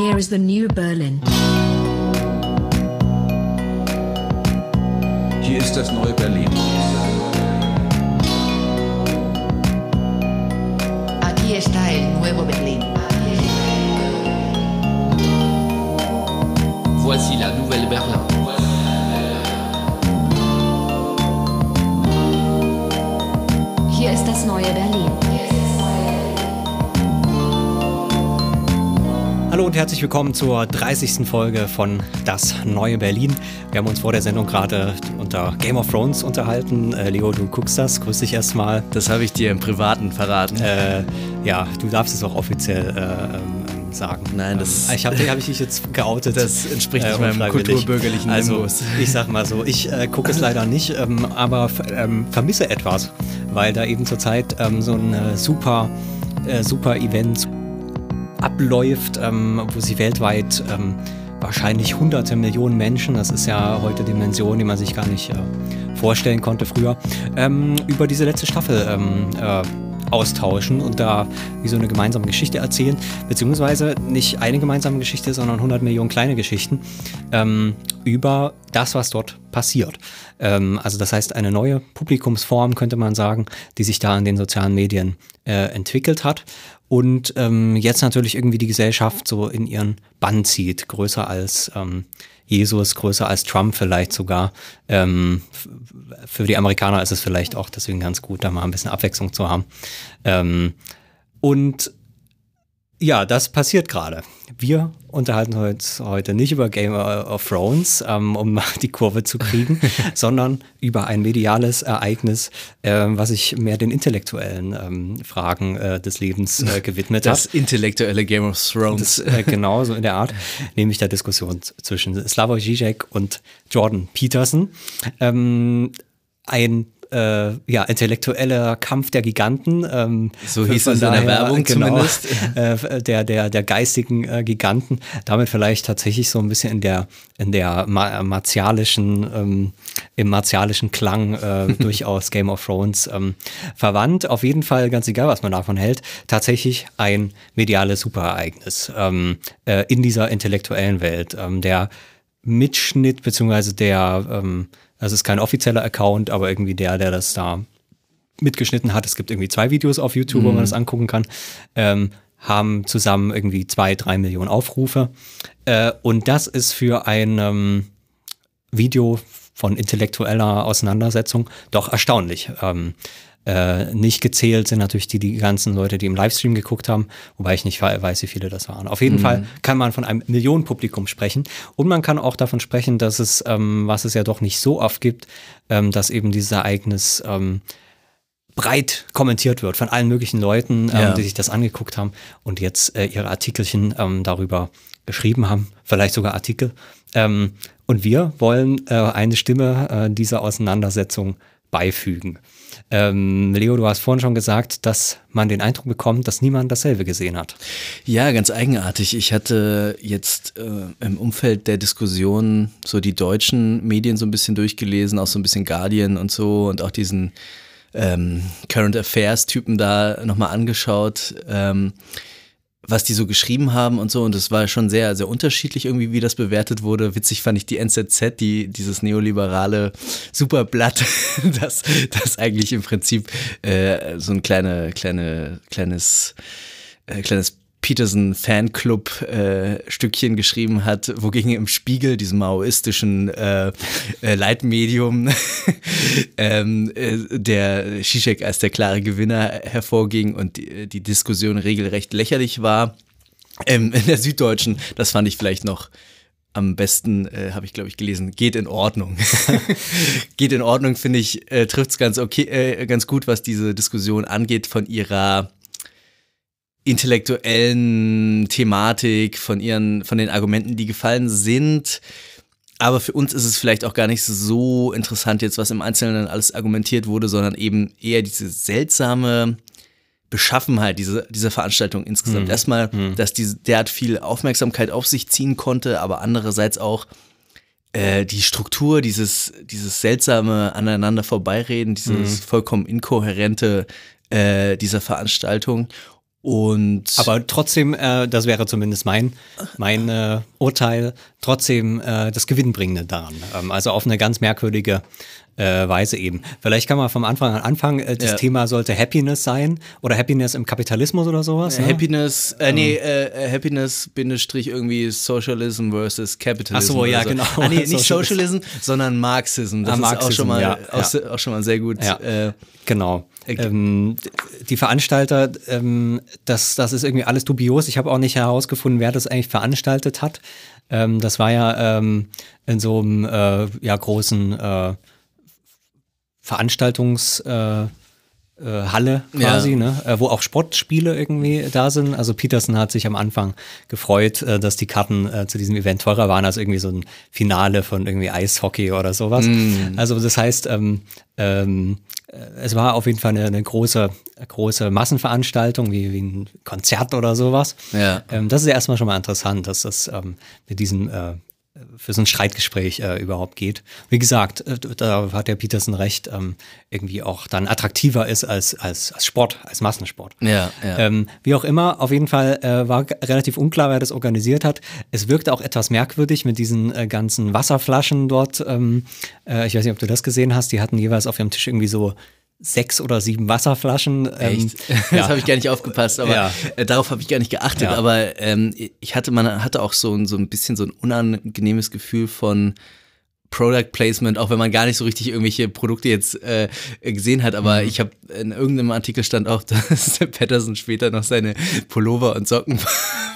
Here is the new Berlin. Hier ist das neue Berlin. Aquí está el nuevo Berlín. Voici la nouvelle Berlin. Hier ist das neue Berlin. Hallo und herzlich willkommen zur 30. Folge von Das neue Berlin. Wir haben uns vor der Sendung gerade unter Game of Thrones unterhalten. Äh, Leo, du guckst das. Grüß dich erstmal. Das habe ich dir im Privaten verraten. Äh, ja, du darfst es auch offiziell äh, ähm, sagen. Nein, das- Ähm, ich habe hab ich dich jetzt geoutet. Das entspricht nicht meinem unfreiwillig. kulturbürgerlichen Also, Nimbus. ich sag mal so, ich äh, gucke es leider nicht, ähm, aber ähm, vermisse etwas, weil da eben zurzeit ähm, so ein äh, super, äh, super Event abläuft, ähm, wo sie weltweit ähm, wahrscheinlich hunderte Millionen Menschen, das ist ja heute Dimension, die man sich gar nicht äh, vorstellen konnte früher, ähm, über diese letzte Staffel ähm, äh, austauschen und da wie so eine gemeinsame Geschichte erzählen, beziehungsweise nicht eine gemeinsame Geschichte, sondern 100 Millionen kleine Geschichten ähm, über das, was dort passiert. Ähm, also das heißt eine neue Publikumsform, könnte man sagen, die sich da in den sozialen Medien äh, entwickelt hat und ähm, jetzt natürlich irgendwie die Gesellschaft so in ihren Bann zieht, größer als ähm, Jesus, größer als Trump vielleicht sogar. Ähm, für die Amerikaner ist es vielleicht auch deswegen ganz gut, da mal ein bisschen Abwechslung zu haben. Ähm, und ja, das passiert gerade. Wir unterhalten uns heute nicht über Game of Thrones, ähm, um die Kurve zu kriegen, sondern über ein mediales Ereignis, ähm, was sich mehr den intellektuellen ähm, Fragen äh, des Lebens äh, gewidmet Das hat. intellektuelle Game of Thrones. Das, äh, genau so in der Art, nämlich der Diskussion zwischen Slavoj Žižek und Jordan Peterson. Ähm, ein äh, ja, intellektueller Kampf der Giganten. Ähm, So hieß es in der Werbung genau, zumindest. Äh, der, der, der geistigen äh, Giganten. Damit vielleicht tatsächlich so ein bisschen in der, in der ma martialischen, ähm, im martialischen Klang äh, durchaus Game of Thrones ähm, verwandt. Auf jeden Fall, ganz egal, was man davon hält, tatsächlich ein mediales Superereignis ähm, äh, in dieser intellektuellen Welt. Ähm, der Mitschnitt, beziehungsweise der, ähm, das ist kein offizieller Account, aber irgendwie der, der das da mitgeschnitten hat. Es gibt irgendwie zwei Videos auf YouTube, wo man das angucken kann. Ähm, haben zusammen irgendwie zwei, drei Millionen Aufrufe. Äh, und das ist für ein ähm, Video von intellektueller Auseinandersetzung doch erstaunlich. Ähm, äh, nicht gezählt sind natürlich die, die ganzen Leute, die im Livestream geguckt haben, wobei ich nicht we- weiß, wie viele das waren. Auf jeden Fall kann man von einem Millionenpublikum sprechen und man kann auch davon sprechen, dass es, ähm, was es ja doch nicht so oft gibt, ähm, dass eben dieses Ereignis ähm, breit kommentiert wird von allen möglichen Leuten, ähm, Ja. die sich das angeguckt haben und jetzt äh, ihre Artikelchen ähm, darüber geschrieben haben, vielleicht sogar Artikel. Ähm, und wir wollen äh, eine Stimme äh, dieser Auseinandersetzung beifügen. Ähm, Leo, du hast vorhin schon gesagt, dass man den Eindruck bekommt, dass niemand dasselbe gesehen hat. Ja, ganz eigenartig. Ich hatte jetzt äh, im Umfeld der Diskussion so die deutschen Medien so ein bisschen durchgelesen, auch so ein bisschen Guardian und so und auch diesen ähm, Current Affairs Typen da nochmal angeschaut, ähm, was die so geschrieben haben und so. Und es war schon sehr, sehr unterschiedlich irgendwie, wie das bewertet wurde. Witzig fand ich die NZZ, die, dieses neoliberale Superblatt, das, das eigentlich im Prinzip äh, so ein kleine, kleine, kleines, äh, kleines Peterson Fanclub äh, Stückchen geschrieben hat, wogegen im Spiegel, diesem maoistischen äh, äh, Leitmedium, ähm, äh, der Zizek als der klare Gewinner hervorging und die, die Diskussion regelrecht lächerlich war. Ähm, in der Süddeutschen, das fand ich vielleicht noch am besten, äh, habe ich glaube ich gelesen, geht in Ordnung. geht in Ordnung, finde ich, äh, trifft es ganz okay, äh, ganz gut, was diese Diskussion angeht von ihrer intellektuellen Thematik, von ihren, von den Argumenten, die gefallen sind. Aber für uns ist es vielleicht auch gar nicht so interessant jetzt, was im Einzelnen alles argumentiert wurde, sondern eben eher diese seltsame Beschaffenheit dieser, dieser Veranstaltung insgesamt. Erstmal, dass diese derart viel Aufmerksamkeit auf sich ziehen konnte, aber andererseits auch äh, die Struktur, dieses, dieses seltsame aneinander vorbeireden, dieses vollkommen inkohärente äh, dieser Veranstaltung Und Aber trotzdem, äh, das wäre zumindest mein, mein äh, Urteil, trotzdem äh, das Gewinnbringende daran. Ähm, also auf eine ganz merkwürdige äh, Weise eben. Vielleicht kann man vom Anfang an anfangen, äh, das Ja. Thema sollte Happiness sein oder Happiness im Kapitalismus oder sowas. ne? Happiness, äh, nee, äh, Happiness, Bindestrich irgendwie Socialism versus Capitalism. Ach so, ja, oder genau. Ah, nee, nicht Socialism. Sondern Marxism. Das Ah, ist auch Marxism, schon mal, ja, Auch, auch schon mal sehr gut. Äh, Genau. Ähm, die Veranstalter, ähm, das, das ist irgendwie alles dubios. Ich habe auch nicht herausgefunden, wer das eigentlich veranstaltet hat. Ähm, das war ja ähm, in so einem äh, ja, großen äh, Veranstaltungs äh, äh, quasi, Ja. ne? äh, wo auch Sportspiele irgendwie da sind. Also Peterson hat sich am Anfang gefreut, äh, dass die Karten zu diesem Event teurer waren als irgendwie so ein Finale von irgendwie Eishockey oder sowas. Also das heißt, ähm, ähm, äh, es war auf jeden Fall eine, eine große, große Massenveranstaltung, wie, wie ein Konzert oder sowas. Ja. Ähm, das ist ja erstmal schon mal interessant, dass das ähm, mit diesem äh, für so ein Streitgespräch äh, überhaupt geht. Wie gesagt, äh, da hat der Peterson recht, ähm, irgendwie auch dann attraktiver ist als, als, als Sport, als Massensport. Ja, ja. Ähm, wie auch immer, auf jeden Fall äh, war relativ unklar, wer das organisiert hat. Es wirkte auch etwas merkwürdig mit diesen äh, ganzen Wasserflaschen dort. Ähm, äh, ich weiß nicht, ob du das gesehen hast. Die hatten jeweils auf ihrem Tisch irgendwie so sechs oder sieben Wasserflaschen. Ähm, Echt? Das habe ich gar nicht aufgepasst, aber Ja. äh, darauf habe ich gar nicht geachtet. Ja. Aber ähm, ich hatte, man hatte auch so, ein- so ein bisschen so ein unangenehmes Gefühl von Product Placement, auch wenn man gar nicht so richtig irgendwelche Produkte jetzt äh, gesehen hat. Mhm. Aber ich habe in irgendeinem Artikel stand auch, dass der Patterson später noch seine Pullover und Socken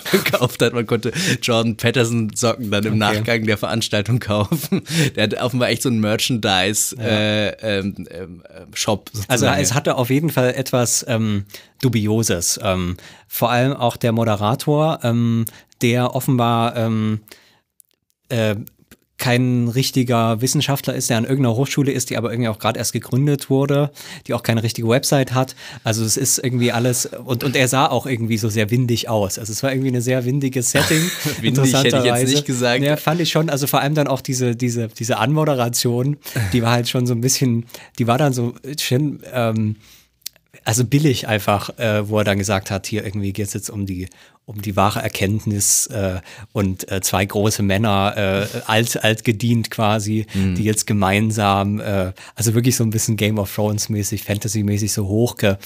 verkauft hat. Man konnte Jordan Patterson Socken dann im Nachgang der Veranstaltung kaufen. Der hat offenbar echt so einen Merchandise äh, ähm, ähm, Shop. Also es hatte auf jeden Fall etwas ähm, Dubioses. Ähm, vor allem auch der Moderator, ähm, der offenbar ähm, äh, kein richtiger Wissenschaftler ist, der an irgendeiner Hochschule ist, die aber irgendwie auch gerade erst gegründet wurde, die auch keine richtige Website hat. Also es ist irgendwie alles und, und er sah auch irgendwie so sehr windig aus. Also es war irgendwie eine sehr windiges Setting. Windig hätte ich jetzt nicht gesagt. Ja, fand ich schon. Also vor allem dann auch diese, diese, diese Anmoderation, die war halt schon so ein bisschen, die war dann so schön, ähm, also billig einfach, äh, wo er dann gesagt hat, hier irgendwie geht es jetzt um die um die wahre Erkenntnis äh, und äh, zwei große Männer, äh, alt, alt gedient quasi, Mhm. die jetzt gemeinsam, äh, also wirklich so ein bisschen Game of Thrones mäßig, Fantasy mäßig so hochge,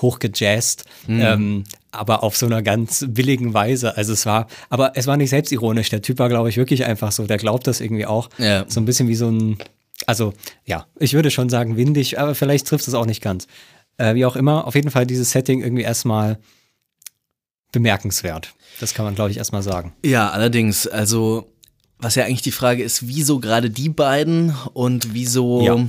hochgejazzt, Mhm. ähm, aber auf so einer ganz billigen Weise. Also es war, aber es war nicht selbstironisch. Der Typ war, glaube ich, wirklich einfach so, der glaubt das irgendwie auch. Ja. So ein bisschen wie so ein, also ja, ich würde schon sagen windig, aber vielleicht trifft es auch nicht ganz. Äh, wie auch immer, auf jeden Fall dieses Setting irgendwie erstmal bemerkenswert. Das kann man, glaube ich, erstmal sagen. Ja, allerdings, also was ja eigentlich die Frage ist, wieso gerade die beiden und wieso, Ja.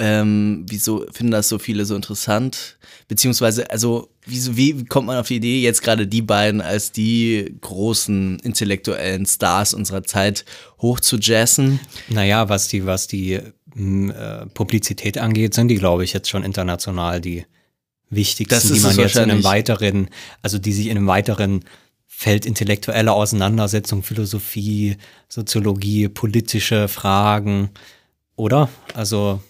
ähm, wieso finden das so viele so interessant? Beziehungsweise, also wieso, wie kommt man auf die Idee, jetzt gerade die beiden als die großen intellektuellen Stars unserer Zeit hoch zu jazzen? Naja, was die, was die äh, Publizität angeht, sind die, glaube ich, jetzt schon international die wichtigsten, die man jetzt in einem weiteren, also die sich in einem weiteren Feld intellektuelle Auseinandersetzung, Philosophie, Soziologie, politische Fragen, oder? Also,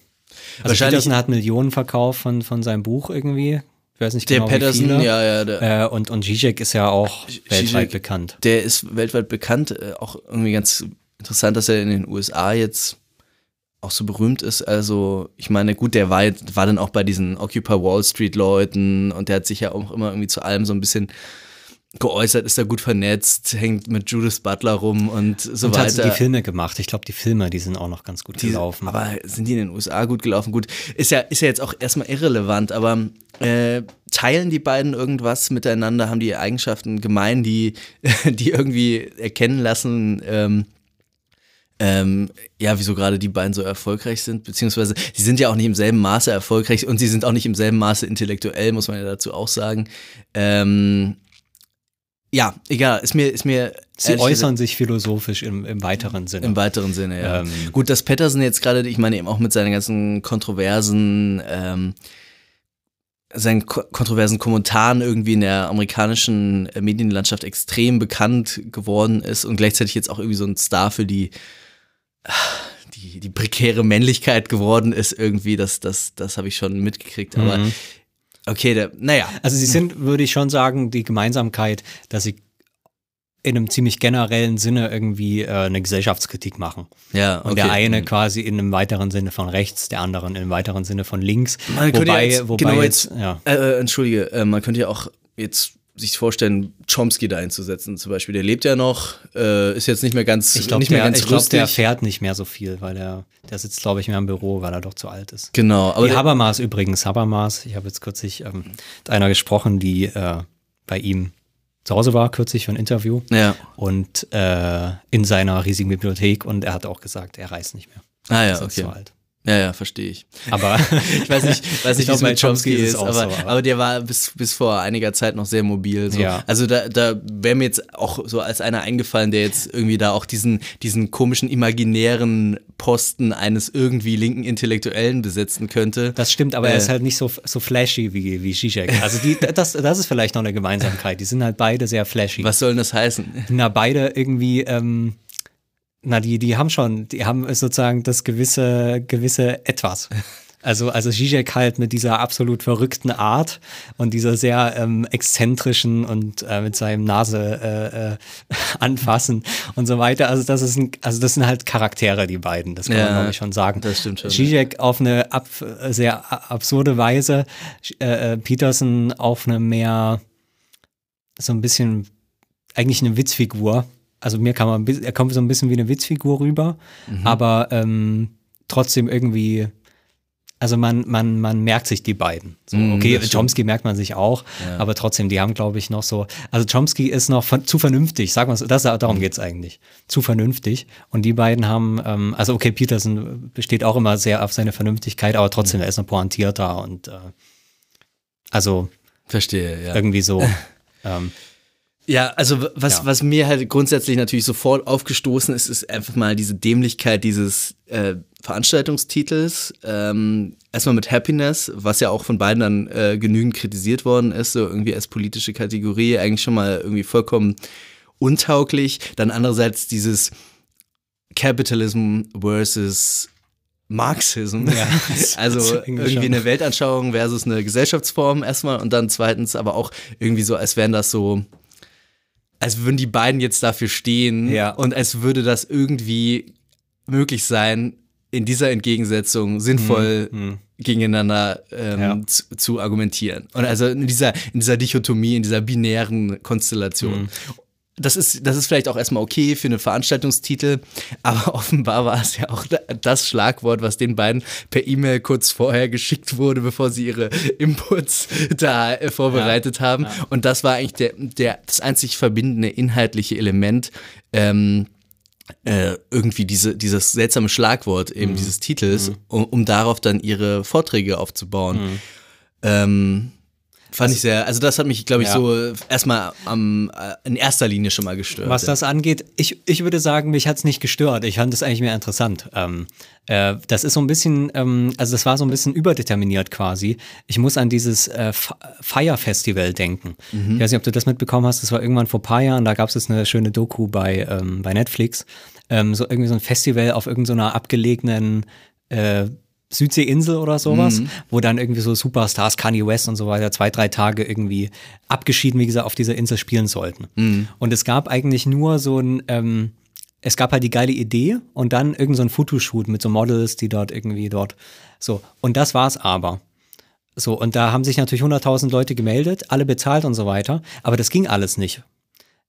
also Wahrscheinlich- Peterson hat Millionen verkauft von, von seinem Buch irgendwie. Ich weiß nicht Der genau, Patterson, wie viele. ja, ja, der, Äh, und, und Zizek ist ja auch weltweit Zizek, bekannt. Der ist weltweit bekannt, äh, auch irgendwie ganz interessant, dass er in den USA jetzt auch so berühmt ist. Also, ich meine, gut, der war, war dann auch bei diesen Occupy Wall Street Leuten und der hat sich ja auch immer irgendwie zu allem so ein bisschen geäußert, ist da gut vernetzt, hängt mit Judith Butler rum und so Und hat weiter. die Filme gemacht. Ich glaube, die Filme, die sind auch noch ganz gut Die- gelaufen. Aber sind die in den USA gut gelaufen? Gut, ist ja, ist ja jetzt auch erstmal irrelevant, aber äh, teilen die beiden irgendwas miteinander? Haben die Eigenschaften gemein, die, die irgendwie erkennen lassen, ähm, ähm, ja, wieso gerade die beiden so erfolgreich sind? Beziehungsweise, sie sind ja auch nicht im selben Maße erfolgreich und sie sind auch nicht im selben Maße intellektuell, muss man ja dazu auch sagen. Ähm, ja, egal, ist mir, ist mir. Sie ehrlich gesagt- äußern sich philosophisch im, im weiteren Sinne. im weiteren Sinne, ja. Ähm. Gut, dass Patterson jetzt gerade, ich meine eben auch mit seinen ganzen kontroversen, ähm, seinen ko kontroversen Kommentaren irgendwie in der amerikanischen äh, Medienlandschaft extrem bekannt geworden ist und gleichzeitig jetzt auch irgendwie so ein Star für die, die, die prekäre Männlichkeit geworden ist irgendwie, das, das, das habe ich schon mitgekriegt. Aber Mhm. Okay, der, naja. Also sie sind, würde ich schon sagen, die Gemeinsamkeit, dass sie in einem ziemlich generellen Sinne irgendwie äh, eine Gesellschaftskritik machen. Ja, Und der okay. eine Mhm. quasi in einem weiteren Sinne von rechts, der andere in einem weiteren Sinne von links. Man wobei, ja jetzt, wobei genau jetzt, jetzt, ja. äh, äh, entschuldige, äh, man könnte ja auch jetzt sich vorstellen, Chomsky da einzusetzen zum Beispiel. Der lebt ja noch, äh, ist jetzt nicht mehr ganz, Ich glaube, nicht mehr der, ganz ich glaub, lustig. der fährt nicht mehr so viel, weil der, der sitzt, glaube ich, mehr im Büro, weil er doch zu alt ist. genau, aber die Habermas übrigens, Habermas, ich habe jetzt kürzlich ähm, mit einer gesprochen, die äh, bei ihm zu Hause war, kürzlich für ein Interview ja. und äh, in seiner riesigen Bibliothek und er hat auch gesagt, er reist nicht mehr. Ah ja, Er ist okay. zu alt. Ja, ja, verstehe ich. Aber Ich weiß nicht, weiß Ich nicht wie mit Chomsky ist aber, so, aber- aber der war bis, bis vor einiger Zeit noch sehr mobil. So. Ja. Also da, da wäre mir jetzt auch so als einer eingefallen, der jetzt irgendwie da auch diesen, diesen komischen imaginären Posten eines irgendwie linken Intellektuellen besetzen könnte. Das stimmt, aber er Äh. ist halt nicht so, so flashy wie, wie Zizek. Also die, das, das ist vielleicht noch eine Gemeinsamkeit. Die sind halt beide sehr flashy. Was soll denn das heißen? Na, beide irgendwie, ähm, na, die, die haben schon, die haben sozusagen das gewisse, gewisse Etwas. Also, also Zizek halt mit dieser absolut verrückten Art und dieser sehr ähm, exzentrischen und äh, mit seinem Nase äh, äh, anfassen und so weiter. Also das ist ein, also das sind halt Charaktere, die beiden. Das kann man Ja, glaube ich schon sagen. das stimmt schon, Zizek auf eine ab, sehr absurde Weise, äh, äh, Peterson auf eine mehr so ein bisschen eigentlich eine Witzfigur. Also mir kann man, er kommt so ein bisschen wie eine Witzfigur rüber, Mhm. aber ähm, trotzdem irgendwie, also man, man, man merkt sich die beiden. So, Mm, okay. Chomsky merkt man sich auch, aber trotzdem, die haben, glaube ich, noch so, also Chomsky ist noch von, zu vernünftig, sagen wir es, das, Mhm. darum geht's eigentlich. Zu vernünftig. Und die beiden haben, ähm, also okay, Peterson besteht auch immer sehr auf seine Vernünftigkeit, aber Mhm. trotzdem, er ist noch pointierter und äh, also Verstehe, ja. irgendwie so. ähm, Ja, also was, Ja. was mir halt grundsätzlich natürlich sofort aufgestoßen ist, ist einfach mal diese Dämlichkeit dieses äh, Veranstaltungstitels. Ähm, erstmal mit Happiness, was ja auch von beiden dann äh, genügend kritisiert worden ist, so irgendwie als politische Kategorie, eigentlich schon mal irgendwie vollkommen untauglich. Dann andererseits dieses Capitalism versus Marxism. Ja, also irgendwie schon- eine Weltanschauung versus eine Gesellschaftsform erstmal und dann zweitens aber auch irgendwie so, als wären das so, als würden die beiden jetzt dafür stehen Ja. und als würde das irgendwie möglich sein, in dieser Entgegensetzung sinnvoll gegeneinander ähm, Hm, Ja. zu, zu argumentieren. Und also in dieser, in dieser Dichotomie, in dieser binären Konstellation. Hm. Das ist, das ist vielleicht auch erstmal okay für einen Veranstaltungstitel, aber offenbar war es ja auch das Schlagwort, was den beiden per E-Mail kurz vorher geschickt wurde, bevor sie ihre Inputs da äh, vorbereitet haben. Und das war eigentlich der, der, das einzig verbindende inhaltliche Element. Ähm, äh, irgendwie diese, dieses seltsame Schlagwort eben Mhm. dieses Titels, um, um darauf dann ihre Vorträge aufzubauen. Mhm. Ähm, fand ich sehr, also das hat mich, glaube ich, Ja. so erstmal am, äh, in erster Linie schon mal gestört. Was das angeht, ich, ich würde sagen, mich hat's nicht gestört. Ich fand es eigentlich mehr interessant. Ähm, äh, das ist so ein bisschen, ähm, also das war so ein bisschen überdeterminiert quasi. Ich muss an dieses äh, Fire Festival denken. Ich weiß nicht, ob du das mitbekommen hast. Das war irgendwann vor ein paar Jahren. Da gab es jetzt eine schöne Doku bei, ähm, bei Netflix. Ähm, so irgendwie so ein Festival auf irgendeiner abgelegenen äh, Südseeinsel oder sowas, wo dann irgendwie so Superstars, Kanye West und so weiter, zwei, drei Tage irgendwie abgeschieden, wie gesagt, auf dieser Insel spielen sollten. Und es gab eigentlich nur so ein, ähm, es gab halt die geile Idee und dann irgend so ein Fotoshoot mit so Models, die dort irgendwie dort, so. Und das war's aber. So, und da haben sich natürlich 100.000 Leute gemeldet, alle bezahlt und so weiter, aber das ging alles nicht.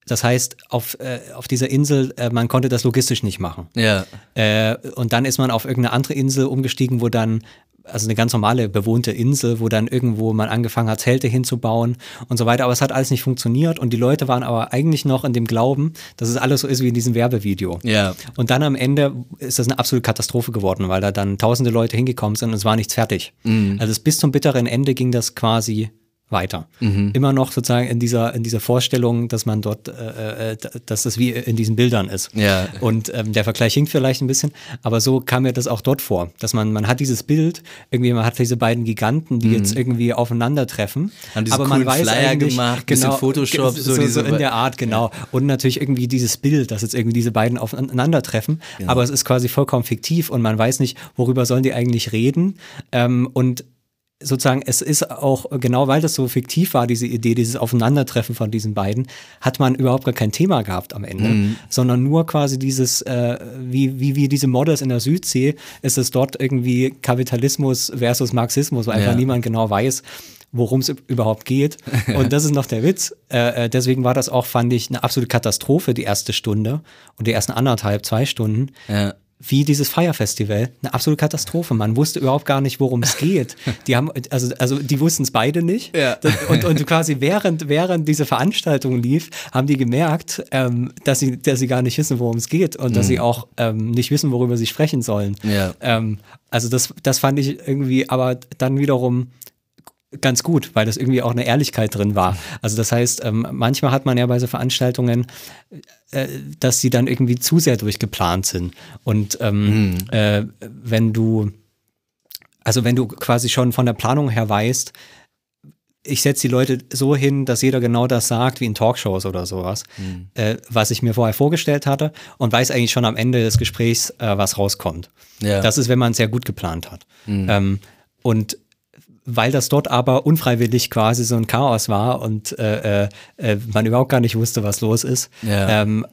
Das heißt, auf, äh, auf dieser Insel, äh, man konnte das logistisch nicht machen. Ja. Äh, und dann ist man auf irgendeine andere Insel umgestiegen, wo dann, also eine ganz normale bewohnte Insel, wo dann irgendwo man angefangen hat, Zelte hinzubauen und so weiter. Aber es hat alles nicht funktioniert und die Leute waren aber eigentlich noch in dem Glauben, dass es alles so ist wie in diesem Werbevideo. Ja. Und dann am Ende ist das eine absolute Katastrophe geworden, weil da dann tausende Leute hingekommen sind und es war nichts fertig. Also es, bis zum bitteren Ende ging das quasi weiter. Immer noch sozusagen in dieser, in dieser Vorstellung, dass man dort, äh, äh, dass das wie in diesen Bildern ist. Ja. Und ähm, der Vergleich hinkt vielleicht ein bisschen, aber so kam mir das auch dort vor, dass man, man hat dieses Bild, irgendwie man hat diese beiden Giganten, die jetzt irgendwie aufeinandertreffen, Mhm. Haben diese aber man weiß Flyer eigentlich, gemacht, bisschen genau, Photoshop, ge- so so, diese- so in der Art, genau. Und natürlich irgendwie dieses Bild, dass jetzt irgendwie diese beiden aufeinandertreffen, Genau. aber es ist quasi vollkommen fiktiv und man weiß nicht, worüber sollen die eigentlich reden ähm, und sozusagen, es ist auch, genau weil das so fiktiv war, diese Idee, dieses Aufeinandertreffen von diesen beiden, hat man überhaupt gar kein Thema gehabt am Ende, Mhm. sondern nur quasi dieses, äh, wie, wie, wie diese Modders in der Südsee, ist es dort irgendwie Kapitalismus versus Marxismus, weil einfach Ja. niemand genau weiß, worum es überhaupt geht. Und das ist noch der Witz. Äh, äh, deswegen war das auch, fand ich, eine absolute Katastrophe, die erste Stunde und die ersten anderthalb, zwei Stunden. Ja. Wie dieses Feierfestival, eine absolute Katastrophe. Man wusste überhaupt gar nicht, worum es geht. Die haben, also, also die wussten es beide nicht. Ja. Und, und quasi während, während diese Veranstaltung lief, haben die gemerkt, ähm, dass sie, dass sie gar nicht wissen, worum es geht und dass sie auch ähm, nicht wissen, worüber sie sprechen sollen. Ja. Ähm, also das, das fand ich irgendwie, aber dann wiederum ganz gut, weil das irgendwie auch eine Ehrlichkeit drin war. Also das heißt, ähm, manchmal hat man ja bei so Veranstaltungen, äh, dass sie dann irgendwie zu sehr durchgeplant sind. Und ähm, äh, wenn du, also wenn du quasi schon von der Planung her weißt, ich setze die Leute so hin, dass jeder genau das sagt, wie in Talkshows oder sowas, äh, was ich mir vorher vorgestellt hatte und weiß eigentlich schon am Ende des Gesprächs, äh, was rauskommt. Ja. Das ist, wenn man sehr gut geplant hat. Ähm, und weil das dort aber unfreiwillig quasi so ein Chaos war und äh, äh, äh, man überhaupt gar nicht wusste, was los ist, Ja. ähm,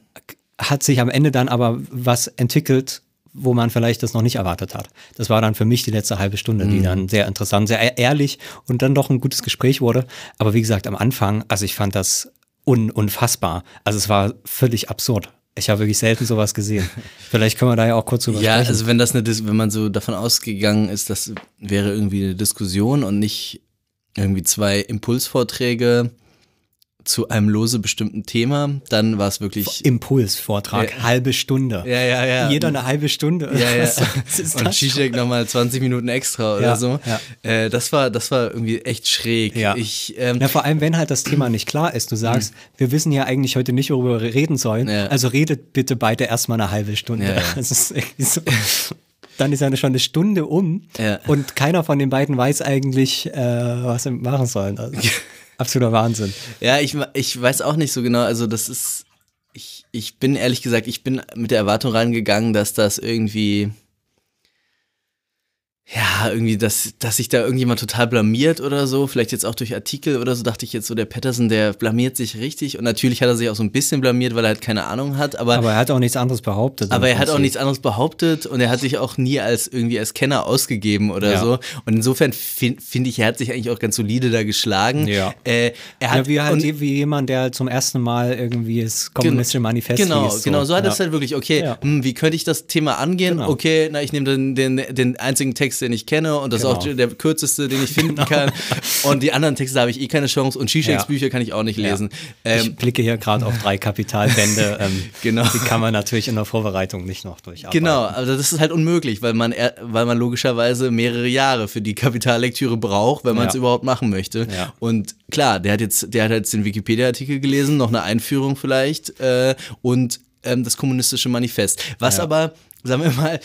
hat sich am Ende dann aber was entwickelt, wo man vielleicht das noch nicht erwartet hat. Das war dann für mich die letzte halbe Stunde, die dann sehr interessant, sehr e- ehrlich und dann doch ein gutes Gespräch wurde. Aber wie gesagt, am Anfang, also ich fand das un unfassbar. Also es war völlig absurd. Ich habe wirklich selten sowas gesehen. Vielleicht können wir da ja auch kurz drüber Ja, sprechen. also wenn das eine, Dis- wenn man so davon ausgegangen ist, das wäre irgendwie eine Diskussion und nicht irgendwie zwei Impulsvorträge zu einem lose bestimmten Thema, dann war es wirklich. Impulsvortrag, Ja. halbe Stunde. Ja, ja, ja. Jeder eine halbe Stunde. Ja, ja. Was, Und? Zizek nochmal 20 Minuten extra oder Ja, so. ja. Äh, das war, das war irgendwie echt schräg. Ja. Ich, ähm, Ja, vor allem, wenn halt das Thema nicht klar ist. Du sagst, wir wissen ja eigentlich heute nicht, worüber wir reden sollen. Also redet bitte beide erstmal eine halbe Stunde. Das ist irgendwie so. Dann ist ja schon eine Stunde um Ja. und keiner von den beiden weiß eigentlich, äh, was sie machen sollen. Also, absoluter Wahnsinn. Ja, ich, ich weiß auch nicht so genau. Also, das ist. Ich, ich bin ehrlich gesagt, ich bin mit der Erwartung reingegangen, dass das irgendwie. Ja, irgendwie, dass, dass sich da irgendjemand total blamiert oder so. Vielleicht jetzt auch durch Artikel oder so, dachte ich jetzt so, der Patterson, der blamiert sich richtig. Und natürlich hat er sich auch so ein bisschen blamiert, weil er halt keine Ahnung hat. Aber, Aber er hat auch nichts anderes behauptet. aber er hat auch nichts anderes behauptet und er hat sich auch nie als irgendwie als Kenner ausgegeben oder Ja. so. Und insofern finde find ich, er hat sich eigentlich auch ganz solide da geschlagen. Ja. Äh, er hat Ja, wie halt wie jemand, der zum ersten Mal irgendwie das kommunistische Manifest Genau, liest. genau, so hat ja. es halt wirklich, okay, Ja. hm, wie könnte ich das Thema angehen? Genau. Okay, na, ich nehme den, den, den einzigen Text, den ich kenne und das ist auch Genau. der kürzeste, den ich finden kann. Und die anderen Texte habe ich eh keine Chance und Zizeks Ja. Bücher kann ich auch nicht Ja. lesen. ich Ähm, blicke hier gerade auf drei Kapitalbände. Ähm, Genau. Die kann man natürlich in der Vorbereitung nicht noch durcharbeiten. Genau, also das ist halt unmöglich, weil man, weil man logischerweise mehrere Jahre für die Kapitallektüre braucht, wenn man es Ja. überhaupt machen möchte. Ja. Und klar, der hat jetzt, der hat jetzt den Wikipedia-Artikel gelesen, noch eine Einführung vielleicht äh, und ähm, das kommunistische Manifest. Was Ja. aber, sagen wir mal,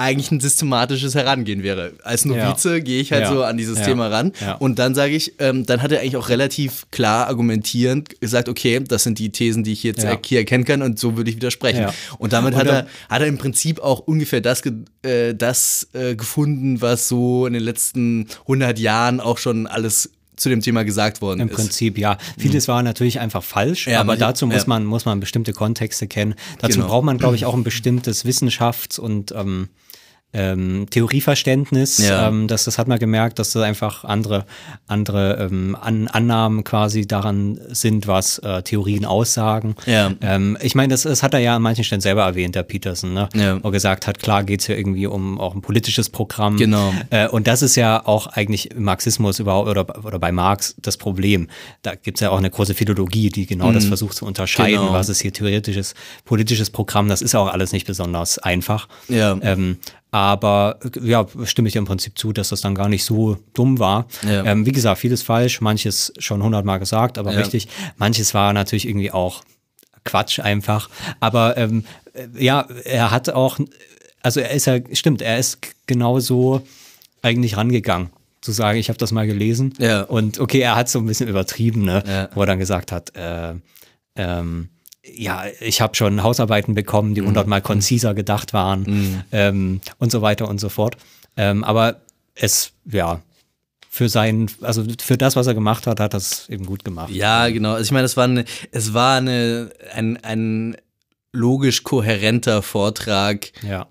eigentlich ein systematisches Herangehen wäre. Als Novize gehe ich halt Ja. so an dieses Ja. Thema ran Ja. und dann sage ich, ähm, dann hat er eigentlich auch relativ klar argumentierend gesagt, okay, das sind die Thesen, die ich jetzt Ja. er- hier erkennen kann und so würde ich widersprechen. Ja. Und damit Und hat, er, hat er im Prinzip auch ungefähr das, äh, das äh, gefunden, was so in den letzten 100 Jahren auch schon alles zu dem Thema gesagt worden Im ist. Prinzip, ja. Vieles war natürlich einfach falsch, Ja, aber dazu muss ja. man, muss man bestimmte Kontexte kennen. Dazu Genau. braucht man, glaube ich, auch ein bestimmtes Wissenschafts- und ähm, ähm, Theorieverständnis. Ja. Ähm, das, das hat man gemerkt, dass da einfach andere, andere ähm, An Annahmen quasi daran sind, was äh, Theorien aussagen. Ja. Ähm, ich meine, das, das hat er ja an manchen Stellen selber erwähnt, der Peterson, ne? Ja. Wo er gesagt hat, klar geht es hier irgendwie um auch ein politisches Programm. Genau. Äh, und das ist ja auch eigentlich im Marxismus überhaupt oder, oder bei Marx das Problem. Da gibt es ja auch eine große Philologie, die genau das versucht zu unterscheiden, Genau. was ist hier theoretisches, politisches Programm. Das ist auch alles nicht besonders einfach. Ja. Ähm, aber ja, stimme ich im Prinzip zu, dass das dann gar nicht so dumm war. Ja. Ähm, wie gesagt, vieles falsch, manches schon hundertmal gesagt, aber Ja. richtig. Manches war natürlich irgendwie auch Quatsch einfach. Aber ähm, äh, ja, er hat auch, also er ist ja, stimmt, er ist genauso eigentlich rangegangen. Zu sagen, ich habe das mal gelesen. Ja. Und okay, er hat so ein bisschen übertrieben, ne? Ja. wo er dann gesagt hat, äh, ähm, ja, ich habe schon Hausarbeiten bekommen, Mhm. die hundertmal konziser gedacht waren ähm, und so weiter und so fort. Ähm, aber es, ja, für sein, also für das, was er gemacht hat, hat das eben gut gemacht. Ja, genau. Also ich meine, es war eine, es war eine, ein, ein logisch kohärenter Vortrag. Ja.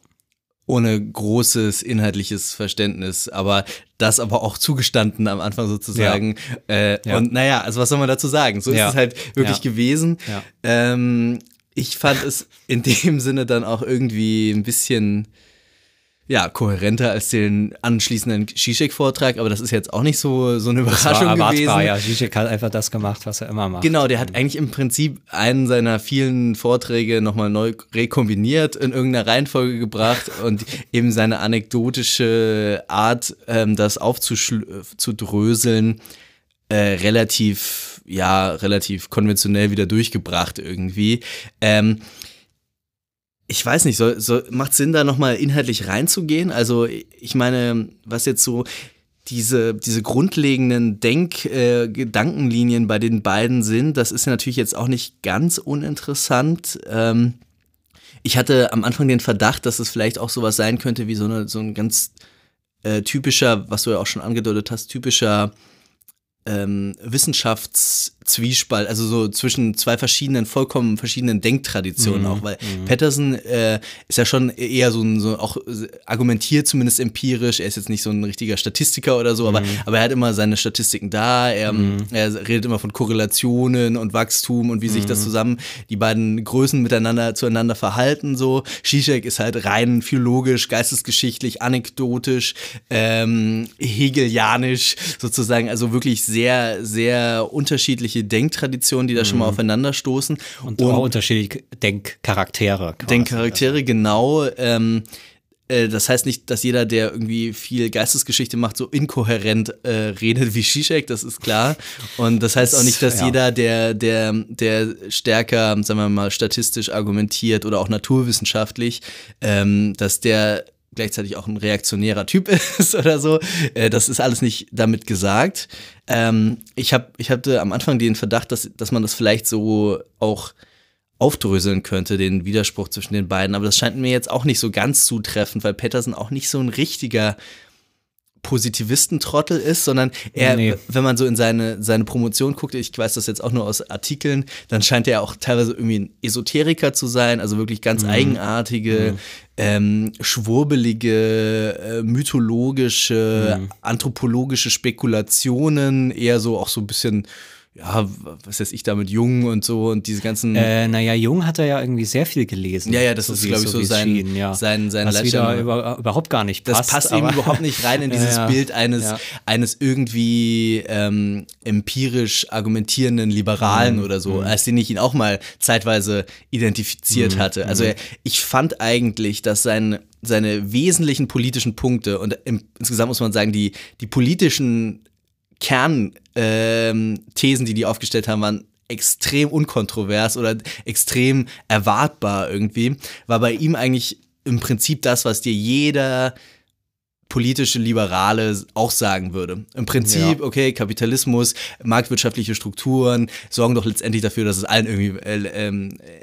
Ohne großes inhaltliches Verständnis, aber das aber auch zugestanden am Anfang sozusagen. Ja. Äh, ja. Und naja, also was soll man dazu sagen? So ist es halt wirklich gewesen. Ähm, ich fand es in dem Sinne dann auch irgendwie ein bisschen ja, kohärenter als den anschließenden Zizek-Vortrag, aber das ist jetzt auch nicht so, so eine Überraschung das war gewesen. Ja, Zizek hat einfach das gemacht, was er immer macht. Genau, der hat eigentlich im Prinzip einen seiner vielen Vorträge nochmal neu rekombiniert, in irgendeiner Reihenfolge gebracht und eben seine anekdotische Art, ähm, das aufzudröseln, äh, relativ, ja, relativ konventionell wieder durchgebracht irgendwie. Ähm, ich weiß nicht, soll, soll, macht Sinn, da nochmal inhaltlich reinzugehen? Also, ich meine, was jetzt so diese, diese grundlegenden Denk, äh, bei den beiden sind, das ist ja natürlich jetzt auch nicht ganz uninteressant. Ähm, ich hatte am Anfang den Verdacht, dass es vielleicht auch sowas sein könnte wie so, eine, so ein ganz äh, typischer, was du ja auch schon angedeutet hast, typischer ähm, Wissenschaftszwiespalt, also so zwischen zwei verschiedenen, vollkommen verschiedenen Denktraditionen mhm. auch, weil mhm. Patterson äh, ist ja schon eher so ein, so auch argumentiert zumindest empirisch, er ist jetzt nicht so ein richtiger Statistiker oder so, mhm. aber, aber er hat immer seine Statistiken da, er, mhm. er redet immer von Korrelationen und Wachstum und wie sich das mhm. zusammen, die beiden Größen miteinander zueinander verhalten, so. Zizek ist halt rein philologisch, geistesgeschichtlich, anekdotisch, ähm, hegelianisch sozusagen, also wirklich sehr sehr, sehr unterschiedliche Denktraditionen, die da schon mal mhm. aufeinanderstoßen. Und, und auch unterschiedliche Denkcharaktere. Quasi. Denkcharaktere, genau. Ähm, äh, das heißt nicht, dass jeder, der irgendwie viel Geistesgeschichte macht, so inkohärent äh, redet wie Zizek, das ist klar. Und das heißt auch nicht, dass ja. jeder, der, der, der stärker, sagen wir mal, statistisch argumentiert oder auch naturwissenschaftlich, ähm, dass der gleichzeitig auch ein reaktionärer Typ ist oder so. Äh, das ist alles nicht damit gesagt. Ähm, ich, hab, ich hatte am Anfang den Verdacht, dass, dass man das vielleicht so auch aufdröseln könnte, den Widerspruch zwischen den beiden. Aber das scheint mir jetzt auch nicht so ganz zutreffend, weil Patterson auch nicht so ein richtiger Positivistentrottel ist, sondern er, nee. wenn man so in seine, seine Promotion guckt, ich weiß das jetzt auch nur aus Artikeln, dann scheint er auch teilweise irgendwie ein Esoteriker zu sein, also wirklich ganz mhm. eigenartige, mhm. Ähm, schwurbelige, äh, mythologische, mhm. anthropologische Spekulationen, eher so auch so ein bisschen ja, was weiß ich da mit Jung und so und diese ganzen. Äh, naja, Jung hat er ja irgendwie sehr viel gelesen. Ja, ja, das so ist, glaube ich, so sein, schien, ja. sein, sein Was wieder über, überhaupt gar nicht passt. Das passt eben überhaupt nicht rein in dieses ja, Bild eines, eines irgendwie ähm, empirisch argumentierenden Liberalen mhm. oder so, mhm. als den ich ihn auch mal zeitweise identifiziert mhm. hatte. Also mhm. ich fand eigentlich, dass sein seine wesentlichen politischen Punkte und im, insgesamt muss man sagen, die, die politischen Kernthesen, ähm, die die aufgestellt haben, waren extrem unkontrovers oder extrem erwartbar irgendwie, war bei ihm eigentlich im Prinzip das, was dir jeder politische Liberale auch sagen würde. Im Prinzip, ja. okay, Kapitalismus, marktwirtschaftliche Strukturen sorgen doch letztendlich dafür, dass es allen irgendwie äh,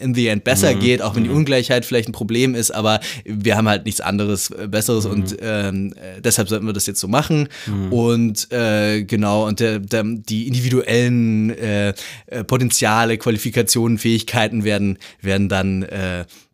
in the end besser mhm. geht, auch wenn die mhm. Ungleichheit vielleicht ein Problem ist, aber wir haben halt nichts anderes äh, Besseres mhm. und ähm, äh, deshalb sollten wir das jetzt so machen. Mhm. Und äh, genau, und der, der, die individuellen äh, äh, Potenziale, Qualifikationen, Fähigkeiten werden, werden dann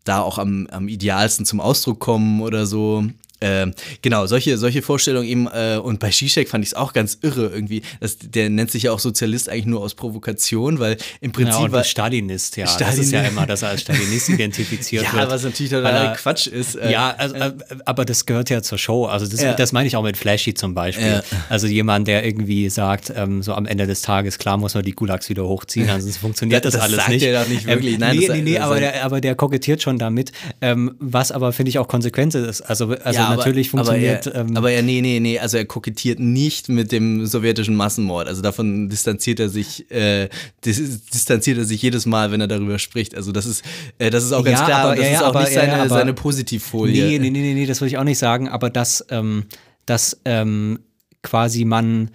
da auch am, am idealsten zum Ausdruck kommen oder so. Ähm, genau, solche, solche Vorstellungen eben, äh, und bei Zizek fand ich es auch ganz irre irgendwie. Das, der nennt sich ja auch Sozialist eigentlich nur aus Provokation, weil im Prinzip. Ja, und war, Stalinist, ja. Stalin das ist ja immer, dass er als Stalinist identifiziert ja, wird. Ja, was natürlich total Quatsch ist. Äh, ja, also, äh, aber das gehört ja zur Show. Also, das, ja. das meine ich auch mit Flashy zum Beispiel. Ja. Also, jemand, der irgendwie sagt, ähm, so am Ende des Tages, klar muss man die Gulags wieder hochziehen, sonst funktioniert das, das alles sagt nicht. Er doch nicht wirklich. Ähm, Nein, nee, nee, nee, aber der, aber der kokettiert schon damit, ähm, was aber, finde ich, auch konsequent ist. Also, also ja, natürlich funktioniert. Aber er, ähm, aber er, nee, nee, nee, also er kokettiert nicht mit dem sowjetischen Massenmord. Also davon distanziert er sich, äh, distanziert er sich jedes Mal, wenn er darüber spricht. Also das ist, äh, das ist auch ganz ja, klar. Aber, das ja, ist auch aber, nicht seine, ja, aber, seine Positivfolie. Nee, nee, nee, nee, nee, das würde ich auch nicht sagen. Aber dass, ähm, dass ähm, quasi man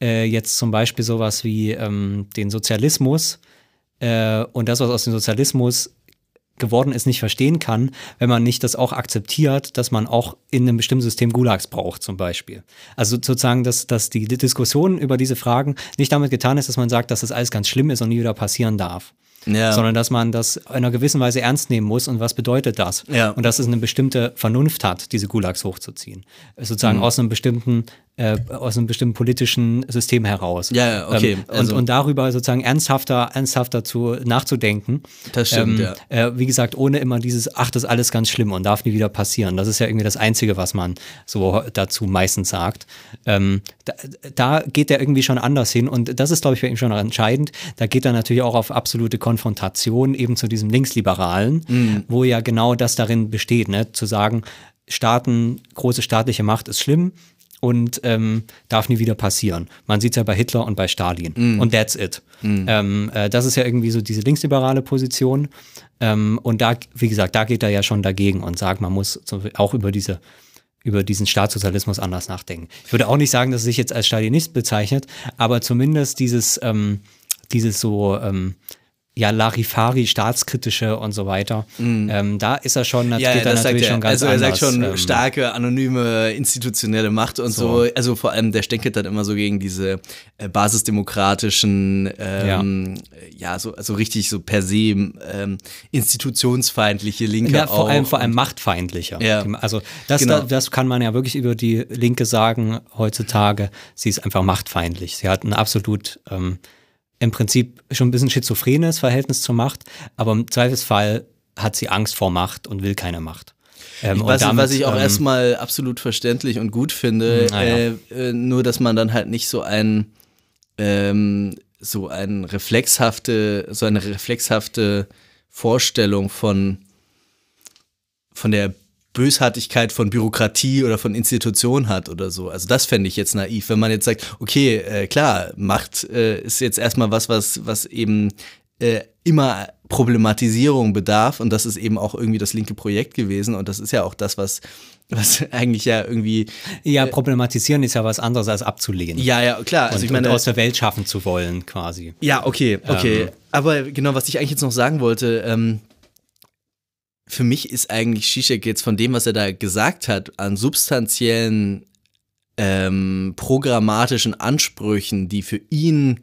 äh, jetzt zum Beispiel sowas wie ähm, den Sozialismus äh, und das, was aus dem Sozialismus geworden ist, nicht verstehen kann, wenn man nicht das auch akzeptiert, dass man auch in einem bestimmten System Gulags braucht, zum Beispiel. Also sozusagen, dass, dass die Diskussion über diese Fragen nicht damit getan ist, dass man sagt, dass das alles ganz schlimm ist und nie wieder passieren darf. Ja. sondern dass man das in einer gewissen Weise ernst nehmen muss und was bedeutet das? Ja. Und dass es eine bestimmte Vernunft hat, diese Gulags hochzuziehen. Sozusagen mhm. aus einem bestimmten äh, aus einem bestimmten politischen System heraus. Ja, okay. Ähm, also. und, und darüber sozusagen ernsthafter, ernsthafter zu nachzudenken. Das stimmt, ähm, ja. Äh, wie gesagt, ohne immer dieses, ach, das ist alles ganz schlimm und darf nie wieder passieren. Das ist ja irgendwie das Einzige, was man so dazu meistens sagt. Ähm, da, da, geht er irgendwie schon anders hin und das ist, glaube ich, für ihn schon entscheidend. Da geht er natürlich auch auf absolute Konfrontation eben zu diesem Linksliberalen, mhm. wo ja genau das darin besteht, ne? zu sagen, Staaten, große staatliche Macht ist schlimm, und ähm, darf nie wieder passieren. Man sieht es ja bei Hitler und bei Stalin. Mm. Und that's it. Mm. Ähm, äh, das ist ja irgendwie so diese linksliberale Position. Ähm, und da, wie gesagt, da geht er ja schon dagegen und sagt, man muss auch über diese über diesen Staatssozialismus anders nachdenken. Ich würde auch nicht sagen, dass er sich jetzt als Stalinist bezeichnet, aber zumindest dieses, ähm, dieses so ähm, ja, Larifari, staatskritische und so weiter. Mm. Ähm, da ist er schon, das ja, geht ja, das natürlich schon ganz Also er anders. sagt schon ähm, starke, anonyme, institutionelle Macht und so. so. Also vor allem, der stänkelt dann immer so gegen diese äh, basisdemokratischen, ähm, ja. ja, so also richtig so per se ähm, institutionsfeindliche Linke ja, vor auch. allem vor allem machtfeindlicher. Ja. Also das, genau. da, das kann man ja wirklich über die Linke sagen heutzutage. Sie ist einfach machtfeindlich. Sie hat ein absolut ähm, im Prinzip schon ein bisschen schizophrenes Verhältnis zur Macht, aber im Zweifelsfall hat sie Angst vor Macht und will keine Macht. Ähm, was, damit, was, ich auch ähm, erstmal absolut verständlich und gut finde, ah, ja. äh, äh, nur dass man dann halt nicht so ein ähm, so ein reflexhafte, so eine reflexhafte Vorstellung von von der Bösartigkeit von Bürokratie oder von Institutionen hat oder so. Also das fände ich jetzt naiv, wenn man jetzt sagt, okay, äh, klar, Macht äh, ist jetzt erstmal was, was, was eben äh, immer Problematisierung bedarf und das ist eben auch irgendwie das linke Projekt gewesen und das ist ja auch das, was was eigentlich ja irgendwie ja äh, problematisieren ist ja was anderes als abzulehnen. Ja, ja, klar. Also und, ich meine aus der Welt schaffen zu wollen, quasi. Ja, okay, okay. Ähm. Aber genau, was ich eigentlich jetzt noch sagen wollte, ähm, für mich ist eigentlich Zizek jetzt von dem, was er da gesagt hat, an substanziellen ähm, programmatischen Ansprüchen, die für ihn,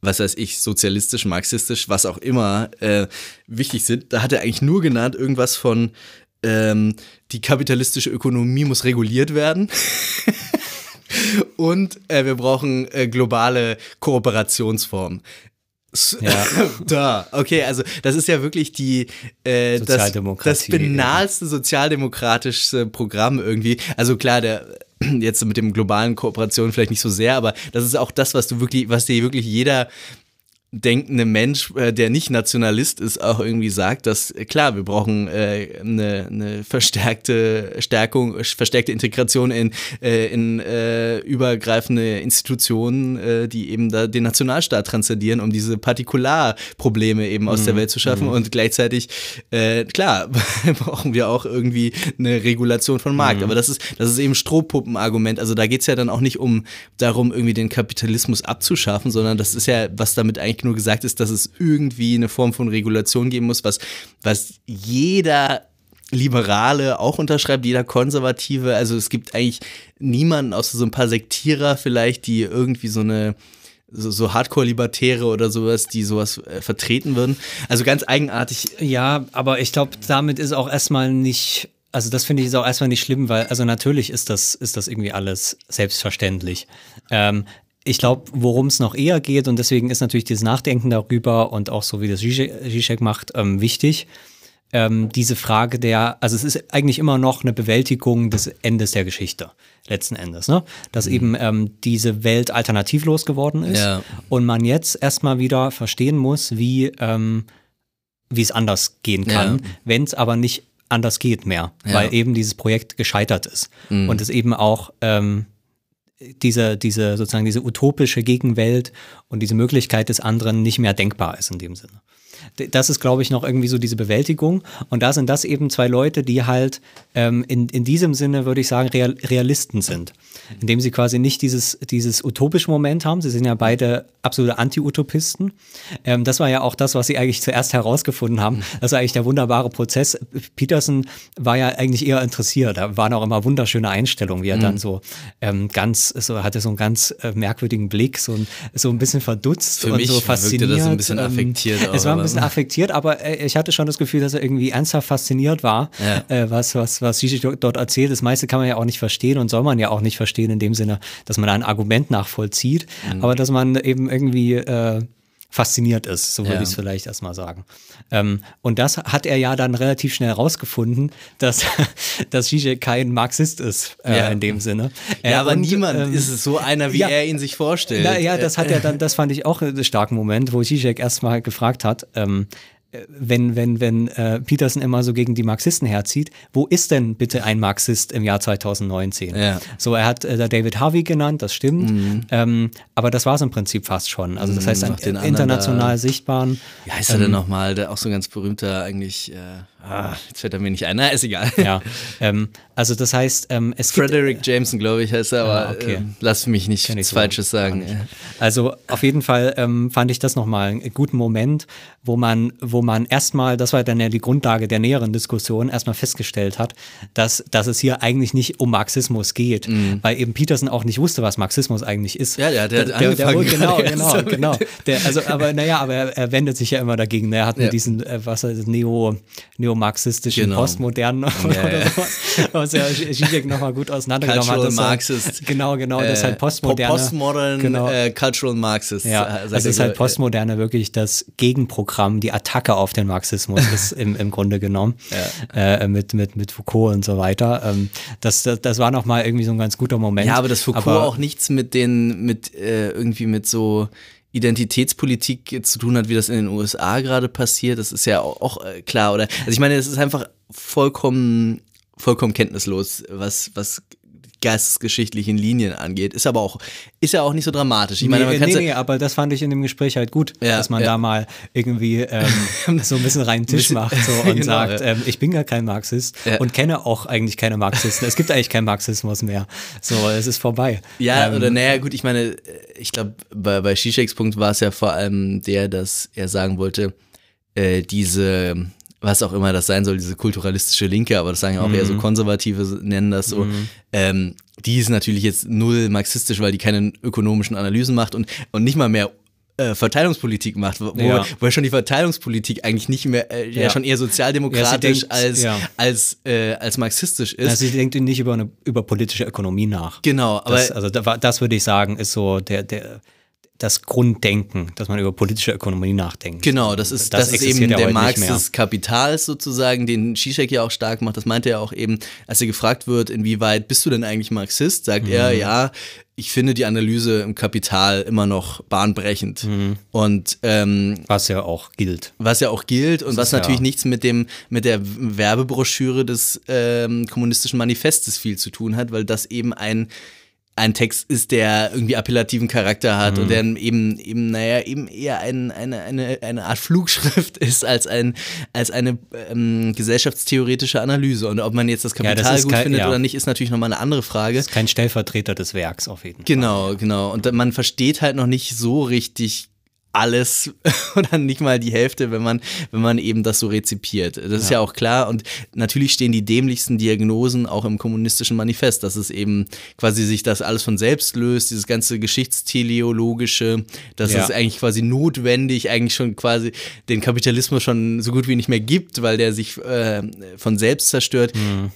was weiß ich, sozialistisch, marxistisch, was auch immer, äh, wichtig sind, da hat er eigentlich nur genannt irgendwas von ähm, die kapitalistische Ökonomie muss reguliert werden. Und äh, wir brauchen äh, globale Kooperationsformen. Ja. da, okay, also das ist ja wirklich die äh, das, das banalste sozialdemokratische Programm irgendwie. Also klar, der jetzt mit dem globalen Kooperation vielleicht nicht so sehr, aber das ist auch das, was du wirklich, was dir wirklich jeder denkende Mensch, äh, der nicht Nationalist ist, auch irgendwie sagt, dass äh, klar, wir brauchen äh, eine, eine verstärkte Stärkung, verstärkte Integration in, äh, in äh, übergreifende Institutionen, äh, die eben da den Nationalstaat transzendieren, um diese Partikularprobleme eben aus mhm. der Welt zu schaffen. Mhm. Und gleichzeitig, äh, klar, brauchen wir auch irgendwie eine Regulation von Markt. Mhm. Aber das ist, das ist eben Strohpuppenargument. Also da geht's ja dann auch nicht um darum, irgendwie den Kapitalismus abzuschaffen, sondern das ist ja, was damit eigentlich nur gesagt ist, dass es irgendwie eine Form von Regulation geben muss, was, was jeder Liberale auch unterschreibt, jeder Konservative. Also es gibt eigentlich niemanden, außer so ein paar Sektierer vielleicht, die irgendwie so eine so, so Hardcore-Libertäre oder sowas, die sowas äh, vertreten würden. Also ganz eigenartig. Ja, aber ich glaube, damit ist auch erstmal nicht, also das finde ich ist auch erstmal nicht schlimm, weil, also natürlich ist das, ist das irgendwie alles selbstverständlich. Ähm, ich glaube, worum es noch eher geht, und deswegen ist natürlich dieses Nachdenken darüber und auch so, wie das Zizek macht, ähm, wichtig. Ähm, diese Frage der, also es ist eigentlich immer noch eine Bewältigung des Endes der Geschichte, letzten Endes, ne? Dass mhm. eben ähm, diese Welt alternativlos geworden ist ja. und man jetzt erstmal wieder verstehen muss, wie, ähm, wie es anders gehen kann, ja. wenn es aber nicht anders geht mehr, ja. weil eben dieses Projekt gescheitert ist mhm. und es eben auch ähm, diese, diese sozusagen diese utopische Gegenwelt und diese Möglichkeit des anderen nicht mehr denkbar ist in dem Sinne. Das ist, glaube ich, noch irgendwie so diese Bewältigung. Und da sind das eben zwei Leute, die halt ähm, in, in diesem Sinne, würde ich sagen, Real, Realisten sind. Indem sie quasi nicht dieses, dieses utopische Moment haben. Sie sind ja beide absolute Anti-Utopisten. Ähm, das war ja auch das, was sie eigentlich zuerst herausgefunden haben. Das war eigentlich der wunderbare Prozess. Peterson war ja eigentlich eher interessiert. Da waren auch immer wunderschöne Einstellungen, wie er dann so ähm, ganz, so hatte so einen ganz äh, merkwürdigen Blick, so ein, so ein bisschen verdutzt Für und mich so wirkte das fasziniert. ein bisschen Ähm, affektiert auch, Es war ein aber- bisschen affektiert, aber äh, ich hatte schon das Gefühl, dass er irgendwie ernsthaft fasziniert war, Ja. äh, was, was, was Gigi dort erzählt. Das meiste kann man ja auch nicht verstehen und soll man ja auch nicht verstehen in dem Sinne, dass man ein Argument nachvollzieht, Mhm. aber dass man eben irgendwie äh, fasziniert ist, so würde Ja. ich es vielleicht erstmal sagen. Ähm, und das hat er ja dann relativ schnell herausgefunden, dass, dass Zizek kein Marxist ist, äh, Ja. in dem Sinne. Ja, Äh, aber und, niemand ähm, ist es so einer, wie ja. er ihn sich vorstellt. na, ja, das hat er dann, das fand ich auch einen starken Moment, wo Zizek erstmal gefragt hat, ähm, äh, wenn, wenn, wenn äh, Peterson immer so gegen die Marxisten herzieht, wo ist denn bitte ein Marxist im Jahr 2019? Ja. So, er hat äh, da David Harvey genannt, das stimmt, ähm, aber das war es im Prinzip fast schon. Also das heißt, noch einen den anderen international da. sichtbaren, Wie heißt er denn nochmal? Der auch so ein ganz berühmter eigentlich. Äh, ah, jetzt fällt er mir nicht ein. Na, ist egal. ja, ähm, also das heißt, ähm, es gibt Frederick Jameson, glaube ich, heißt er, aber Ah, okay. ähm, lass mich nicht nichts so Falsches sagen. nicht. Also auf jeden Fall ähm, fand ich das nochmal einen guten Moment, wo man, wo man erstmal, das war dann ja die Grundlage der näheren Diskussion, erstmal festgestellt hat, dass, dass es hier eigentlich nicht um Marxismus geht, weil eben Peterson auch nicht wusste, was Marxismus eigentlich ist. Mhm. Ja, der hat- der der, der, angefangen genau, gerade erst genau, damit. genau. Der, also, aber naja, aber er, er wendet sich ja immer dagegen. ne? Er hat Ja. diesen, äh, was er, neo, neomarxistischen, Genau. postmodernen Ja, oder ja. sowas, was ja Zizek nochmal gut auseinandergenommen hat. Cultural dass er- Marxist. Genau, genau, das ist halt postmoderne. Postmodern Genau. äh, Cultural Marxist. Ja, äh, also er ist halt Postmoderne wirklich das Gegenprogramm, die Attacke auf den Marxismus ist im, im Grunde genommen. Äh, mit, mit, mit Foucault und so weiter. Ähm, das, das, das war nochmal irgendwie so ein ganz guter Moment. Ja, aber dass Foucault Aber- auch nichts mit den, mit äh, irgendwie mit so Identitätspolitik zu tun hat, wie das in den USA gerade passiert, das ist ja auch, äh, klar, oder? Also ich meine, es ist einfach vollkommen, vollkommen kenntnislos, was, was geistesgeschichtlichen Linien angeht. Ist aber auch, ist ja auch nicht so dramatisch. Ich meine, man nee, kann nee, nee, aber das fand ich in dem Gespräch halt gut, Ja, dass man ja. da mal irgendwie ähm, so ein bisschen reinen Tisch macht so, und Genau, sagt, ja. ähm, ich bin gar kein Marxist und kenne auch eigentlich keine Marxisten. es gibt eigentlich keinen Marxismus mehr. So, es ist vorbei. Ja, Ähm, oder naja, gut, ich meine, ich glaube, bei, bei Zizeks Punkt war es ja vor allem der, dass er sagen wollte, äh, diese, was auch immer das sein soll, diese kulturalistische Linke, aber das sagen ja auch eher so Konservative, nennen das so, ähm, die ist natürlich jetzt null marxistisch, weil die keine ökonomischen Analysen macht und, und nicht mal mehr äh, Verteilungspolitik macht, wo, Ja. wo schon die Verteilungspolitik eigentlich nicht mehr, äh, ja. Ja. schon eher sozialdemokratisch Ja, denkt, als, als, äh, als marxistisch ist. Also sie denkt nicht über eine über politische Ökonomie nach. genau, aber Das, also das würde ich sagen, ist so der, der, das Grunddenken, dass man über politische Ökonomie nachdenkt. Genau, das ist, das, ist existiert eben ja der Marx des Kapitals sozusagen, den Zizek ja auch stark macht. Das meinte er auch eben, als er gefragt wird, inwieweit bist du denn eigentlich Marxist, sagt Mhm. er, ja, ich finde die Analyse im Kapital immer noch bahnbrechend. Mhm. Und ähm, Was ja auch gilt. was ja auch gilt und was ist ja- natürlich nichts mit dem mit der Werbebroschüre des ähm, kommunistischen Manifestes viel zu tun hat, weil das eben ein ein Text ist, der irgendwie appellativen Charakter hat Mhm. und der eben eben naja eben eher ein, eine, eine, eine Art Flugschrift ist als ein als eine ähm, gesellschaftstheoretische Analyse und ob man jetzt das Ja, das Kapital gut kein- findet ja. oder nicht ist natürlich nochmal eine andere Frage. Das ist kein Stellvertreter des Werks auf jeden Fall. Genau, genau. Und man versteht halt noch nicht so richtig alles oder nicht mal die Hälfte, wenn man, wenn man eben das so rezipiert. Das ist ja auch klar. Und natürlich stehen die dämlichsten Diagnosen auch im kommunistischen Manifest, dass es eben quasi sich das alles von selbst löst, dieses ganze Geschichtsteleologische, dass Ja. es eigentlich quasi notwendig, eigentlich schon quasi den Kapitalismus schon so gut wie nicht mehr gibt, weil der sich äh, von selbst zerstört.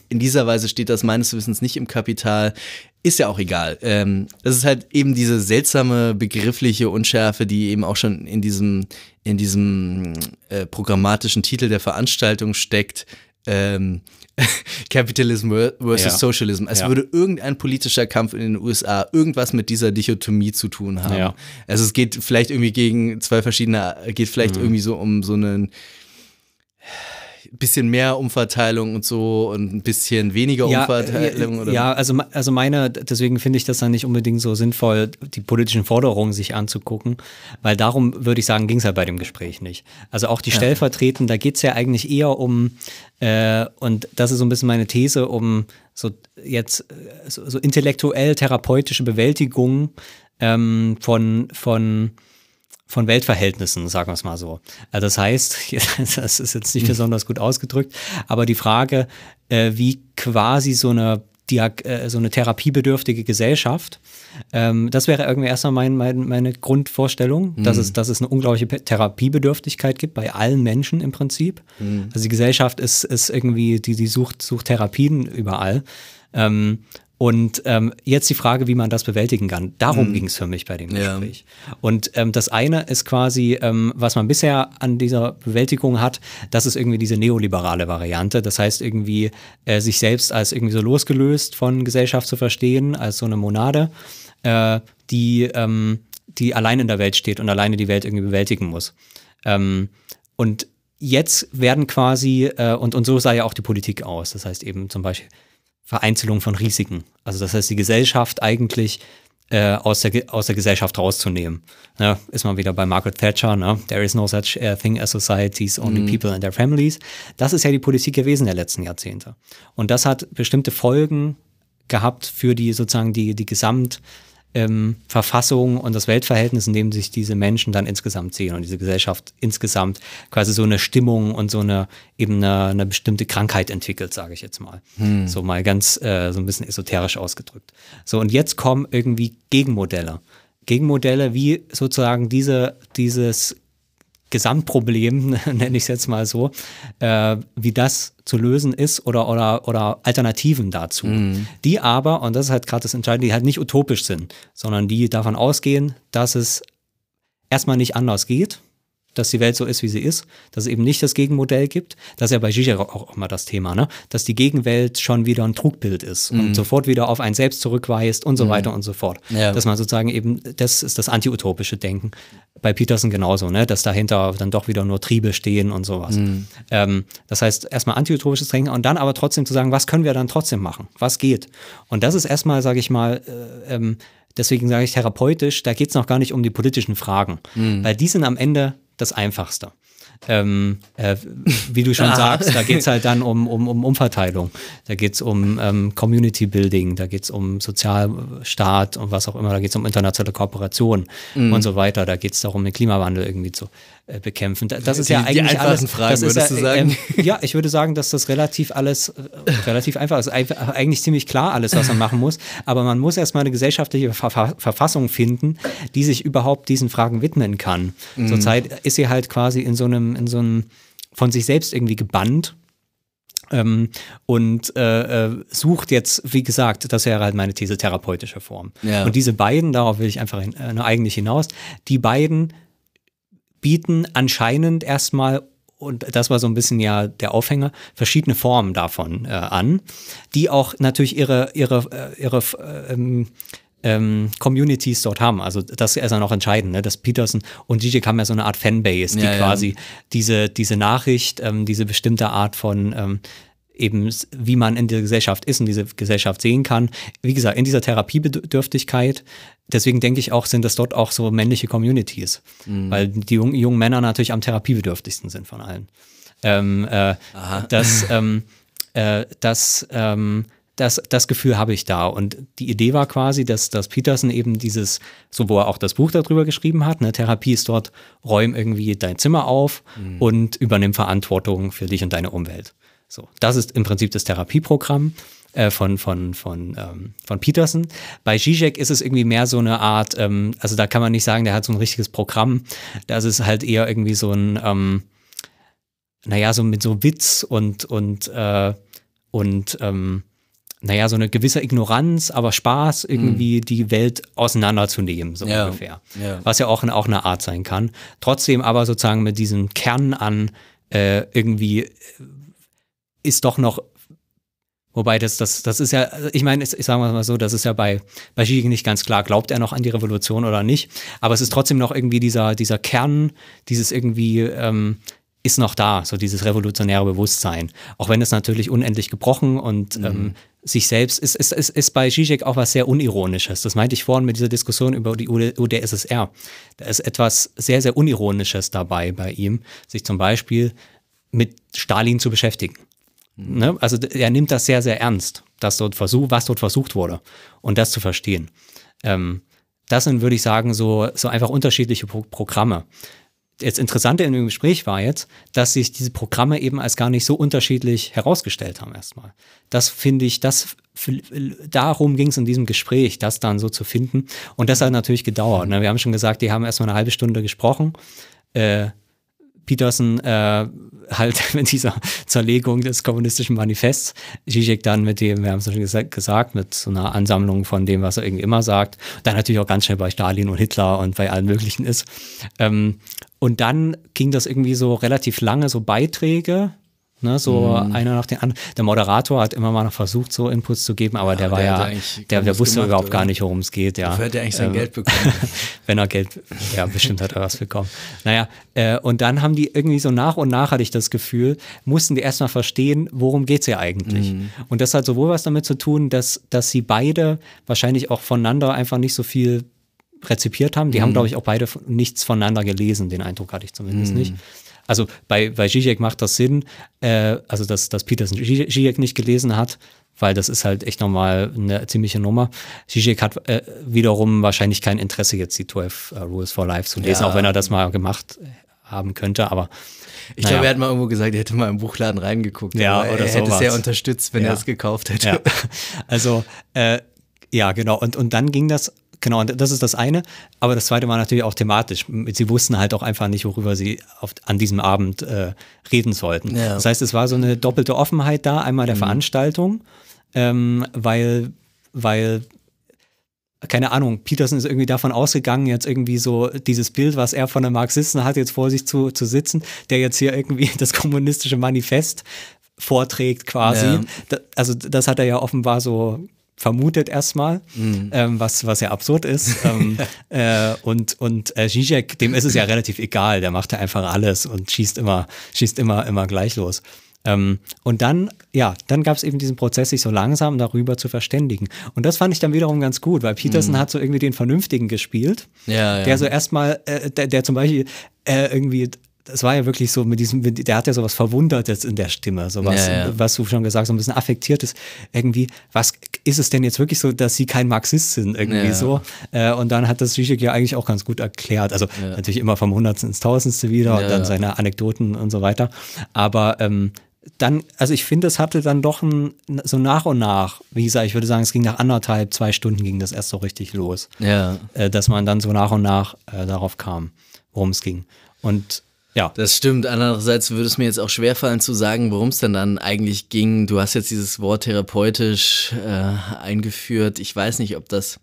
In dieser Weise steht das meines Wissens nicht im Kapital. Ist ja auch egal. Ähm, das ist halt eben diese seltsame begriffliche Unschärfe, die eben auch schon in diesem, in diesem äh, programmatischen Titel der Veranstaltung steckt. Ähm, Capitalism versus Ja. Socialism. Als Ja. würde irgendein politischer Kampf in den USA irgendwas mit dieser Dichotomie zu tun haben. Ja. Also es geht vielleicht irgendwie gegen zwei verschiedene, geht Mhm. vielleicht irgendwie so um so einen bisschen mehr Umverteilung und so und ein bisschen weniger ja, Umverteilung? Oder? Ja, also, also meine, deswegen finde ich das dann nicht unbedingt so sinnvoll, die politischen Forderungen sich anzugucken, weil darum würde ich sagen, ging es ja bei dem Gespräch nicht. Also auch die ja. Stellvertretenden, da geht es ja eigentlich eher um, äh, und das ist so ein bisschen meine These, um so jetzt äh, so, so intellektuell therapeutische Bewältigung ähm, von, von von Weltverhältnissen, sagen wir es mal so. Also das heißt, das ist jetzt nicht hm. besonders gut ausgedrückt, aber die Frage, äh, wie quasi so eine, Diag äh, so eine therapiebedürftige Gesellschaft, ähm, das wäre irgendwie erstmal mein, mein, meine Grundvorstellung, mhm. dass, es, dass es eine unglaubliche Therapiebedürftigkeit gibt bei allen Menschen im Prinzip. Mhm. Also die Gesellschaft ist, ist irgendwie, die, die sucht, sucht Therapien überall. Ähm, und ähm, jetzt die Frage, wie man das bewältigen kann. Darum mhm. ging es für mich bei dem Gespräch. Ja. Und ähm, das eine ist quasi, ähm, was man bisher an dieser Bewältigung hat, das ist irgendwie diese neoliberale Variante. Das heißt irgendwie, äh, sich selbst als irgendwie so losgelöst von Gesellschaft zu verstehen, als so eine Monade, äh, die, ähm, die allein in der Welt steht und alleine die Welt irgendwie bewältigen muss. Ähm, und jetzt werden quasi, äh, und, und so sah ja auch die Politik aus. Das heißt eben zum Beispiel, Vereinzelung von Risiken. Also das heißt, die Gesellschaft eigentlich äh, aus, der, aus der Gesellschaft rauszunehmen. Ne? Ist man wieder bei Margaret Thatcher, ne? There is no such uh, thing as societies, only mhm. people and their families. Das ist ja die Politik gewesen der letzten Jahrzehnte. Und das hat bestimmte Folgen gehabt für die sozusagen die, die Gesamt- ähm, Verfassung und das Weltverhältnis, in dem sich diese Menschen dann insgesamt sehen und diese Gesellschaft insgesamt quasi so eine Stimmung und so eine eben eine, eine bestimmte Krankheit entwickelt, sage ich jetzt mal. Hm. So mal ganz äh, so ein bisschen esoterisch ausgedrückt. So und jetzt kommen irgendwie Gegenmodelle. Gegenmodelle, wie sozusagen diese, dieses Gesamtproblem, nenne ich es jetzt mal so, äh, wie das zu lösen ist oder, oder, oder Alternativen dazu. Mhm. Die aber, und das ist halt gerade das Entscheidende, die halt nicht utopisch sind, sondern die davon ausgehen, dass es erstmal nicht anders geht, dass die Welt so ist, wie sie ist, dass es eben nicht das Gegenmodell gibt. Das ist ja bei Zizek auch immer das Thema, ne? dass die Gegenwelt schon wieder ein Trugbild ist mhm. und sofort wieder auf ein Selbst zurückweist und so mhm. weiter und so fort. Ja. Dass man sozusagen eben, das ist das antiutopische Denken. Bei Peterson genauso, ne? dass dahinter dann doch wieder nur Triebe stehen und sowas. Mhm. Ähm, das heißt, erstmal antiutopisches Denken und dann aber trotzdem zu sagen, was können wir dann trotzdem machen? Was geht? Und das ist erstmal, sage ich mal, äh, ähm, deswegen sage ich therapeutisch, da geht es noch gar nicht um die politischen Fragen, mhm. weil die sind am Ende das Einfachste. Ähm, äh, wie du schon sagst, da geht es halt dann um, um, um Umverteilung, da geht es um ähm, Community Building, da geht es um Sozialstaat und was auch immer, da geht es um internationale Kooperation mm. und so weiter, da geht es darum, den Klimawandel irgendwie zu äh, bekämpfen. Das ist die, ja eigentlich die alles. Fragen, das ist ja, du sagen? Ähm, ja, ich würde sagen, dass das relativ alles äh, relativ einfach ist. Eigentlich ziemlich klar alles, was man machen muss. Aber man muss erstmal eine gesellschaftliche Ver Verfassung finden, die sich überhaupt diesen Fragen widmen kann. Mhm. Zurzeit ist sie halt quasi in so einem, in so einem von sich selbst irgendwie gebannt. Ähm, und äh, äh, sucht jetzt, wie gesagt, das wäre halt meine These, therapeutische Form. Ja. Und diese beiden, darauf will ich einfach hin, äh, nur eigentlich hinaus, die beiden bieten anscheinend erstmal und das war so ein bisschen ja der Aufhänger, verschiedene Formen davon äh, an, die auch natürlich ihre, ihre, äh, ihre ähm, ähm, Communities dort haben. Also das ist ja noch entscheidend, ne? dass Peterson und DJ haben ja so eine Art Fanbase, die ja, quasi ja. diese, diese Nachricht, ähm, diese bestimmte Art von ähm, eben, wie man in der Gesellschaft ist und diese Gesellschaft sehen kann. Wie gesagt, in dieser Therapiebedürftigkeit. Deswegen denke ich auch, sind das dort auch so männliche Communities, mhm. weil die jungen, jungen Männer natürlich am therapiebedürftigsten sind von allen. Ähm, äh, das, ähm, äh, das, ähm, das, das Gefühl habe ich da. Und die Idee war quasi, dass, dass Peterson eben dieses, so wo er auch das Buch darüber geschrieben hat, ne, Therapie ist dort, räum irgendwie dein Zimmer auf mhm. und übernimm Verantwortung für dich und deine Umwelt. So, das ist im Prinzip das Therapieprogramm äh, von, von, von, ähm, von Peterson. Bei Zizek ist es irgendwie mehr so eine Art, ähm, also da kann man nicht sagen, der hat so ein richtiges Programm. Das ist halt eher irgendwie so ein, ähm, naja, so mit so Witz und, und, äh, und ähm, naja, so eine gewisse Ignoranz, aber Spaß, irgendwie mm. die Welt auseinanderzunehmen, so ja. ungefähr. Ja. Was ja auch, auch eine Art sein kann. Trotzdem aber sozusagen mit diesem Kern an äh, irgendwie ist doch noch Wobei das, das, das ist ja, ich meine, ich sage mal so, das ist ja bei, bei Xi nicht ganz klar, glaubt er noch an die Revolution oder nicht. Aber es ist trotzdem noch irgendwie dieser, dieser Kern, dieses irgendwie ähm, ist noch da, so dieses revolutionäre Bewusstsein. Auch wenn es natürlich unendlich gebrochen und ähm, sich selbst ist, ist, ist, ist bei Zizek auch was sehr Unironisches. Das meinte ich vorhin mit dieser Diskussion über die UdSSR. Da ist etwas sehr, sehr Unironisches dabei bei ihm, sich zum Beispiel mit Stalin zu beschäftigen. Ne? Also er nimmt das sehr, sehr ernst, dass dort versuch, was dort versucht wurde und das zu verstehen. Ähm, das sind, würde ich sagen, so, so einfach unterschiedliche Pro Programme. Jetzt Interessante in dem Gespräch war jetzt, dass sich diese Programme eben als gar nicht so unterschiedlich herausgestellt haben erstmal. Das finde ich, das darum ging es in diesem Gespräch, das dann so zu finden. Und das hat natürlich gedauert. Ne? Wir haben schon gesagt, die haben erstmal eine halbe Stunde gesprochen. Äh, Peterson äh, halt mit dieser Zerlegung des kommunistischen Manifests, Zizek dann mit dem, wir haben es schon gesa gesagt, mit so einer Ansammlung von dem, was er irgendwie immer sagt, dann natürlich auch ganz schnell bei Stalin und Hitler und bei allen möglichen ist. Ähm, und dann ging das irgendwie so relativ lange, so Beiträge, ne, so einer nach dem anderen. Der Moderator hat immer mal noch versucht, so Inputs zu geben, aber der war ja, der, der wusste gemacht, überhaupt oder? gar nicht, worum es geht. Ja. Dafür hat er eigentlich sein Ähm, Geld bekommen. wenn er Geld, ja, bestimmt hat er was bekommen. Naja, äh, und dann haben die irgendwie so nach und nach, hatte ich das Gefühl, mussten die erstmal verstehen, worum geht's hier eigentlich. Und das hat sowohl was damit zu tun, dass, dass sie beide wahrscheinlich auch voneinander einfach nicht so viel rezipiert haben. Die haben, glaube ich, auch beide nichts voneinander gelesen, den Eindruck hatte ich zumindest nicht. Also bei, bei Zizek macht das Sinn, äh, also dass, dass Peterson Zizek nicht gelesen hat, weil das ist halt echt nochmal eine ziemliche Nummer. Zizek hat äh, wiederum wahrscheinlich kein Interesse, jetzt die 12 äh, Rules for Life zu lesen, Ja. auch wenn er das mal gemacht haben könnte, aber Ich naja. glaube, er hat mal irgendwo gesagt, er hätte mal im Buchladen reingeguckt. Ja, oder er hätte es sowas. sehr unterstützt, wenn Ja. er es gekauft hätte. Ja, also äh, ja, genau. Und, und dann ging das, genau, und das ist das eine. Aber das zweite war natürlich auch thematisch. Sie wussten halt auch einfach nicht, worüber sie auf, an diesem Abend äh, reden sollten. Ja. Das heißt, es war so eine doppelte Offenheit da, einmal der Veranstaltung, ähm, weil, weil keine Ahnung, Peterson ist irgendwie davon ausgegangen, jetzt irgendwie so dieses Bild, was er von einem Marxisten hat, jetzt vor sich zu, zu sitzen, der jetzt hier irgendwie das kommunistische Manifest vorträgt quasi. Ja. Also das hat er ja offenbar so vermutet erstmal, ähm, was, was ja absurd ist. ähm, äh, und und äh, Zizek, dem ist es ja relativ egal, der macht ja einfach alles und schießt immer, schießt immer, immer gleich los. Ähm, und dann, ja, dann gab es eben diesen Prozess, sich so langsam darüber zu verständigen. Und das fand ich dann wiederum ganz gut, weil Peterson hat so irgendwie den Vernünftigen gespielt, Ja, ja. der so erstmal, äh, der, der zum Beispiel äh, irgendwie, das war ja wirklich so mit diesem, der hat ja sowas Verwundertes in der Stimme, sowas, Ja, ja. was du schon gesagt hast, so ein bisschen affektiertes, irgendwie, was ist es denn jetzt wirklich so, dass sie kein Marxist sind, irgendwie Ja. so? Äh, und dann hat das Zizek ja eigentlich auch ganz gut erklärt. Also natürlich immer vom Hundertsten ins Tausendste wieder und dann seine Anekdoten und so weiter. Aber ähm, dann, also ich finde, es hatte dann doch ein, so nach und nach, wie gesagt, ich würde sagen, es ging nach anderthalb, zwei Stunden ging das erst so richtig los ja. äh, dass man dann so nach und nach äh, darauf kam, worum es ging. Und ja, Das stimmt. Andererseits würde es mir jetzt auch schwerfallen zu sagen, worum es denn dann eigentlich ging. Du hast jetzt dieses Wort therapeutisch äh, eingeführt. Ich weiß nicht, ob das,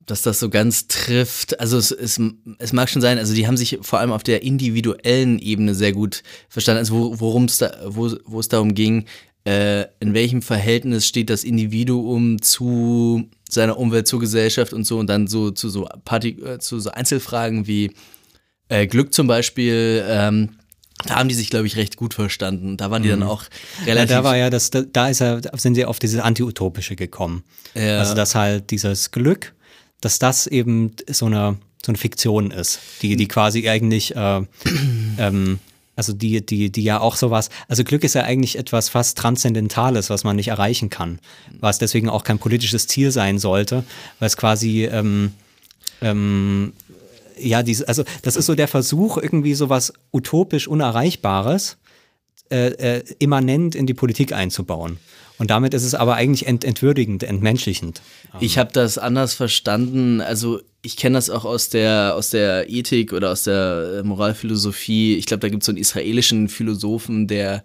ob das so ganz trifft. Also es, es, es mag schon sein, also die haben sich vor allem auf der individuellen Ebene sehr gut verstanden. Also wo, worum es da, wo es darum ging, äh, in welchem Verhältnis steht das Individuum zu seiner Umwelt, zur Gesellschaft und so und dann so zu so, Parti äh, zu so Einzelfragen wie äh, Glück zum Beispiel, ähm, da haben die sich, glaube ich, recht gut verstanden. Da waren die dann auch Mhm. ja, relativ. da war ja das, da, da ist er, sind sie auf dieses Anti-Utopische gekommen. Ja. Also dass halt dieses Glück, dass das eben so eine, so eine Fiktion ist, die, die quasi eigentlich, äh, ähm, also die, die, die ja auch sowas, also Glück ist ja eigentlich etwas fast Transzendentales, was man nicht erreichen kann, was deswegen auch kein politisches Ziel sein sollte, weil es quasi, ähm, ähm, ja, diese, also das ist so der Versuch, irgendwie sowas utopisch Unerreichbares äh, äh, immanent in die Politik einzubauen. Und damit ist es aber eigentlich ent entwürdigend, entmenschlichend. Ich habe das anders verstanden. Also ich kenne das auch aus der, aus der Ethik oder aus der äh, Moralphilosophie. Ich glaube, da gibt es so einen israelischen Philosophen, der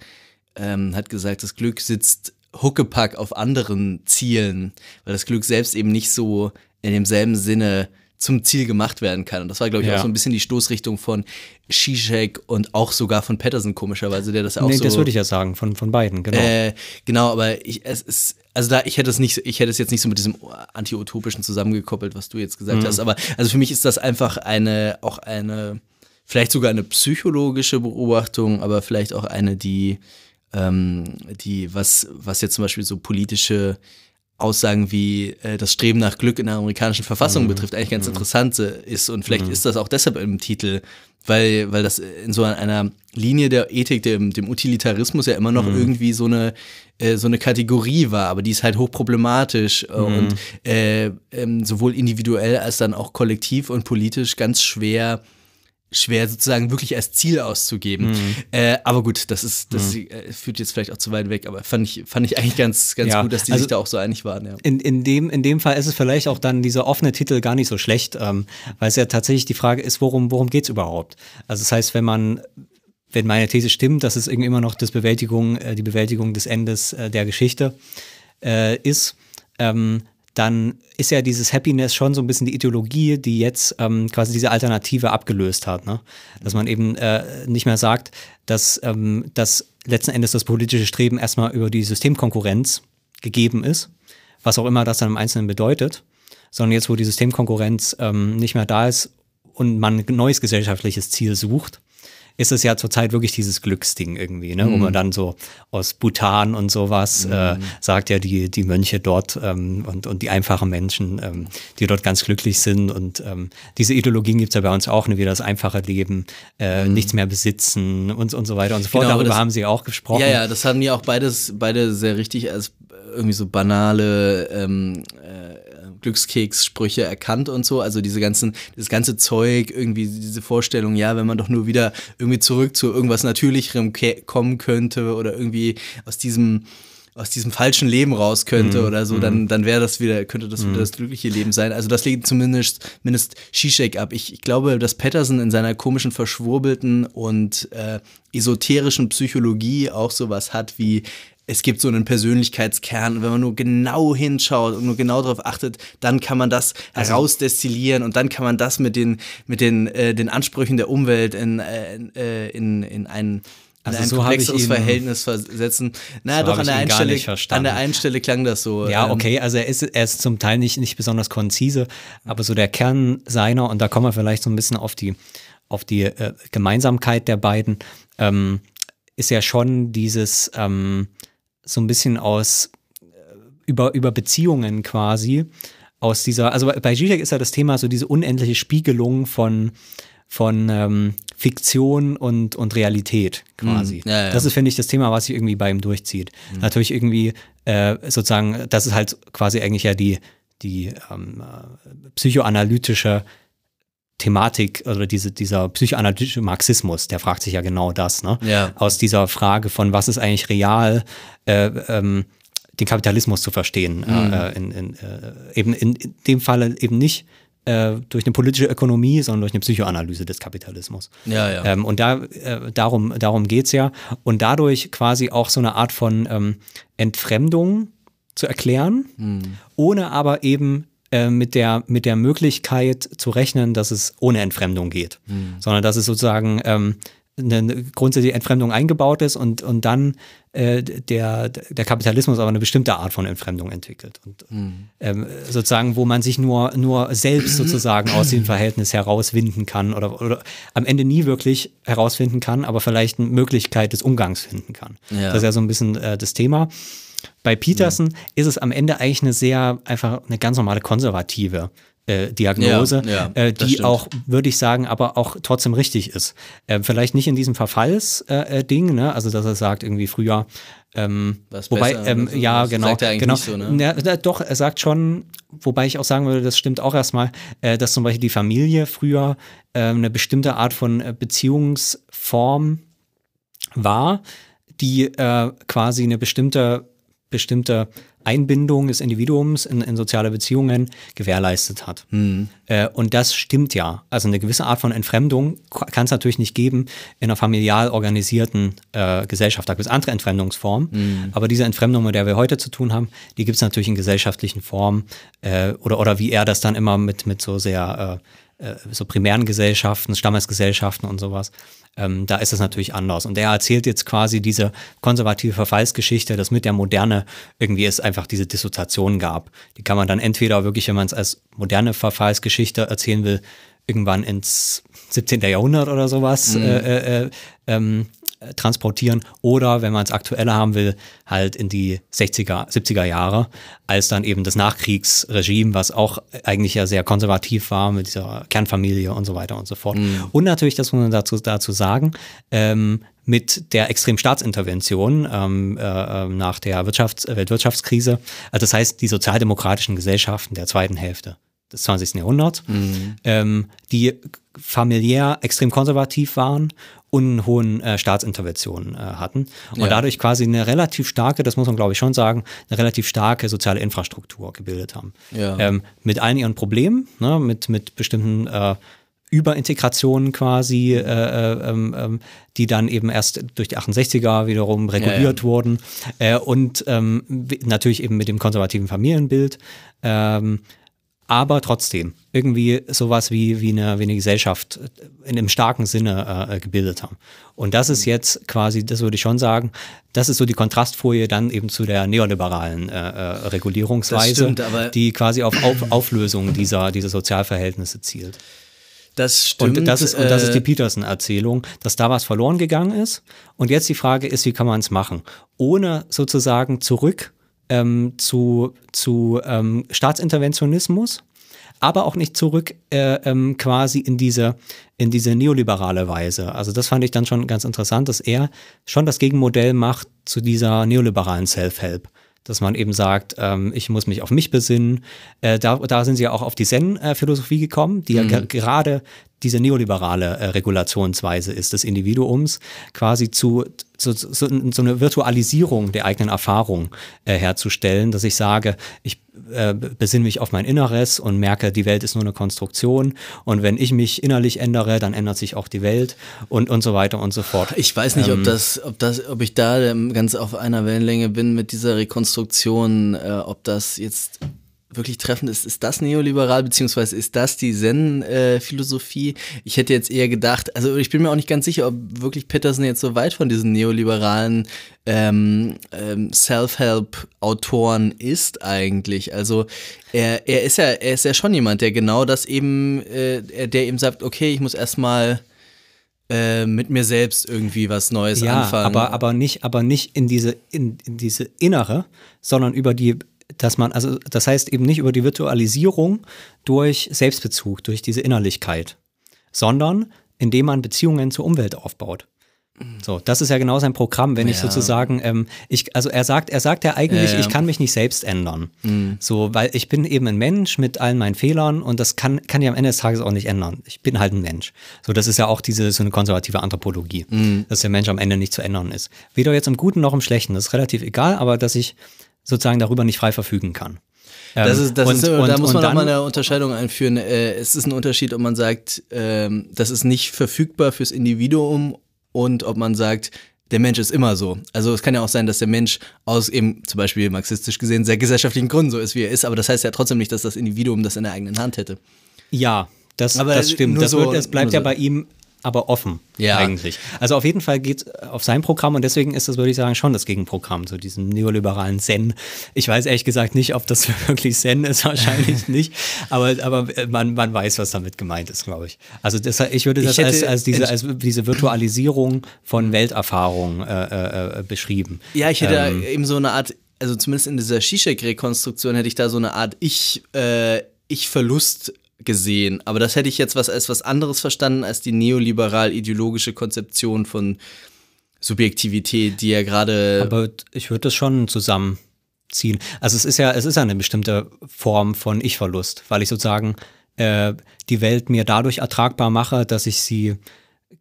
ähm, hat gesagt, das Glück sitzt Huckepack auf anderen Zielen, weil das Glück selbst eben nicht so in demselben Sinne zum Ziel gemacht werden kann. Und das war, glaube ich, Ja. auch so ein bisschen die Stoßrichtung von Zizek und auch sogar von Patterson komischerweise, der das auch nee, so... das würde ich ja sagen, von, von beiden, genau. Äh, genau, aber ich, es ist, also da, ich hätte es nicht, ich hätte es jetzt nicht so mit diesem anti-utopischen zusammengekoppelt, was du jetzt gesagt Mhm. hast, aber also für mich ist das einfach eine, auch eine vielleicht sogar eine psychologische Beobachtung, aber vielleicht auch eine, die, ähm, die was, was jetzt zum Beispiel so politische Aussagen wie äh, das Streben nach Glück in der amerikanischen Verfassung Mhm. betrifft, eigentlich ganz interessant äh, ist. Und vielleicht Mhm. ist das auch deshalb im Titel, weil, weil das in so einer Linie der Ethik, dem, dem Utilitarismus ja immer noch Mhm. irgendwie so eine, äh, so eine Kategorie war, aber die ist halt hochproblematisch äh, Mhm. und äh, ähm, sowohl individuell als dann auch kollektiv und politisch ganz schwer schwer sozusagen wirklich als Ziel auszugeben. Mhm. Äh, aber gut, das ist, das äh, führt jetzt vielleicht auch zu weit weg, aber fand ich, fand ich eigentlich ganz, ganz Ja, gut, dass die also- sich da auch so einig waren. Ja. In, in, dem, in dem Fall ist es vielleicht auch dann dieser offene Titel gar nicht so schlecht, ähm, weil es ja tatsächlich die Frage ist, worum, worum geht es überhaupt? Also das heißt, wenn man, wenn meine These stimmt, dass es irgendwie immer noch das Bewältigung, äh, die Bewältigung des Endes äh, der Geschichte ist, ähm, dann ist ja dieses Happiness schon so ein bisschen die Ideologie, die jetzt ähm, quasi diese Alternative abgelöst hat. Ne? Dass man eben äh, nicht mehr sagt, dass, ähm, dass letzten Endes das politische Streben erstmal über die Systemkonkurrenz gegeben ist, was auch immer das dann im Einzelnen bedeutet, sondern jetzt, wo die Systemkonkurrenz ähm, nicht mehr da ist und man ein neues gesellschaftliches Ziel sucht, ist es ja zurzeit wirklich dieses Glücksding irgendwie, ne? wo man dann so aus Bhutan und sowas äh, sagt ja die, die Mönche dort ähm, und, und die einfachen Menschen, ähm, die dort ganz glücklich sind und ähm, diese Ideologien gibt es ja bei uns auch, ne? wie das einfache Leben, äh, nichts mehr besitzen und, und so weiter und so fort. Genau, Darüber das- haben sie auch gesprochen. Ja, ja, das haben die auch beides, beide sehr richtig als irgendwie so banale ähm, äh, Glückskeks-Sprüche erkannt und so. Also diese ganzen, das ganze Zeug, irgendwie diese Vorstellung, ja, wenn man doch nur wieder irgendwie zurück zu irgendwas Natürlicherem kommen könnte oder irgendwie aus diesem aus diesem falschen Leben raus könnte Mhm. oder so, dann, dann wäre das wieder, könnte das wieder das glückliche Leben sein. Also das legt zumindest, zumindest Zizek ab. Ich, ich glaube, dass Patterson in seiner komischen, verschwurbelten und äh, esoterischen Psychologie auch sowas hat wie es gibt so einen Persönlichkeitskern und wenn man nur genau hinschaut und nur genau darauf achtet, dann kann man das Also herausdestillieren und dann kann man das mit den, mit den, äh, den Ansprüchen der Umwelt in, äh, in, äh, in, in ein in Also ein so komplexeres ihn- Verhältnis versetzen. Na, So doch, an der, einen Stelle, an der einen Stelle klang das so. Ja, ähm, okay, also er ist, er ist zum Teil nicht, nicht besonders konzise, aber so der Kern seiner, und da kommen wir vielleicht so ein bisschen auf die, auf die äh, Gemeinsamkeit der beiden, ähm, ist ja schon dieses ähm, so ein bisschen aus äh, über, über Beziehungen quasi, aus dieser, also bei Zizek ist ja das Thema so diese unendliche Spiegelung von, von ähm, Fiktion und, und Realität quasi. Mhm. Ja, ja. Das ist, finde ich, das Thema, was sich irgendwie bei ihm durchzieht. Natürlich irgendwie äh, sozusagen, das ist halt quasi eigentlich ja die, die ähm, äh, psychoanalytische Thematik oder diese, dieser psychoanalytische Marxismus, der fragt sich ja genau das, ne? Ja. Aus dieser Frage von was ist eigentlich real, äh, ähm, den Kapitalismus zu verstehen. Mhm. Äh, in, in, äh, eben in, in dem Falle eben nicht äh, durch eine politische Ökonomie, sondern durch eine Psychoanalyse des Kapitalismus. Ja, ja. Ähm, und da, äh, darum, darum geht es ja. Und dadurch quasi auch so eine Art von ähm, Entfremdung zu erklären, ohne aber eben äh, mit, der, mit der Möglichkeit zu rechnen, dass es ohne Entfremdung geht. Sondern dass es sozusagen ähm, eine grundsätzliche Entfremdung eingebaut ist und, und dann äh, der, der Kapitalismus aber eine bestimmte Art von Entfremdung entwickelt. Und ähm, sozusagen, wo man sich nur, nur selbst sozusagen aus dem Verhältnis herauswinden kann oder, oder am Ende nie wirklich herausfinden kann, aber vielleicht eine Möglichkeit des Umgangs finden kann. Ja. Das ist ja so ein bisschen äh, das Thema. Bei Peterson ist es am Ende eigentlich eine sehr, einfach eine ganz normale konservative äh, Diagnose, Ja, ja, äh, die auch, würde ich sagen, aber auch trotzdem richtig ist. Äh, vielleicht nicht in diesem Verfallsding, äh, Ding, ne? also dass er sagt, irgendwie früher, ähm, Was wobei, besser ähm, so. ja, Das genau, sagt er genau. nicht so, ne? Ja, doch, er sagt schon, wobei ich auch sagen würde, das stimmt auch erstmal, äh, dass zum Beispiel die Familie früher äh, eine bestimmte Art von äh, Beziehungsform war, die äh, quasi eine bestimmte, bestimmte Einbindung des Individuums in, in soziale Beziehungen gewährleistet hat. Äh, und das stimmt ja. Also eine gewisse Art von Entfremdung kann es natürlich nicht geben in einer familial organisierten äh, Gesellschaft. Da gibt es andere Entfremdungsformen. Aber diese Entfremdung, mit der wir heute zu tun haben, die gibt es natürlich in gesellschaftlichen Formen. Äh, oder, oder wie er das dann immer mit, mit so sehr äh, äh, so primären Gesellschaften, Stammesgesellschaften und sowas. Ähm, da ist es natürlich anders. Und er erzählt jetzt quasi diese konservative Verfallsgeschichte, dass mit der Moderne irgendwie es einfach diese Dissoziation gab. Die kann man dann entweder wirklich, wenn man es als moderne Verfallsgeschichte erzählen will, irgendwann ins 17. Jahrhundert oder sowas Mhm. äh, äh, ähm, äh, transportieren oder wenn man es aktueller haben will, halt in die 60er, 70er Jahre, als dann eben das Nachkriegsregime, was auch eigentlich ja sehr konservativ war mit dieser Kernfamilie und so weiter und so fort. Und natürlich, das muss man dazu, dazu sagen, ähm, mit der extremen Staatsintervention ähm, äh, äh, nach der Wirtschafts-, äh, Weltwirtschaftskrise, also das heißt die sozialdemokratischen Gesellschaften der zweiten Hälfte des 20. Jahrhunderts, ähm, die familiär extrem konservativ waren und einen hohen äh, Staatsinterventionen äh, hatten und Ja. dadurch quasi eine relativ starke, das muss man glaube ich schon sagen, eine relativ starke soziale Infrastruktur gebildet haben. Ja. Ähm, mit allen ihren Problemen, ne, mit, mit bestimmten äh, Überintegrationen quasi, äh, äh, ähm, ähm, die dann eben erst durch die 68er wiederum reguliert wurden äh, und ähm, natürlich eben mit dem konservativen Familienbild. Aber trotzdem irgendwie sowas wie, wie, eine, wie eine Gesellschaft in einem starken Sinne äh, gebildet haben. Und das ist jetzt quasi, das würde ich schon sagen, das ist so die Kontrastfolie dann eben zu der neoliberalen äh, äh, Regulierungsweise, stimmt, die quasi auf, auf Auflösung dieser, dieser Sozialverhältnisse zielt. Das stimmt. Und das ist, und das ist die äh, Peterson-Erzählung, dass da was verloren gegangen ist. Und jetzt die Frage ist, wie kann man es machen? Ohne sozusagen zurück ähm, zu, zu ähm, Staatsinterventionismus, aber auch nicht zurück äh, ähm, quasi in diese, in diese neoliberale Weise. Also das fand ich dann schon ganz interessant, dass er schon das Gegenmodell macht zu dieser neoliberalen Self-Help. Dass man eben sagt, ähm, ich muss mich auf mich besinnen. Äh, da, da sind sie ja auch auf die Zen-Philosophie gekommen, die ja ge- gerade diese neoliberale äh, Regulationsweise ist des Individuums, quasi zu so, so, so eine Virtualisierung der eigenen Erfahrung äh, herzustellen, dass ich sage, ich äh, besinne mich auf mein Inneres und merke, die Welt ist nur eine Konstruktion und wenn ich mich innerlich ändere, dann ändert sich auch die Welt und, und so weiter und so fort. Ich weiß nicht, Ähm, ob das, ob das, ob ich da ganz auf einer Wellenlänge bin mit dieser Rekonstruktion, äh, ob das jetzt wirklich treffend ist. Ist das neoliberal, beziehungsweise ist das die Zen-Philosophie? ich hätte jetzt eher gedacht, also ich bin mir auch nicht ganz sicher, ob wirklich Peterson jetzt so weit von diesen neoliberalen ähm, ähm, Self-Help-Autoren ist eigentlich. Also er, er ist ja, er ist ja schon jemand, der genau das eben, äh, der eben sagt, okay, ich muss erstmal äh, mit mir selbst irgendwie was Neues ja, anfangen. aber, aber nicht, aber nicht in diese, in, in diese innere, sondern über die, dass man, also das heißt eben nicht über die Virtualisierung durch Selbstbezug, durch diese Innerlichkeit, sondern indem man Beziehungen zur Umwelt aufbaut. So, das ist ja genau sein Programm, wenn ich Ja. sozusagen, ähm, ich, also er sagt, er sagt ja eigentlich, Ja, ja. ich kann mich nicht selbst ändern. So, weil ich bin eben ein Mensch mit allen meinen Fehlern und das kann, kann ja am Ende des Tages auch nicht ändern. Ich bin halt ein Mensch. So, das ist ja auch diese, so eine konservative Anthropologie, dass der Mensch am Ende nicht zu ändern ist. Weder jetzt im Guten noch im Schlechten, das ist relativ egal, aber dass ich sozusagen darüber nicht frei verfügen kann. Das Ähm, ist, das und- ist, da und- muss und man auch dann- mal eine Unterscheidung einführen. Äh, es ist ein Unterschied, ob man sagt, ähm, das ist nicht verfügbar fürs Individuum und ob man sagt, der Mensch ist immer so. Also es kann ja auch sein, dass der Mensch aus eben zum Beispiel marxistisch gesehen sehr gesellschaftlichen Gründen so ist, wie er ist, aber das heißt ja trotzdem nicht, dass das Individuum das in der eigenen Hand hätte. Ja, das, das stimmt. Das, so- wird, das bleibt ja so. bei ihm aber offen Ja. eigentlich. Also auf jeden Fall geht es auf sein Programm und deswegen ist das, würde ich sagen, schon das Gegenprogramm zu diesem neoliberalen Zen. Ich weiß ehrlich gesagt nicht, ob das wirklich Zen ist, wahrscheinlich nicht, aber, aber man, man weiß, was damit gemeint ist, glaube ich. Also das, ich würde Ich das als, hätte- als, diese, als diese Virtualisierung von Welterfahrung äh, äh, beschrieben. Ja, ich hätte Ähm, da eben so eine Art, also zumindest in dieser Zizek-Rekonstruktion hätte ich da so eine Art Ich, äh, Ich-Verlust gesehen. Aber das hätte ich jetzt was als was anderes verstanden als die neoliberal-ideologische Konzeption von Subjektivität, die ja gerade. Aber ich würde das schon zusammenziehen. Also es ist ja, es ist ja eine bestimmte Form von Ich-Verlust, weil ich sozusagen äh, die Welt mir dadurch ertragbar mache, dass ich sie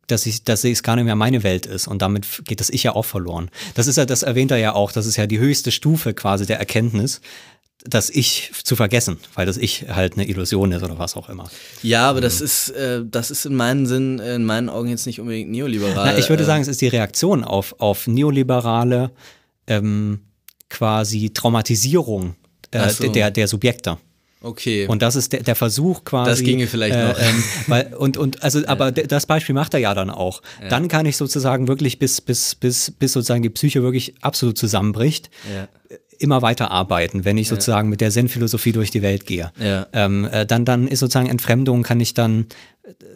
dass ich, dass es gar nicht mehr meine Welt ist und damit geht das Ich ja auch verloren. Das ist ja, das erwähnt er ja auch, das ist ja die höchste Stufe quasi der Erkenntnis, das Ich zu vergessen, weil das Ich halt eine Illusion ist oder was auch immer. Ja, aber das ist, äh, das ist in meinen Sinn, äh, in meinen Augen jetzt nicht unbedingt neoliberal. Na, ich würde äh, sagen, es ist die Reaktion auf, auf neoliberale ähm, quasi Traumatisierung äh, so. der, der Subjekte. Okay. Und das ist der, der Versuch quasi. Das ginge vielleicht noch. Ähm, weil, und, und, also, aber d- das Beispiel macht er ja dann auch. Dann kann ich sozusagen wirklich, bis, bis, bis, bis sozusagen die Psyche wirklich absolut zusammenbricht, Ja. Immer weiter arbeiten, wenn ich sozusagen mit der Zen-Philosophie durch die Welt gehe. Ja. Ähm, äh, dann, dann ist sozusagen Entfremdung, kann ich dann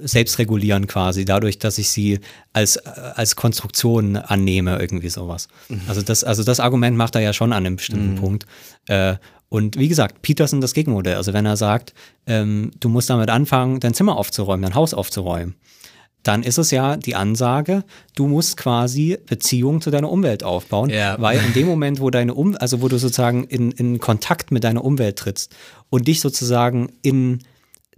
selbst regulieren quasi, dadurch, dass ich sie als, äh, als Konstruktion annehme, irgendwie sowas. Mhm. Also das, also das Argument macht er ja schon an einem bestimmten Punkt. Äh, und wie gesagt, Peterson das Gegenmodell. Also wenn er sagt, ähm, du musst damit anfangen, dein Zimmer aufzuräumen, dein Haus aufzuräumen, dann ist es ja die Ansage, du musst quasi Beziehung zu deiner Umwelt aufbauen, Ja. weil in dem Moment, wo deine um also wo du sozusagen in, in Kontakt mit deiner Umwelt trittst und dich sozusagen in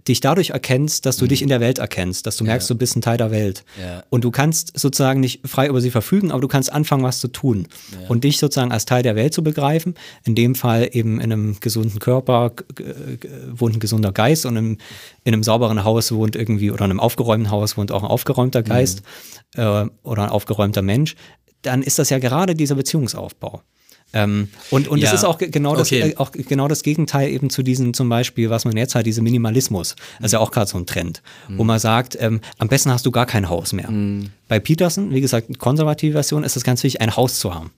dich dadurch erkennst, dass du dich in der Welt erkennst, dass du merkst, du bist ein Teil der Welt. Mhm. Ja. Und du kannst sozusagen nicht frei über sie verfügen, aber du kannst anfangen, was zu tun. Und dich sozusagen als Teil der Welt zu begreifen, in dem Fall eben in einem gesunden Körper wohnt ein gesunder Geist und im, in einem sauberen Haus wohnt irgendwie, oder in einem aufgeräumten Haus wohnt auch ein aufgeräumter Geist äh, oder ein aufgeräumter Mensch, dann ist das ja gerade dieser Beziehungsaufbau. Ähm, und und es Ja, ist auch ge- genau das, okay. äh, auch genau das Gegenteil eben zu diesem zum Beispiel, was man jetzt hat, diese Minimalismus. Das ist ja auch gerade so ein Trend, wo man sagt, ähm, am besten hast du gar kein Haus mehr. Bei Peterson, wie gesagt, konservative Version, ist es ganz wichtig, ein Haus zu haben.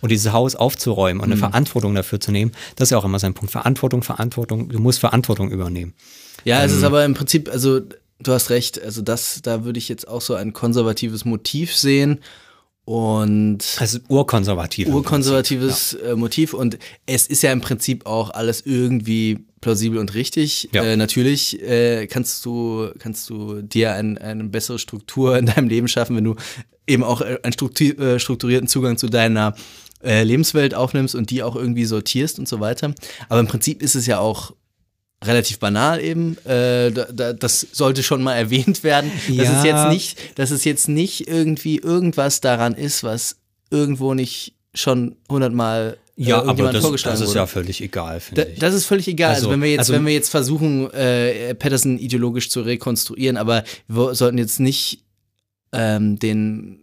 Und dieses Haus aufzuräumen und eine Verantwortung dafür zu nehmen, das ist ja auch immer sein Punkt. Verantwortung, Verantwortung, du musst Verantwortung übernehmen. Ja, es ist Ähm. aber im Prinzip, also du hast recht, also das, da würde ich jetzt auch so ein konservatives Motiv sehen und Also urkonservativ. urkonservatives äh, Motiv und es ist ja im Prinzip auch alles irgendwie plausibel und richtig. Ja. Äh, natürlich äh, kannst du kannst du dir ein, eine bessere Struktur in deinem Leben schaffen, wenn du eben auch äh, einen äh, strukturierten Zugang zu deiner äh, Lebenswelt aufnimmst und die auch irgendwie sortierst und so weiter. Aber im Prinzip ist es ja auch relativ banal eben. Äh, da, da, das sollte schon mal erwähnt werden. Dass es Ja. jetzt nicht, dass es jetzt nicht irgendwie irgendwas daran ist, was irgendwo nicht schon hundertmal äh, Ja, aber das, das ist wurde. ja völlig egal, finde Da, ich. das ist völlig egal. Also, Also- wenn wir jetzt, also- wenn wir jetzt versuchen, äh, Patterson ideologisch zu rekonstruieren, aber wir sollten jetzt nicht ähm, den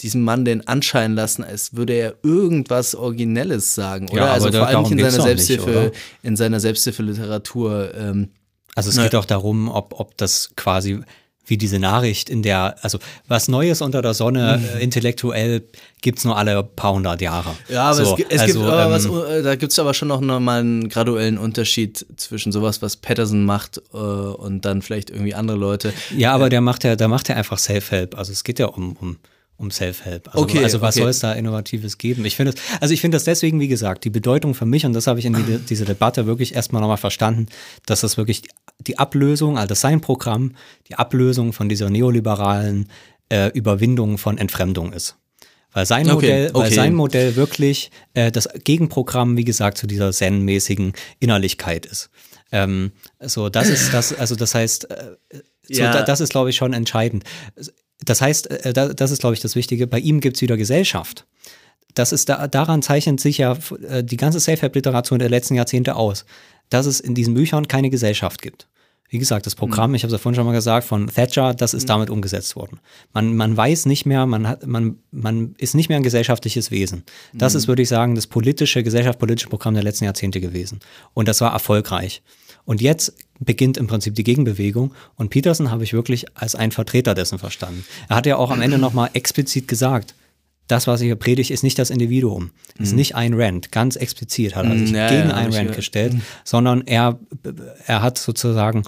diesem Mann den Anschein lassen, als würde er irgendwas Originelles sagen, oder? Ja, also da- vor allem nicht in seiner nicht, Selbsthilfe, oder? in seiner Selbsthilfeliteratur. Ähm, Also es Na- geht auch darum, ob, ob das quasi wie diese Nachricht in der, also was Neues unter der Sonne äh, intellektuell gibt's nur alle paar hundert Jahre. Mhm. Ja, aber so, es, gibt- es also, gibt aber was, ähm, äh, da gibt es aber schon noch mal einen graduellen Unterschied zwischen sowas, was Patterson macht äh, und dann vielleicht irgendwie andere Leute. Ja, aber der macht ja, der macht ja einfach Self-Help. Also es geht ja um, um, um Self-Help. Also, Okay, also was okay. soll es da Innovatives geben? Ich finde es, also ich finde das deswegen, wie gesagt, die Bedeutung für mich, und das habe ich in die, diese Debatte wirklich erstmal nochmal verstanden, dass das wirklich die Ablösung, also sein Programm, die Ablösung von dieser neoliberalen äh, Überwindung von Entfremdung ist. Weil sein Okay, Modell, weil sein Modell wirklich äh, das Gegenprogramm, wie gesagt, zu dieser zen-mäßigen Innerlichkeit ist. Ähm, so, das ist das, also das heißt, äh, so, Ja. da, das ist, glaube ich, schon entscheidend. Das heißt, äh, da, das ist, glaube ich, das Wichtige. Bei ihm gibt's wieder Gesellschaft. Das ist da, daran zeichnet sich ja äh, die ganze Safe-Help-Literatur der letzten Jahrzehnte aus, dass es in diesen Büchern keine Gesellschaft gibt. Wie gesagt, das Programm, ich habe es ja vorhin schon mal gesagt, von Thatcher, das ist damit umgesetzt worden. Man, man weiß nicht mehr, man, hat, man, man ist nicht mehr ein gesellschaftliches Wesen. Das ist, würde ich sagen, das politische, gesellschaftspolitische Programm der letzten Jahrzehnte gewesen. Und das war erfolgreich. Und jetzt beginnt im Prinzip die Gegenbewegung. Und Peterson habe ich wirklich als einen Vertreter dessen verstanden. Er hat ja auch am Ende nochmal explizit gesagt, das, was ich hier predige, ist nicht das Individuum, ist nicht ein Rand. Ganz explizit hat er sich Mhm, ja, gegen ja, ein Rand gestellt, sondern er, er hat sozusagen,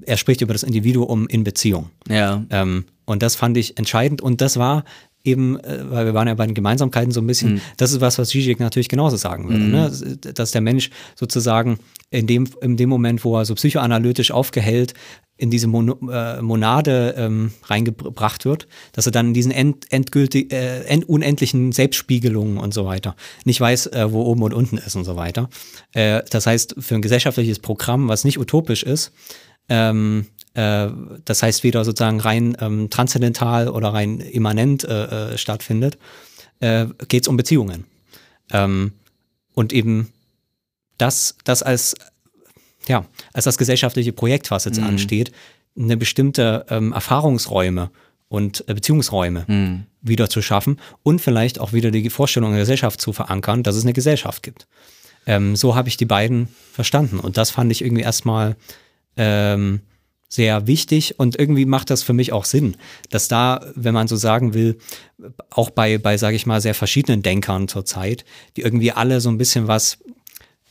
er spricht über das Individuum in Beziehung. Ja. Ähm, und das fand ich entscheidend. Und das war eben, äh, weil wir waren ja bei den Gemeinsamkeiten so ein bisschen, das ist was, was Zizek natürlich genauso sagen würde. Ne? Dass der Mensch sozusagen in dem, in dem Moment, wo er so psychoanalytisch aufgehellt in diese Mono, äh, Monade ähm, reingebracht wird, dass er dann in diesen end, endgültig, äh, end, unendlichen Selbstspiegelungen und so weiter nicht weiß, äh, wo oben und unten ist und so weiter. Äh, das heißt, für ein gesellschaftliches Programm, was nicht utopisch ist, ähm, äh, das heißt weder sozusagen rein ähm, transzendental oder rein immanent äh, äh, stattfindet, äh, geht es um Beziehungen. Ähm, und eben das, das als, ja, als das gesellschaftliche Projekt, was jetzt ansteht, eine bestimmte ähm, Erfahrungsräume und äh, Beziehungsräume wieder zu schaffen und vielleicht auch wieder die Vorstellung der Gesellschaft zu verankern, dass es eine Gesellschaft gibt. Ähm, so habe ich die beiden verstanden. Und das fand ich irgendwie erstmal ähm, sehr wichtig und irgendwie macht das für mich auch Sinn, dass da, wenn man so sagen will, auch bei, bei sage ich mal, sehr verschiedenen Denkern zurzeit, die irgendwie alle so ein bisschen was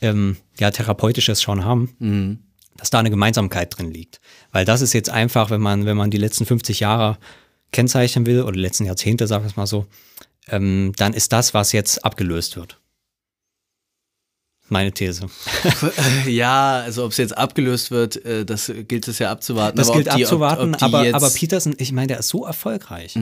ähm, ja, Therapeutisches schon haben, dass da eine Gemeinsamkeit drin liegt. Weil das ist jetzt einfach, wenn man, wenn man die letzten 50 Jahre kennzeichnen will, oder die letzten Jahrzehnte, sag ich mal so, ähm, dann ist das, was jetzt abgelöst wird. Meine These. ja, also ob es jetzt abgelöst wird, äh, das gilt es ja abzuwarten. Das aber gilt die, abzuwarten, ob, ob aber, Mhm. aber Peterson, ich meine, der ist so erfolgreich.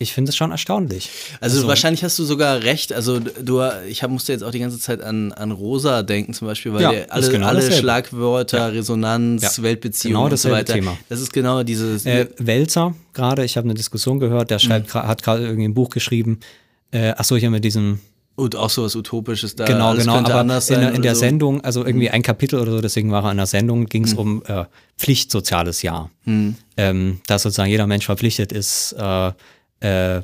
Ich finde es schon erstaunlich. Also, wahrscheinlich hast du sogar recht. Also du, ich hab, musste jetzt auch die ganze Zeit an, an Rosa denken zum Beispiel, weil Ja, der alle, genau alle. Schlagwörter, Resonanz, Ja, Weltbeziehungen genau und so weiter. Thema. Das ist genau dieses. Äh, Welzer, gerade, ich habe eine Diskussion gehört, der schreibt, Mhm. hat gerade irgendwie ein Buch geschrieben. Äh, achso, hier mit diesem und auch sowas Utopisches da. genau, genau, könnte aber anders in, in der so. Mhm. Sendung, also irgendwie ein Kapitel oder so, deswegen war er in der Sendung, ging es um äh, Pflichtsoziales Jahr. Mhm. Ähm, dass sozusagen jeder Mensch verpflichtet ist, äh, äh,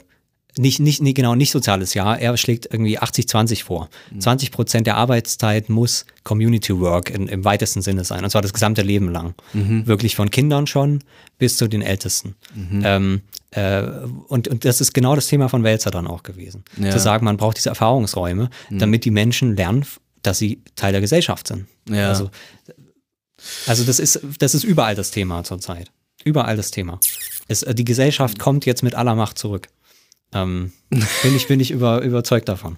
nicht, nicht, nicht, genau, nicht soziales Jahr. Er schlägt irgendwie 80-20 vor. Mhm. 20 Prozent der Arbeitszeit muss Community Work in, im weitesten Sinne sein. Und zwar das gesamte Leben lang. Mhm. Wirklich von Kindern schon bis zu den Ältesten. Ähm, äh, und, und das ist genau das Thema von Welzer dann auch gewesen. Ja. Zu sagen, man braucht diese Erfahrungsräume, damit die Menschen lernen, dass sie Teil der Gesellschaft sind. Ja. Also, also das ist, das ist überall das Thema zurzeit. Überall das Thema. Es, äh, die Gesellschaft kommt jetzt mit aller Macht zurück. Ähm, bin ich, bin ich über, überzeugt davon.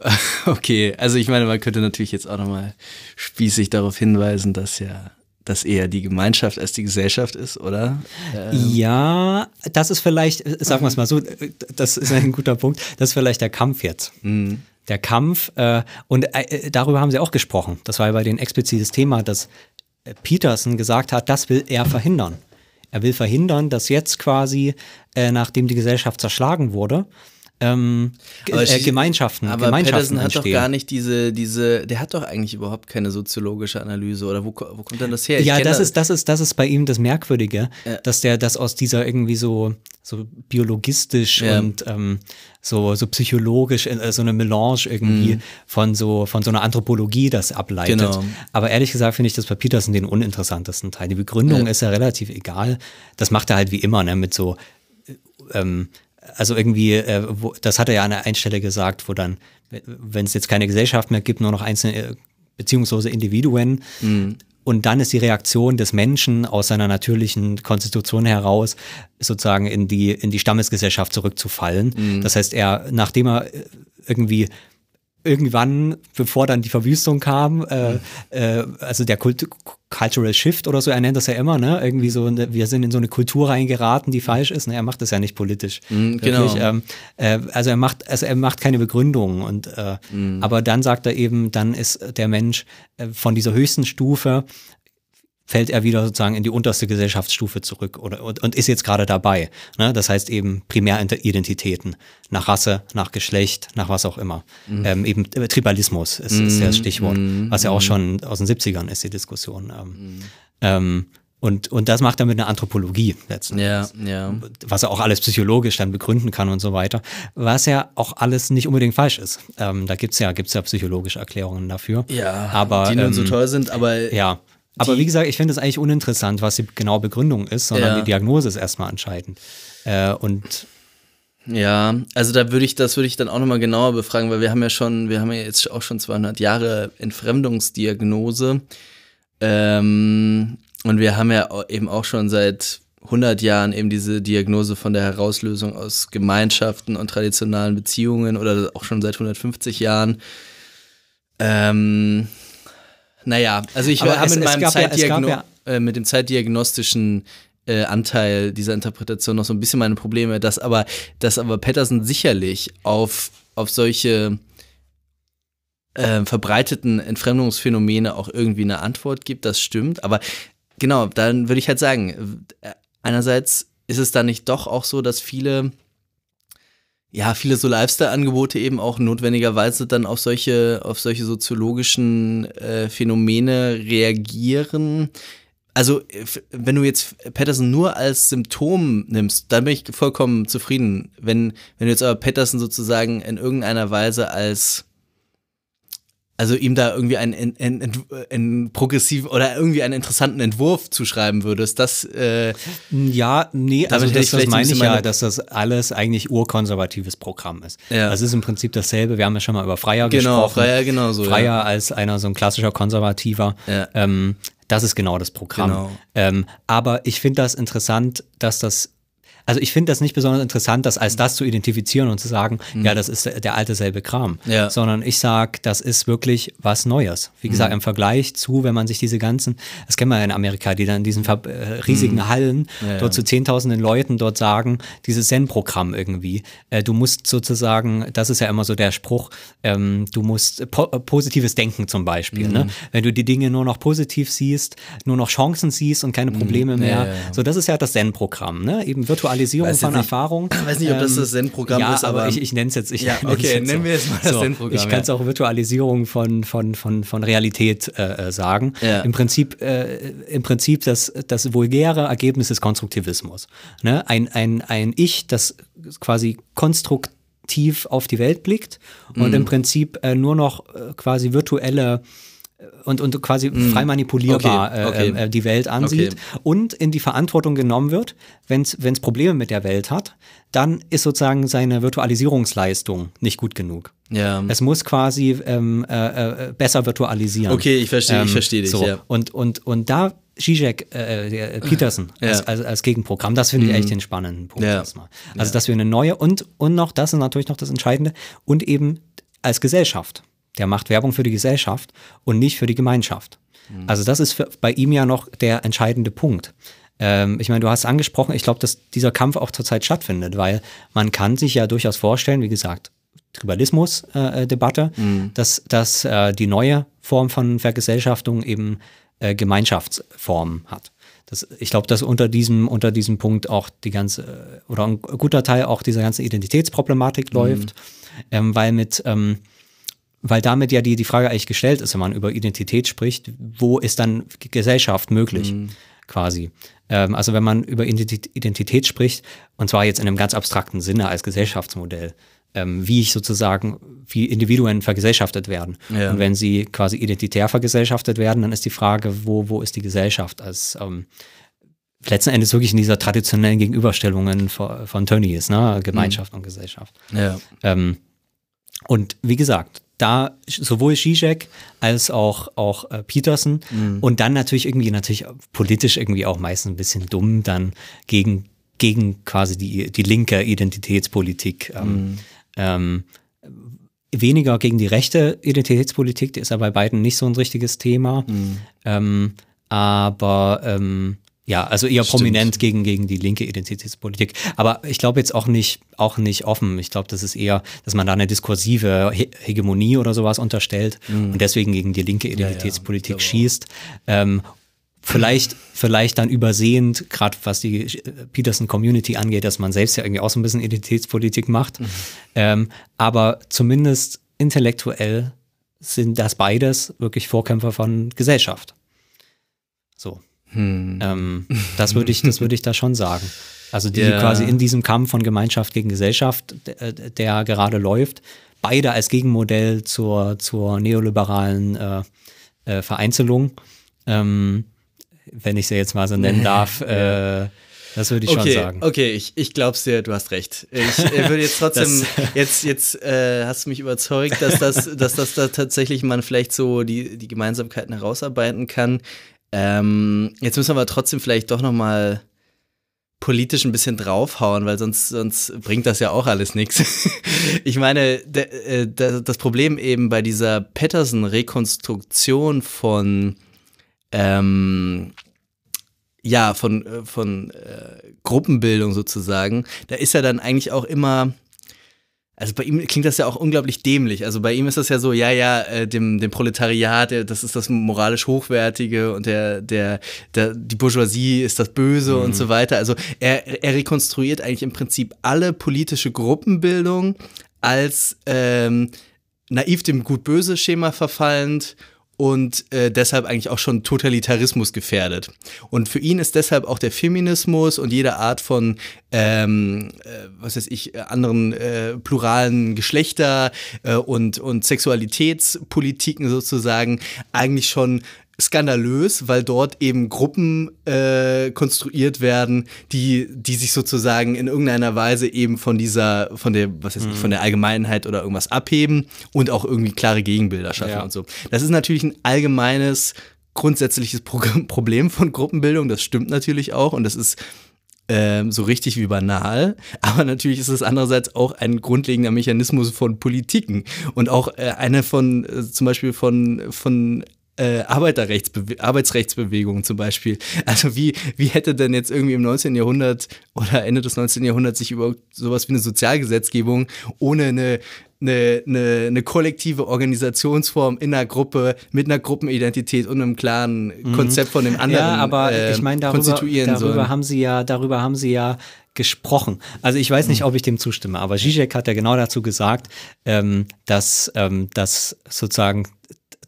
Okay, also ich meine, man könnte natürlich jetzt auch nochmal spießig darauf hinweisen, dass ja das eher die Gemeinschaft als die Gesellschaft ist, oder? Ja, das ist vielleicht, äh, sagen wir es mal so, äh, das ist ein guter Punkt, das ist vielleicht der Kampf jetzt. Der Kampf, äh, und äh, darüber haben sie auch gesprochen. Das war ja bei den explizites Thema, dass äh, Peterson gesagt hat, das will er verhindern. Er will verhindern, dass jetzt quasi, äh, nachdem die Gesellschaft zerschlagen wurde, ähm, Aber äh, es- Gemeinschaften, Aber Gemeinschaften Patterson hat doch entstehen. gar nicht diese, diese, der hat doch eigentlich überhaupt keine soziologische Analyse oder wo, wo kommt denn das her? Ich Ja, kenn das ist, das ist, das ist bei ihm das Merkwürdige, dass der das aus dieser irgendwie so, so biologistisch Ja. und ähm, so, so psychologisch, äh, so eine Melange irgendwie von so, von so einer Anthropologie das ableitet. Mhm. Genau. Aber ehrlich gesagt finde ich das bei Peterson den uninteressantesten Teil. Die Begründung ist ja relativ egal. Das macht er halt wie immer, ne, mit so, ähm, also irgendwie, äh, wo, das hat er ja an der einen Stelle gesagt, wo dann, wenn es jetzt keine Gesellschaft mehr gibt, nur noch einzelne äh, beziehungslose Individuen. Und dann ist die Reaktion des Menschen aus seiner natürlichen Konstitution heraus sozusagen in die, in die Stammesgesellschaft zurückzufallen. Das heißt, er, nachdem er äh, irgendwie irgendwann, bevor dann die Verwüstung kam, äh, äh, also der Kult Cultural Shift oder so, er nennt das ja immer, ne? Irgendwie so, wir sind in so eine Kultur reingeraten, die falsch ist. Ne? Er macht das ja nicht politisch. genau. Wirklich, ähm, äh, also er macht, also er macht keine Begründungen und äh, aber dann sagt er eben, dann ist der Mensch äh, von dieser höchsten Stufe fällt er wieder sozusagen in die unterste Gesellschaftsstufe zurück oder, und, und ist jetzt gerade dabei. Ne? Das heißt eben Primäridentitäten nach Rasse, nach Geschlecht, nach was auch immer. Ähm, eben äh, Tribalismus ist, ist das Stichwort, was ja auch schon aus den 70ern ist, die Diskussion. Ähm, ähm, und, und das macht er mit einer Anthropologie letztendlich Ja, ja. was er auch alles psychologisch dann begründen kann und so weiter, was ja auch alles nicht unbedingt falsch ist. Ähm, da gibt's ja, gibt's ja psychologische Erklärungen dafür. Ja, aber, die nun so ähm, toll sind, aber Ja. Aber wie gesagt, ich finde es eigentlich uninteressant, was die genaue Begründung ist, sondern Ja. die Diagnose ist erstmal entscheidend. Äh, und Ja, also da würde ich, das würde ich dann auch nochmal genauer befragen, weil wir haben ja schon, wir haben ja jetzt auch schon 200 Jahre Entfremdungsdiagnose. Ähm, und wir haben ja eben auch schon seit 100 Jahren eben diese Diagnose von der Herauslösung aus Gemeinschaften und traditionalen Beziehungen oder auch schon seit 150 Jahren. Ähm, naja, also ich habe mit meinem ja- ja- äh, mit dem zeitdiagnostischen äh, Anteil dieser Interpretation noch so ein bisschen meine Probleme, dass aber, dass aber Patterson sicherlich auf, auf solche äh, verbreiteten Entfremdungsphänomene auch irgendwie eine Antwort gibt, das stimmt. Aber genau, dann würde ich halt sagen, äh, einerseits ist es dann nicht doch auch so, dass viele ja, viele so Lifestyle-Angebote eben auch notwendigerweise dann auf solche, auf solche soziologischen äh, Phänomene reagieren. Also, wenn du jetzt Patterson nur als Symptom nimmst, dann bin ich vollkommen zufrieden. Wenn, wenn du jetzt aber Patterson sozusagen in irgendeiner Weise als also ihm da irgendwie einen, einen, einen, einen progressiven oder irgendwie einen interessanten Entwurf zuschreiben würdest, das äh, ja, nee, also das, das meine ich ja, dass das alles eigentlich urkonservatives Programm ist. Ja. Das ist im Prinzip dasselbe. Wir haben ja schon mal über Freier genau, gesprochen. Freier genauso. Freier ja. als einer so ein klassischer Konservativer. Ja. Ähm, Das ist genau das Programm. Genau. Ähm, aber ich finde das interessant, dass das also ich finde das nicht besonders interessant, das als das zu identifizieren und zu sagen, ja, das ist der, alte selbe Kram. Mhm. Ja. Sondern ich sage, das ist wirklich was Neues. Wie Mhm. gesagt, im Vergleich zu, wenn man sich diese ganzen, das kennen wir ja in Amerika, die dann in diesen äh, riesigen Hallen Mhm. Ja, ja. dort zu zehntausenden Leuten dort sagen, dieses Zen-Programm irgendwie. Äh, du musst sozusagen, das ist ja immer so der Spruch, ähm, du musst po äh, positives Denken zum Beispiel. Mhm. Ne? Wenn du die Dinge nur noch positiv siehst, nur noch Chancen siehst und keine Probleme mehr. Mhm. ja, ja. So, das ist ja das Zen-Programm, ne? Eben Virtualisierung Weiß von nicht- Erfahrung. weiß nicht, ob das das Zen-Programm ja, ist, aber- ich, ich nenne es jetzt. Ich Ja, okay, jetzt nennen wir jetzt mal das so, Zen-Programm, Ich kann es auch Virtualisierung von, von, von, von Realität äh, äh, sagen. Ja. Im Prinzip, äh, im Prinzip das, das vulgäre Ergebnis des Konstruktivismus. Ne? Ein, ein, ein Ich, das quasi konstruktiv auf die Welt blickt und Mhm. im Prinzip äh, nur noch äh, quasi virtuelle und, und quasi frei manipulierbar Mhm. Okay, okay. Äh, äh, die Welt ansieht Okay. und in die Verantwortung genommen wird, wenn es Probleme mit der Welt hat, dann ist sozusagen seine Virtualisierungsleistung nicht gut genug. Ja. Es muss quasi ähm, äh, äh, besser virtualisieren. Okay, ich verstehe- ich verstehe dich, so. ja. Und, und, und da Zizek, äh, äh, Peterson Ja. Mhm. als, als, als Gegenprogramm, das finde ich echt den spannenden Punkt Ja. erstmal. Also, dass wir eine neue und, und noch, das ist natürlich noch das Entscheidende, und eben als Gesellschaft. Der macht Werbung für die Gesellschaft und nicht für die Gemeinschaft. Mhm. Also das ist für, bei ihm ja noch der entscheidende Punkt. Ähm, ich meine, du hast angesprochen, ich glaube, dass dieser Kampf auch zurzeit stattfindet, weil man kann sich ja durchaus vorstellen, wie gesagt, Tribalismus-Debatte, Mhm. dass, dass äh, die neue Form von Vergesellschaftung eben äh, Gemeinschaftsform hat. Das, ich glaube, dass unter diesem, unter diesem Punkt auch die ganze, äh, oder ein guter Teil auch dieser ganzen Identitätsproblematik läuft, ähm, weil mit, ähm, weil damit ja die, die Frage eigentlich gestellt ist, wenn man über Identität spricht, wo ist dann Gesellschaft möglich, quasi. Ähm, also wenn man über Identität, spricht, und zwar jetzt in einem ganz abstrakten Sinne als Gesellschaftsmodell, ähm, wie ich sozusagen, wie Individuen vergesellschaftet werden. Ja. Und wenn sie quasi identitär vergesellschaftet werden, dann ist die Frage, wo, wo ist die Gesellschaft als ähm, letzten Endes wirklich in dieser traditionellen Gegenüberstellungen von, von Tönnies, ne? Gemeinschaft und Gesellschaft. Ja. Ähm, und wie gesagt, da sowohl Zizek als auch, auch äh, Peterson und dann natürlich irgendwie, natürlich politisch irgendwie auch meistens ein bisschen dumm, dann gegen, gegen quasi die, die linke Identitätspolitik. Ähm, ähm, weniger gegen die rechte Identitätspolitik, die ist ja bei beiden nicht so ein richtiges Thema. Ähm, aber ähm, ja, also eher prominent gegen, gegen die linke Identitätspolitik. Aber ich glaube jetzt auch nicht, auch nicht offen. Ich glaube, das ist eher, dass man da eine diskursive He Hegemonie oder sowas unterstellt und deswegen gegen die linke Identitätspolitik schießt. Ähm, vielleicht, vielleicht dann übersehend, gerade was die äh, Peterson-Community angeht, dass man selbst ja irgendwie auch so ein bisschen Identitätspolitik macht. Ähm, aber zumindest intellektuell sind das beides wirklich Vorkämpfer von Gesellschaft. So. Ähm, das würde ich, das würde ich da schon sagen. Also die Ja. quasi in diesem Kampf von Gemeinschaft gegen Gesellschaft, der, der gerade läuft, beide als Gegenmodell zur, zur neoliberalen äh, äh, Vereinzelung, ähm, wenn ich sie jetzt mal so nennen darf, äh, das würde ich Okay, schon sagen. okay, ich, ich glaub's dir, du hast recht. Ich äh, würde jetzt trotzdem, jetzt, jetzt äh, hast du mich überzeugt, dass das, dass das da tatsächlich man vielleicht so die, die Gemeinsamkeiten herausarbeiten kann. Ähm, jetzt müssen wir aber trotzdem vielleicht doch nochmal politisch ein bisschen draufhauen, weil sonst, sonst bringt das ja auch alles nichts. Ich meine, der, äh, der, das Problem eben bei dieser Patterson-Rekonstruktion von ähm, ja, von, äh, von äh, Gruppenbildung sozusagen, da ist er dann eigentlich auch immer, also bei ihm klingt das ja auch unglaublich dämlich. Also bei ihm ist das ja so, ja, ja, äh, dem, dem Proletariat, der, das ist das moralisch Hochwertige und der, der, der, die Bourgeoisie ist das Böse und so weiter. Also er, er rekonstruiert eigentlich im Prinzip alle politische Gruppenbildung als ähm, naiv dem Gut-Böse-Schema verfallend und äh, deshalb eigentlich auch schon Totalitarismus gefährdet. Und für ihn ist deshalb auch der Feminismus und jede Art von, ähm, äh, was weiß ich, äh, anderen äh, pluralen Geschlechter äh, und, und Sexualitätspolitiken sozusagen eigentlich schon skandalös, weil dort eben Gruppen äh, konstruiert werden, die, die sich sozusagen in irgendeiner Weise eben von dieser, von der, was weiß ich, von der Allgemeinheit oder irgendwas abheben und auch irgendwie klare Gegenbilder schaffen Ja. und so. Das ist natürlich ein allgemeines grundsätzliches Pro Problem von Gruppenbildung, das stimmt natürlich auch und das ist ähm, so richtig wie banal, aber natürlich ist es andererseits auch ein grundlegender Mechanismus von Politiken und auch äh, eine von äh, zum Beispiel von, von äh, Arbeiterrechtsbewe Arbeitsrechtsbewegungen zum Beispiel. Also wie, wie hätte denn jetzt irgendwie im 19. Jahrhundert oder Ende des 19. Jahrhunderts sich über sowas wie eine Sozialgesetzgebung ohne eine eine, eine, eine kollektive Organisationsform in einer Gruppe mit einer Gruppenidentität und einem klaren mhm. Konzept von dem anderen ja, aber äh, ich meine darüber, darüber haben sie ja darüber haben sie ja gesprochen. Also ich weiß nicht, ob ich dem zustimme, aber Zizek hat ja genau dazu gesagt, ähm, dass, ähm, dass sozusagen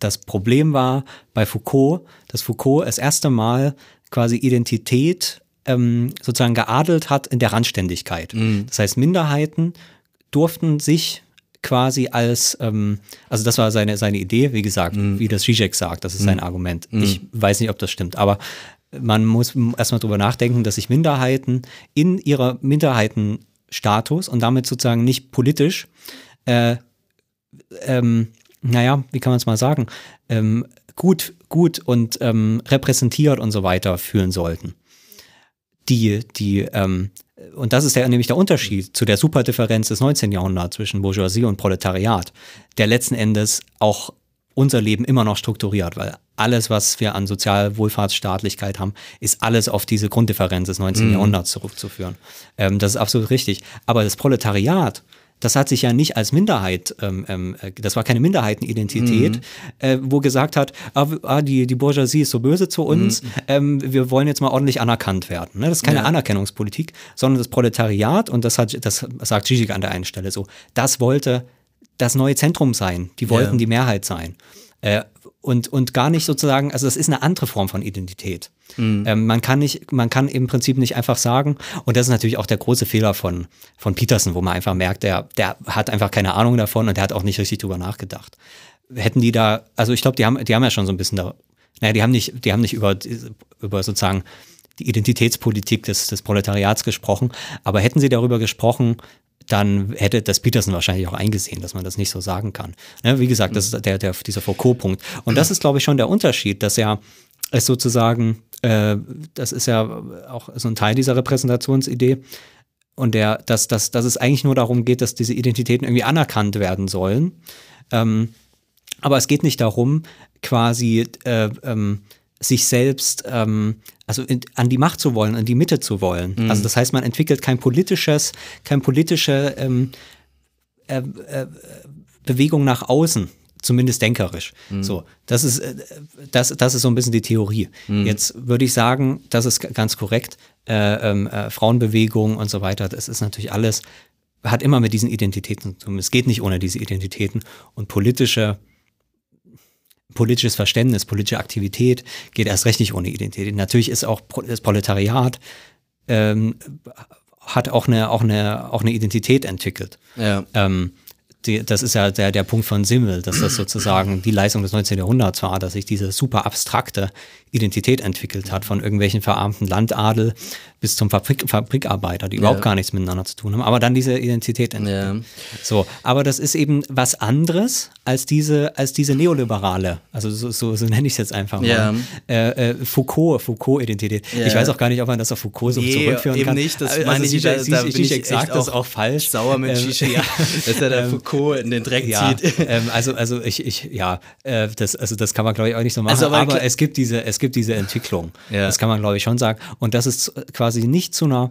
das Problem war bei Foucault, dass Foucault das erste Mal quasi Identität ähm, sozusagen geadelt hat in der Randständigkeit. Mhm. Das heißt, Minderheiten durften sich quasi als, ähm, also das war seine, seine Idee, wie gesagt, mhm. wie das Zizek sagt, das ist sein mhm. Argument. Mhm. Ich weiß nicht, ob das stimmt, aber man muss erstmal drüber nachdenken, dass sich Minderheiten in ihrer Minderheitenstatus und damit sozusagen nicht politisch, äh, ähm, naja, wie kann man es mal sagen, ähm, gut, gut und ähm, repräsentiert und so weiter fühlen sollten. Die, die, ähm, und das ist ja nämlich der Unterschied zu der Superdifferenz des 19. Jahrhunderts zwischen Bourgeoisie und Proletariat, der letzten Endes auch unser Leben immer noch strukturiert, weil alles, was wir an Sozialwohlfahrtsstaatlichkeit haben, ist alles auf diese Grunddifferenz des 19. Mhm. Jahrhunderts zurückzuführen. Ähm, das ist absolut richtig. Aber das Proletariat das hat sich ja nicht als Minderheit, ähm, ähm, äh, das war keine Minderheitenidentität, mhm. äh, wo gesagt hat, ah, ah, die, die Bourgeoisie ist so böse zu uns, mhm. ähm, wir wollen jetzt mal ordentlich anerkannt werden. Ne? Das ist keine ja. Anerkennungspolitik, sondern das Proletariat, und das hat, das sagt Zizek an der einen Stelle so, das wollte das neue Zentrum sein, die wollten ja. die Mehrheit sein. Äh, und, und gar nicht sozusagen, also das ist eine andere Form von Identität. Mhm. Ähm, man kann nicht, man kann im Prinzip nicht einfach sagen, und das ist natürlich auch der große Fehler von, von Peterson, wo man einfach merkt, der, der hat einfach keine Ahnung davon und der hat auch nicht richtig drüber nachgedacht. Hätten die da, also ich glaube, die haben, die haben ja schon so ein bisschen da, naja, die haben nicht, die haben nicht über, über sozusagen die Identitätspolitik des, des Proletariats gesprochen, aber hätten sie darüber gesprochen, dann hätte das Peterson wahrscheinlich auch eingesehen, dass man das nicht so sagen kann. Ja, wie gesagt, das ist der, der, dieser Foucault-Punkt. Und das ist, glaube ich, schon der Unterschied, dass er es sozusagen, äh, das ist ja auch so ein Teil dieser Repräsentationsidee, und der, dass, dass, dass es eigentlich nur darum geht, dass diese Identitäten irgendwie anerkannt werden sollen. Ähm, aber es geht nicht darum, quasi äh, ähm, sich selbst ähm, also in, an die Macht zu wollen, an die Mitte zu wollen. Mhm. Also das heißt, man entwickelt kein politisches, kein politische ähm, äh, äh, Bewegung nach außen, zumindest denkerisch. Mhm. So, das ist, äh, das, das ist so ein bisschen die Theorie. Mhm. Jetzt würde ich sagen, das ist ganz korrekt. Äh, ähm, äh, Frauenbewegung und so weiter, das ist natürlich alles, hat immer mit diesen Identitäten zu tun. Es geht nicht ohne diese Identitäten. Und politische politisches Verständnis, politische Aktivität geht erst recht nicht ohne Identität. Natürlich ist auch das Proletariat ähm, hat auch eine, auch eine, auch eine Identität entwickelt. Ja. Ähm, die, das ist ja der, der Punkt von Simmel, dass das sozusagen die Leistung des 19. Jahrhunderts war, dass sich diese super abstrakte Identität entwickelt hat, von irgendwelchen verarmten Landadel bis zum Fabrik, Fabrikarbeiter, die ja. überhaupt gar nichts miteinander zu tun haben, aber dann diese Identität entwickeln. Ja. So, aber das ist eben was anderes als diese, als diese neoliberale, also so, so, so nenne ich es jetzt einfach mal, ja. äh, äh, Foucault, Foucault-Identität. Ich weiß auch gar nicht, ob man das auf Foucault so nee, zurückführen eben kann. nicht, das also, meine ich, da, da bin ich sagt das auch falsch. Sauer mit ähm, ja. dass er der ähm, Foucault in den Dreck zieht. Ähm, also, also ich, ich, ja, äh, das, also das kann man glaube ich auch nicht so machen, also, aber, aber es gibt diese, es gibt diese Entwicklung. Ja. Das kann man, glaube ich, schon sagen. Und das ist quasi nicht zu einer,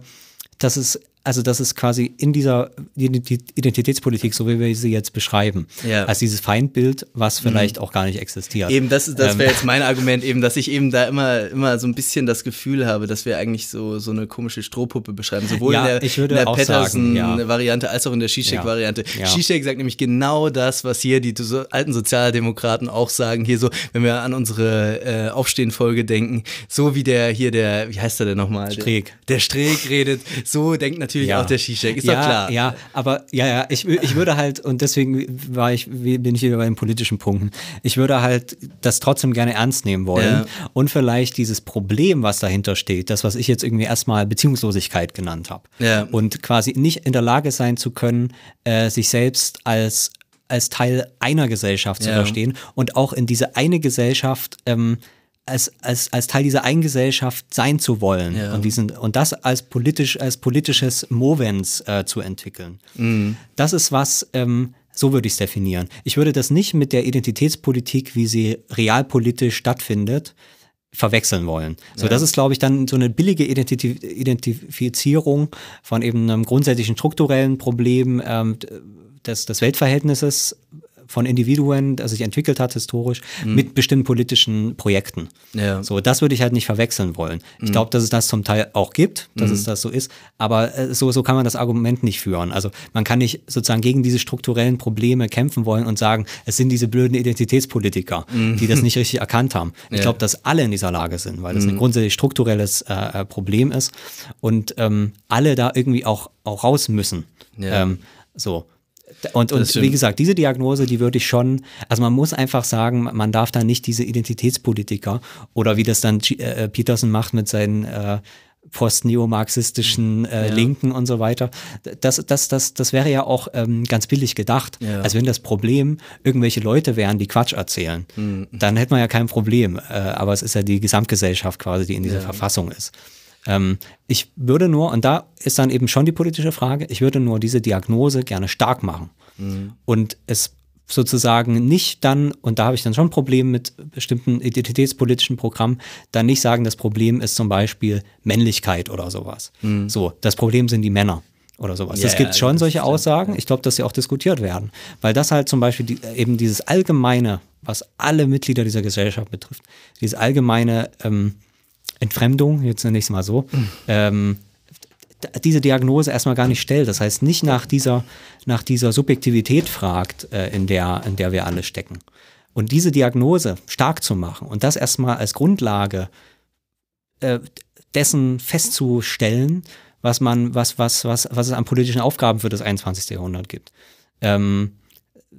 das ist also das ist quasi in dieser Identitätspolitik, so wie wir sie jetzt beschreiben, ja. als dieses Feindbild, was mhm. vielleicht mhm. auch gar nicht existiert. Eben, das, das wäre ähm. jetzt mein Argument, eben, dass ich eben da immer, immer so ein bisschen das Gefühl habe, dass wir eigentlich so, so eine komische Strohpuppe beschreiben, sowohl ja, in der, in der Patterson-Variante ja. als auch in der Zizek-Variante. Ja. Zizek sagt nämlich genau das, was hier die so, alten Sozialdemokraten auch sagen, hier so, wenn wir an unsere äh, Aufstehen-Folge denken, so wie der hier der, wie heißt der denn nochmal? Streeck. Der, der Streeck redet, so denkt natürlich natürlich ja. auch der Zizek, ist ja, doch klar. Ja, aber ja, ja, ich, ich würde halt, und deswegen war ich, bin ich wieder bei den politischen Punkten, ich würde halt das trotzdem gerne ernst nehmen wollen ja. und vielleicht dieses Problem, was dahinter steht, das, was ich jetzt irgendwie erstmal Beziehungslosigkeit genannt habe. Ja. Und quasi nicht in der Lage sein zu können, äh, sich selbst als als Teil einer Gesellschaft zu verstehen und auch in diese eine Gesellschaft ähm, als, als, als Teil dieser Eigengesellschaft sein zu wollen Ja. und, diesen, und das als, politisch, als politisches Movens äh, zu entwickeln. Das ist was, ähm, so würde ich es definieren. Ich würde das nicht mit der Identitätspolitik, wie sie realpolitisch stattfindet, verwechseln wollen. So, das ist, glaube ich, dann so eine billige Identiti Identifizierung von eben einem grundsätzlichen strukturellen Problem ähm, des, des Weltverhältnisses von Individuen, das sich entwickelt hat historisch, mit bestimmten politischen Projekten. Ja. So, das würde ich halt nicht verwechseln wollen. Ich glaube, dass es das zum Teil auch gibt, dass es das so ist, aber äh, so, so kann man das Argument nicht führen. Also man kann nicht sozusagen gegen diese strukturellen Probleme kämpfen wollen und sagen, es sind diese blöden Identitätspolitiker, die das nicht richtig erkannt haben. Ich Ja. glaube, dass alle in dieser Lage sind, weil das ein grundsätzlich strukturelles äh, äh, Problem ist und ähm, alle da irgendwie auch, auch raus müssen. Ja. Ähm, so. Und, und wie gesagt, diese Diagnose, die würde ich schon, also man muss einfach sagen, man darf da nicht diese Identitätspolitiker oder wie das dann G- äh, Peterson macht mit seinen äh, postneomarxistischen äh, Linken und so weiter. Das, das, das, das wäre ja auch ähm, ganz billig gedacht. Ja. Also wenn das Problem irgendwelche Leute wären, die Quatsch erzählen, dann hätte man ja kein Problem. Äh, aber es ist ja die Gesamtgesellschaft quasi, die in dieser Verfassung ist. Ähm, ich würde nur, und da ist dann eben schon die politische Frage, ich würde nur diese Diagnose gerne stark machen. Und es sozusagen nicht dann, und da habe ich dann schon ein Problem mit bestimmten identitätspolitischen Programmen, dann nicht sagen, das Problem ist zum Beispiel Männlichkeit oder sowas. So, das Problem sind die Männer oder sowas. Es gibt ja, schon solche Aussagen. Ich glaube, dass sie auch diskutiert werden. Weil das halt zum Beispiel die, eben dieses allgemeine, was alle Mitglieder dieser Gesellschaft betrifft, diese allgemeine ähm, Entfremdung, jetzt nenne ich es mal so, ähm, d- diese Diagnose erstmal gar nicht stellt. Das heißt, nicht nach dieser, nach dieser Subjektivität fragt, äh, in, der, in der wir alle stecken. Und diese Diagnose stark zu machen und das erstmal als Grundlage äh, dessen festzustellen, was man, was, was, was, was es an politischen Aufgaben für das 21. Jahrhundert gibt. Ähm,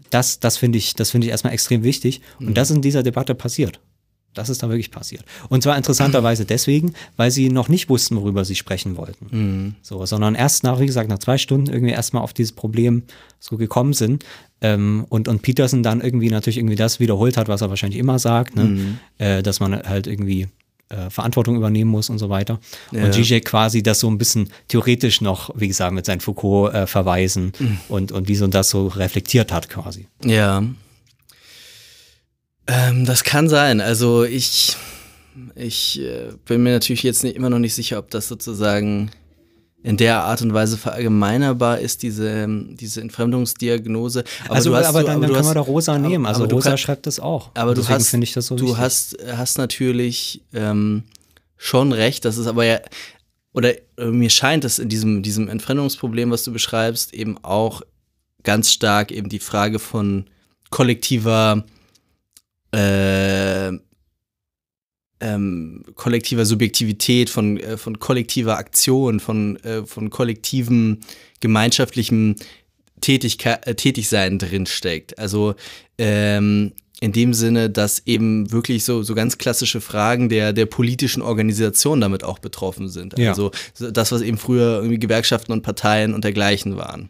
das, das finde ich, das finde ich erstmal extrem wichtig. Und das ist in dieser Debatte passiert. Das ist da wirklich passiert. Und zwar interessanterweise deswegen, weil sie noch nicht wussten, worüber sie sprechen wollten. So, sondern erst nach, wie gesagt, nach zwei Stunden irgendwie erstmal auf dieses Problem so gekommen sind. Ähm, und, und Peterson dann irgendwie natürlich irgendwie das wiederholt hat, was er wahrscheinlich immer sagt, ne? äh, dass man halt irgendwie äh, Verantwortung übernehmen muss und so weiter. Ja. Und Zizek quasi das so ein bisschen theoretisch noch, wie gesagt, mit seinen Foucault-Verweisen und, und wie so das so reflektiert hat quasi. Ja. Ähm, das kann sein. Also ich, ich äh, bin mir natürlich jetzt nicht, immer noch nicht sicher, ob das sozusagen in der Art und Weise verallgemeinerbar ist, diese, diese Entfremdungsdiagnose. Aber also, du hast, aber du, dann, aber dann du können hast, wir doch Rosa nehmen. Also du Rosa kann- schreibt das auch. aber du Deswegen hast, finde ich das so du wichtig. hast, hast natürlich ähm, schon recht, das ist aber ja, oder äh, mir scheint, dass in diesem, diesem Entfremdungsproblem, was du beschreibst, eben auch ganz stark eben die Frage von kollektiver äh, ähm, kollektiver Subjektivität, von, äh, von kollektiver Aktion, von, äh, von kollektivem gemeinschaftlichem Tätigkeit, äh, Tätigsein drinsteckt. Also ähm, in dem Sinne, dass eben wirklich so, so ganz klassische Fragen der, der politischen Organisation damit auch betroffen sind. Ja. Also so das, was eben früher irgendwie Gewerkschaften und Parteien und dergleichen waren.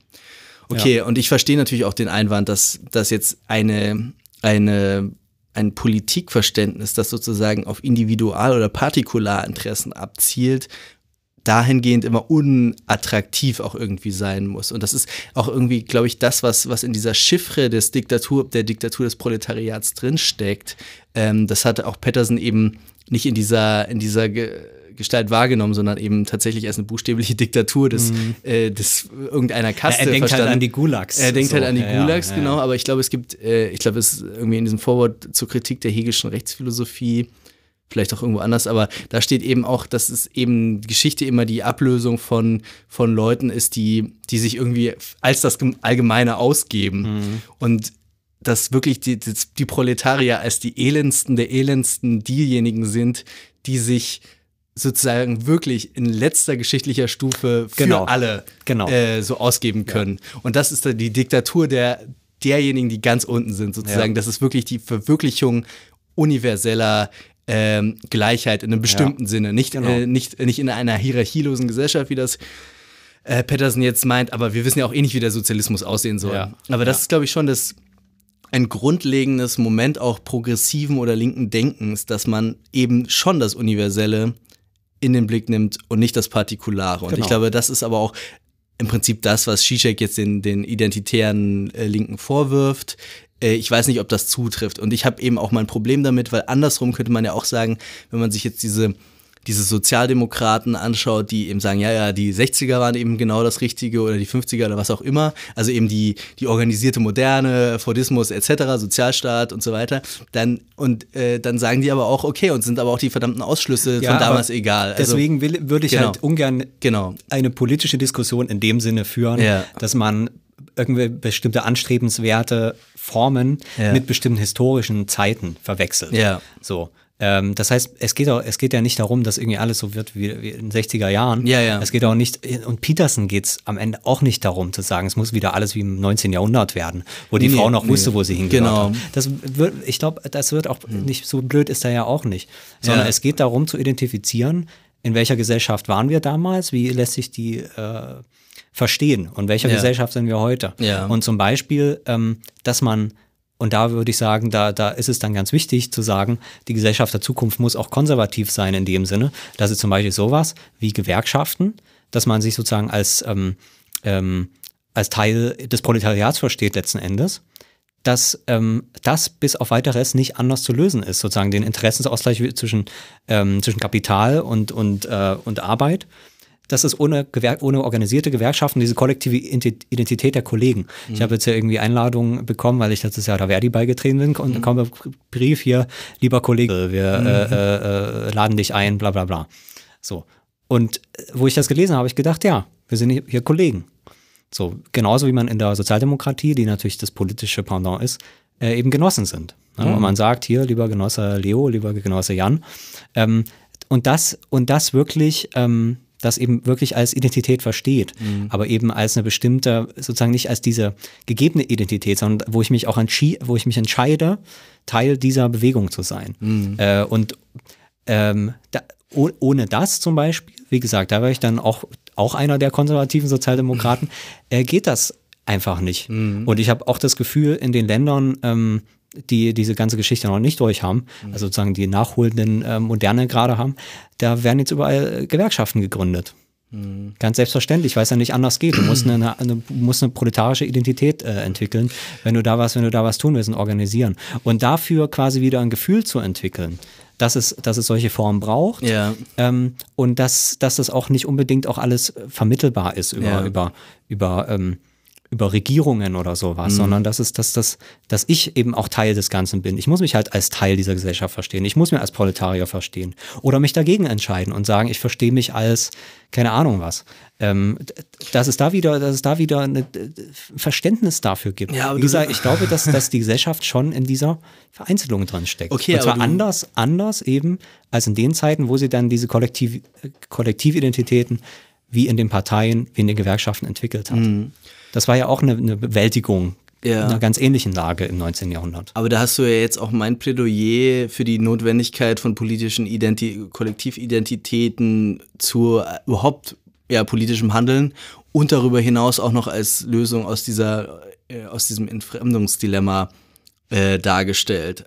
Okay, und ich verstehe natürlich auch den Einwand, dass, dass jetzt eine, eine, ein Politikverständnis, das sozusagen auf Individual- oder Partikularinteressen abzielt, dahingehend immer unattraktiv auch irgendwie sein muss. Und das ist auch irgendwie, glaube ich, das, was, was in dieser Chiffre des Diktatur, der Diktatur des Proletariats drinsteckt. Ähm, das hatte auch Patterson eben nicht in dieser, in dieser Gestalt wahrgenommen, sondern eben tatsächlich als eine buchstäbliche Diktatur des, äh, des irgendeiner Kaste er denkt halt verstanden. an die Gulags. Er denkt So, halt an die ja, ja, Gulags, ja, genau, ja. aber ich glaube, es gibt, äh, ich glaube, es ist irgendwie in diesem Vorwort zur Kritik der Hegelischen Rechtsphilosophie, vielleicht auch irgendwo anders, aber da steht eben auch, dass es eben Geschichte immer die Ablösung von, von Leuten ist, die, die sich irgendwie als das Gem- Allgemeine ausgeben. Mhm. Und dass wirklich die, die, die Proletarier als die elendsten der elendsten diejenigen sind, die sich sozusagen wirklich in letzter geschichtlicher Stufe für Genau. alle Genau. äh, so ausgeben können. Und das ist die Diktatur der derjenigen, die ganz unten sind, sozusagen. Ja. Das ist wirklich die Verwirklichung universeller ähm, Gleichheit in einem bestimmten Sinne. Nicht, Genau. äh, nicht, nicht in einer hierarchielosen Gesellschaft, wie das äh, Patterson jetzt meint, aber wir wissen ja auch eh nicht, wie der Sozialismus aussehen soll. Ja. Aber das Ja. ist, glaube ich, schon das, ein grundlegendes Moment auch progressiven oder linken Denkens, dass man eben schon das Universelle in den Blick nimmt und nicht das Partikulare. Und Genau. ich glaube, das ist aber auch im Prinzip das, was Zizek jetzt den, den identitären äh, Linken vorwirft. Äh, ich weiß nicht, ob das zutrifft. Und ich habe eben auch mein Problem damit, weil andersrum könnte man ja auch sagen, wenn man sich jetzt diese diese Sozialdemokraten anschaut, die eben sagen, ja, ja, die 60er waren eben genau das Richtige oder die 50er oder was auch immer, also eben die, die organisierte Moderne, Fordismus etc., Sozialstaat und so weiter, dann, und äh, dann sagen die aber auch, okay, und sind aber auch die verdammten Ausschlüsse Ja, von damals egal. Also, Deswegen will, würde ich genau. halt ungern Genau. eine politische Diskussion in dem Sinne führen, Ja. dass man irgendwie bestimmte anstrebenswerte Formen Ja. mit bestimmten historischen Zeiten verwechselt. Ja. So. Ähm, das heißt, es geht, auch, es geht ja nicht darum, dass irgendwie alles so wird wie, wie in den 60er Jahren. Ja, ja. Es geht auch nicht, und Peterson geht es am Ende auch nicht darum zu sagen, es muss wieder alles wie im 19. Jahrhundert werden, wo die Nee, Frau noch nee. wusste, wo sie hingehört Genau. hat. Das wird, ich glaube, das wird auch nicht so blöd ist er ja auch nicht, sondern Ja. es geht darum zu identifizieren, in welcher Gesellschaft waren wir damals, wie lässt sich die äh, verstehen und in welcher Ja. Gesellschaft sind wir heute. Ja. Und zum Beispiel, ähm, dass man und da würde ich sagen, da, da ist es dann ganz wichtig zu sagen, die Gesellschaft der Zukunft muss auch konservativ sein in dem Sinne, dass es zum Beispiel sowas wie Gewerkschaften, dass man sich sozusagen als, ähm, ähm, als Teil des Proletariats versteht letzten Endes, dass ähm, das bis auf weiteres nicht anders zu lösen ist, sozusagen den Interessensausgleich zwischen, ähm, zwischen Kapital und, und, äh, und Arbeit. Das ist ohne, Gewer ohne organisierte Gewerkschaften diese kollektive Identi- Identität der Kollegen. Ich habe jetzt ja irgendwie Einladungen bekommen, weil ich letztes Jahr der Verdi beigetreten bin und kommt ein Brief hier, lieber Kollege, wir äh, äh, äh, laden dich ein, bla bla bla. So. Und äh, wo ich das gelesen habe, habe ich gedacht, ja, wir sind hier- Kollegen. So, genauso wie man in der Sozialdemokratie, die natürlich das politische Pendant ist, äh, eben Genossen sind. Ne? Und man sagt, hier, lieber Genosse Leo, lieber Genosse Jan. Ähm, und das, und das wirklich, ähm, das eben wirklich als Identität versteht, aber eben als eine bestimmte, sozusagen nicht als diese gegebene Identität, sondern wo ich mich auch wo ich mich entscheide, Teil dieser Bewegung zu sein. Äh, und ähm, da, oh, ohne das zum Beispiel, wie gesagt, da wäre ich dann auch, auch einer der konservativen Sozialdemokraten, äh, geht das einfach nicht. Und ich habe auch das Gefühl, in den Ländern, ähm, die diese ganze Geschichte noch nicht durch haben, also sozusagen die nachholenden äh, Moderne gerade haben, da werden jetzt überall äh, Gewerkschaften gegründet. Ganz selbstverständlich, weil es ja nicht anders geht. Du musst eine, eine, musst eine proletarische Identität äh, entwickeln, wenn du da was, wenn du da was tun willst und organisieren. Und dafür quasi wieder ein Gefühl zu entwickeln, dass es, dass es solche Formen braucht. Ja. Ähm, und dass, dass das auch nicht unbedingt auch alles vermittelbar ist über, Ja. über, über, ähm, über Regierungen oder sowas, sondern dass es, dass das, dass ich eben auch Teil des Ganzen bin. Ich muss mich halt als Teil dieser Gesellschaft verstehen. Ich muss mir als Proletarier verstehen. Oder mich dagegen entscheiden und sagen, ich verstehe mich als, keine Ahnung was. Ähm, dass es da wieder, dass es da wieder ein Verständnis dafür gibt. Ja, aber Wie gesagt, ich glaube, dass, dass die Gesellschaft schon in dieser Vereinzelung drin steckt. Okay, und zwar anders, anders eben als in den Zeiten, wo sie dann diese Kollektiv, Kollektividentitäten wie in den Parteien, wie in den Gewerkschaften entwickelt hat. Das war ja auch eine, eine Bewältigung. Ja. einer ganz ähnlichen Lage im 19. Jahrhundert. Aber da hast du ja jetzt auch mein Plädoyer für die Notwendigkeit von politischen Identi Kollektividentitäten zu äh, überhaupt ja, politischem Handeln und darüber hinaus auch noch als Lösung aus dieser äh, aus diesem Entfremdungsdilemma äh, dargestellt.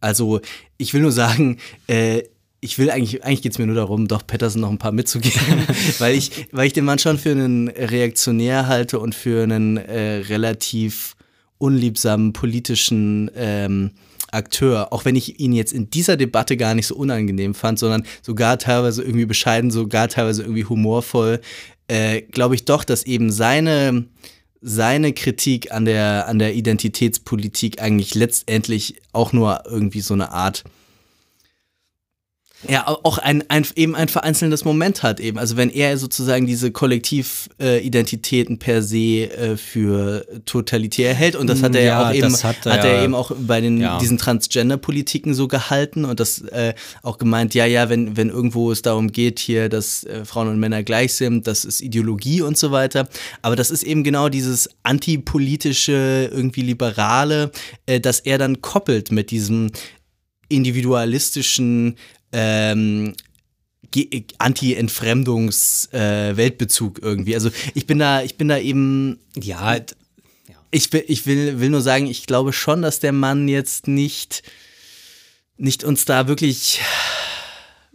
Also ich will nur sagen, äh, ich will eigentlich, eigentlich geht es mir nur darum, doch Patterson noch ein paar mitzugeben, weil ich, weil ich den Mann schon für einen Reaktionär halte und für einen äh, relativ unliebsamen politischen ähm, Akteur, auch wenn ich ihn jetzt in dieser Debatte gar nicht so unangenehm fand, sondern sogar teilweise irgendwie bescheiden, sogar teilweise irgendwie humorvoll, äh, glaube ich doch, dass eben seine, seine Kritik an der, an der Identitätspolitik eigentlich letztendlich auch nur irgendwie so eine Art ja, auch ein, ein, eben ein vereinzelndes Moment hat eben. Also wenn er sozusagen diese Kollektividentitäten per se äh, für totalitär hält und das hat er ja, Ja, auch eben, hat, hat er er- eben auch bei den, ja. diesen Transgender-Politiken so gehalten und das äh, auch gemeint, ja, ja, wenn, wenn irgendwo es darum geht hier, dass äh, Frauen und Männer gleich sind, das ist Ideologie und so weiter. Aber das ist eben genau dieses antipolitische, irgendwie liberale, äh, dass er dann koppelt mit diesem individualistischen ähm, Anti-Entfremdungs-Weltbezug irgendwie. Also ich bin da, ich bin da eben Ja, Ich, will, ich will, will nur sagen, ich glaube schon, dass der Mann jetzt nicht, nicht uns da wirklich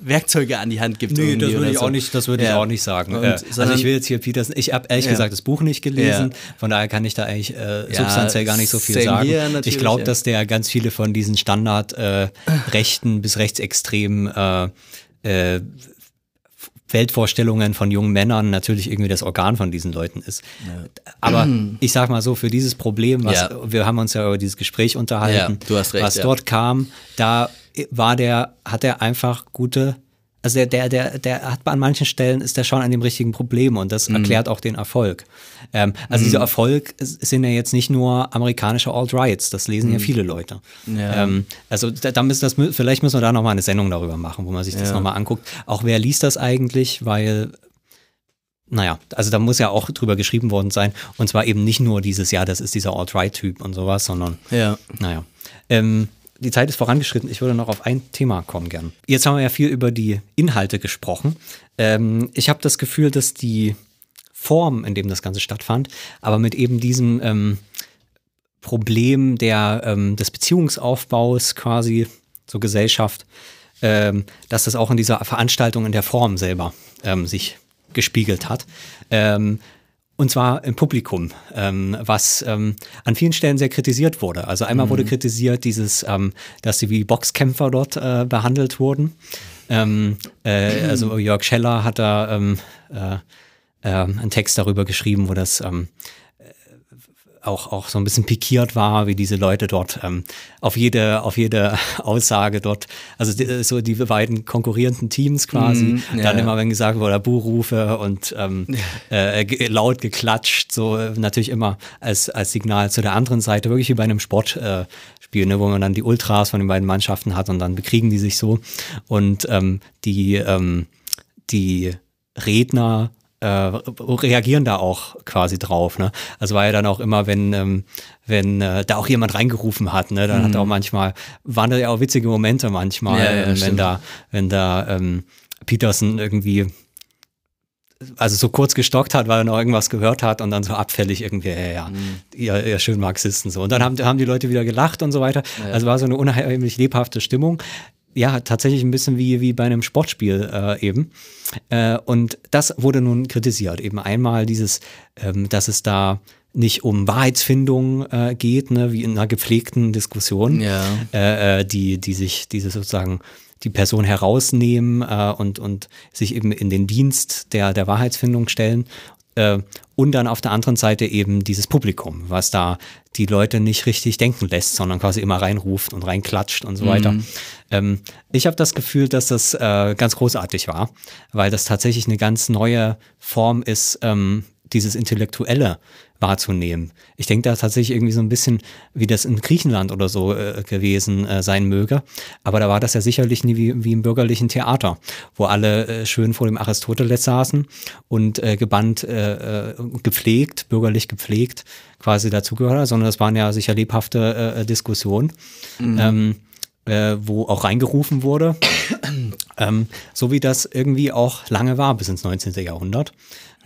Werkzeuge an die Hand gibt. Nee, das würde ich so. auch nicht, das würde Ja. ich auch nicht sagen. Und- also sondern- ich will jetzt hier Peterson, ich habe ehrlich Ja. gesagt das Buch nicht gelesen, Ja. von daher kann ich da eigentlich äh, Ja, substanziell gar nicht so viel sagen. ich glaube, ja. dass der ganz viele von diesen Standard äh, bis rechtsextremen äh, äh, Weltvorstellungen von jungen Männern natürlich irgendwie das Organ von diesen Leuten ist. Aber ich sag mal so, für dieses Problem, was Ja. wir haben uns ja über dieses Gespräch unterhalten, Ja, recht, was ja. dort kam, da war der, hat er einfach gute, also der, der, der, der hat an manchen Stellen ist der schon an dem richtigen Problem und Mhm. das erklärt auch den Erfolg. Ähm, also dieser Erfolg sind ja jetzt nicht nur amerikanische Alt-Rights, das lesen ja viele Leute. Mhm. Ja. Ähm, also da, da müssen das, vielleicht müssen wir da nochmal eine Sendung darüber machen, wo man sich das Ja. nochmal anguckt. Auch wer liest das eigentlich, weil naja, also da muss ja auch drüber geschrieben worden sein. Und zwar eben nicht nur dieses, ja, das ist dieser Alt-Right-Typ und sowas, sondern Ja. naja. Ähm, die Zeit ist vorangeschritten. Ich würde noch auf ein Thema kommen gern. Jetzt haben wir ja viel über die Inhalte gesprochen. Ähm, ich habe das Gefühl, dass die Form, in dem das Ganze stattfand, aber mit eben diesem ähm, Problem der, ähm, des Beziehungsaufbaus quasi zur Gesellschaft, ähm, dass das auch in dieser Veranstaltung in der Form selber ähm, sich gespiegelt hat. Ähm, und zwar im Publikum, ähm, was ähm, an vielen Stellen sehr kritisiert wurde. Also einmal wurde kritisiert, dieses, ähm, dass sie wie Boxkämpfer dort äh, behandelt wurden. Ähm, äh, also Jörg Scheller hat da ähm, äh, äh, einen Text darüber geschrieben, wo das ähm, auch, auch so ein bisschen pikiert war, wie diese Leute dort ähm, auf jede, auf jede Aussage dort, also die, so die beiden konkurrierenden Teams quasi, Mhm, ja, dann ja. immer, wenn gesagt wurde, Buhrufe und ähm, äh, laut geklatscht, so äh, natürlich immer als, als Signal zu der anderen Seite, wirklich wie bei einem Sportspiel, äh, ne, wo man dann die Ultras von den beiden Mannschaften hat und dann bekriegen die sich so. Und ähm, die, ähm, die Redner äh, reagieren da auch quasi drauf. Ne? Also war ja dann auch immer, wenn, ähm, wenn äh, da auch jemand reingerufen hat, ne? dann hat auch manchmal, waren da ja auch witzige Momente manchmal, Mhm. Ja, ja, wenn stimmt. da, wenn da ähm, Peterson irgendwie also so kurz gestockt hat, weil er noch irgendwas gehört hat und dann so abfällig irgendwie, ja, ja, Mhm. ihr, ihr schön Marxisten so. Und dann haben, haben die Leute wieder gelacht und so weiter. Also war so eine unheimlich lebhafte Stimmung. Ja, tatsächlich ein bisschen wie, wie bei einem Sportspiel äh, eben. Äh, und das wurde nun kritisiert. Eben einmal dieses, ähm, dass es da nicht um Wahrheitsfindung äh, geht, ne, wie in einer gepflegten Diskussion, Ja. äh, äh, die, die sich diese sozusagen die Person herausnehmen äh, und, und sich eben in den Dienst der, der Wahrheitsfindung stellen. Äh, und dann auf der anderen Seite eben dieses Publikum, was da die Leute nicht richtig denken lässt, sondern quasi immer reinruft und reinklatscht und so weiter. Ähm, ich habe das Gefühl, dass das äh, ganz großartig war, weil das tatsächlich eine ganz neue Form ist, ähm, dieses Intellektuelle wahrzunehmen. Ich denke da tatsächlich irgendwie so ein bisschen, wie das in Griechenland oder so äh, gewesen äh, sein möge. Aber da war das ja sicherlich nie wie, wie im bürgerlichen Theater, wo alle äh, schön vor dem Aristoteles saßen und äh, gebannt, äh, äh, gepflegt, bürgerlich gepflegt quasi dazugehört, sondern das waren ja sicher lebhafte Diskussionen. Ähm, äh, wo auch reingerufen wurde, ähm, so wie das irgendwie auch lange war bis ins 19. Jahrhundert.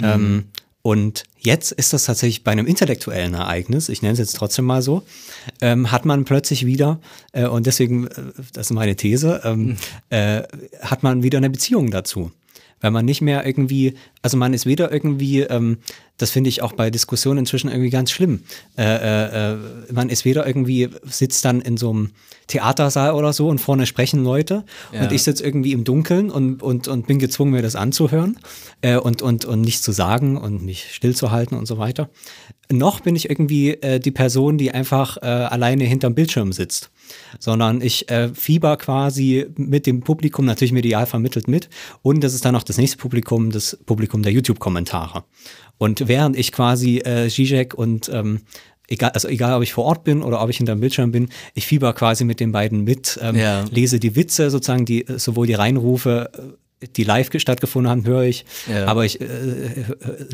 Ähm, und jetzt ist das tatsächlich bei einem intellektuellen Ereignis, ich nenne es jetzt trotzdem mal so, ähm, hat man plötzlich wieder, äh, und deswegen, äh, das ist meine These, ähm, äh, hat man wieder eine Beziehung dazu. Weil man nicht mehr irgendwie, also man ist weder irgendwie, ähm, das finde ich auch bei Diskussionen inzwischen irgendwie ganz schlimm, äh, äh, äh, man ist weder irgendwie, sitzt dann in so einem Theatersaal oder so und vorne sprechen Leute Ja. und ich sitze irgendwie im Dunkeln und, und, und bin gezwungen, mir das anzuhören äh, und, und, und nichts zu sagen und mich stillzuhalten und so weiter. Noch bin ich irgendwie äh, die Person, die einfach äh, alleine hinterm Bildschirm sitzt sondern ich äh, fieber quasi mit dem Publikum natürlich medial vermittelt mit und das ist dann noch das nächste Publikum, das Publikum der YouTube-Kommentare. Und während ich quasi äh, Zizek und ähm, egal, also egal, ob ich vor Ort bin oder ob ich hinterm Bildschirm bin, ich fieber quasi mit den beiden mit, ähm, Ja. lese die Witze, sozusagen die sowohl die Reinrufe, äh, die live stattgefunden haben, höre ich, Ja. aber ich äh,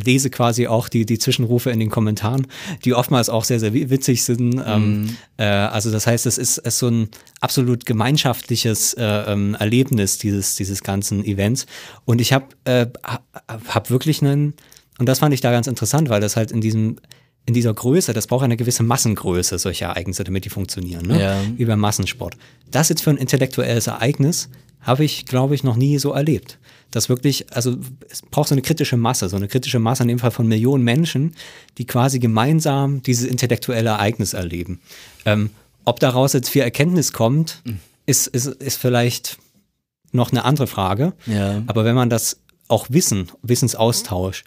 lese quasi auch die, die Zwischenrufe in den Kommentaren, die oftmals auch sehr, sehr wi- witzig sind. Ähm, äh, also das heißt, es ist, ist so ein absolut gemeinschaftliches äh, ähm, Erlebnis dieses, dieses ganzen Events. Und ich habe äh, ha- hab wirklich einen, und das fand ich da ganz interessant, weil das halt in diesem in dieser Größe, das braucht eine gewisse Massengröße, solche Ereignisse, damit die funktionieren, ne? Ja. wie beim Massensport. Das jetzt für ein intellektuelles Ereignis habe ich, glaube ich, noch nie so erlebt. Das wirklich, also es braucht so eine kritische Masse, so eine kritische Masse in dem Fall von Millionen Menschen, die quasi gemeinsam dieses intellektuelle Ereignis erleben. Ähm, ob daraus jetzt viel Erkenntnis kommt, ist, ist, ist vielleicht noch eine andere Frage. Ja. Aber wenn man das auch Wissen, Wissensaustausch,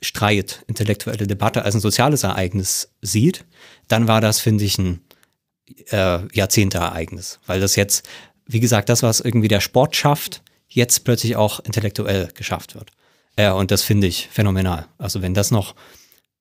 Streit, intellektuelle Debatte als ein soziales Ereignis sieht, dann war das, finde ich, ein äh, Jahrzehnteereignis. Weil das jetzt, wie gesagt, das, was irgendwie der Sport schafft, jetzt plötzlich auch intellektuell geschafft wird. Äh, und das finde ich phänomenal. Also wenn das noch,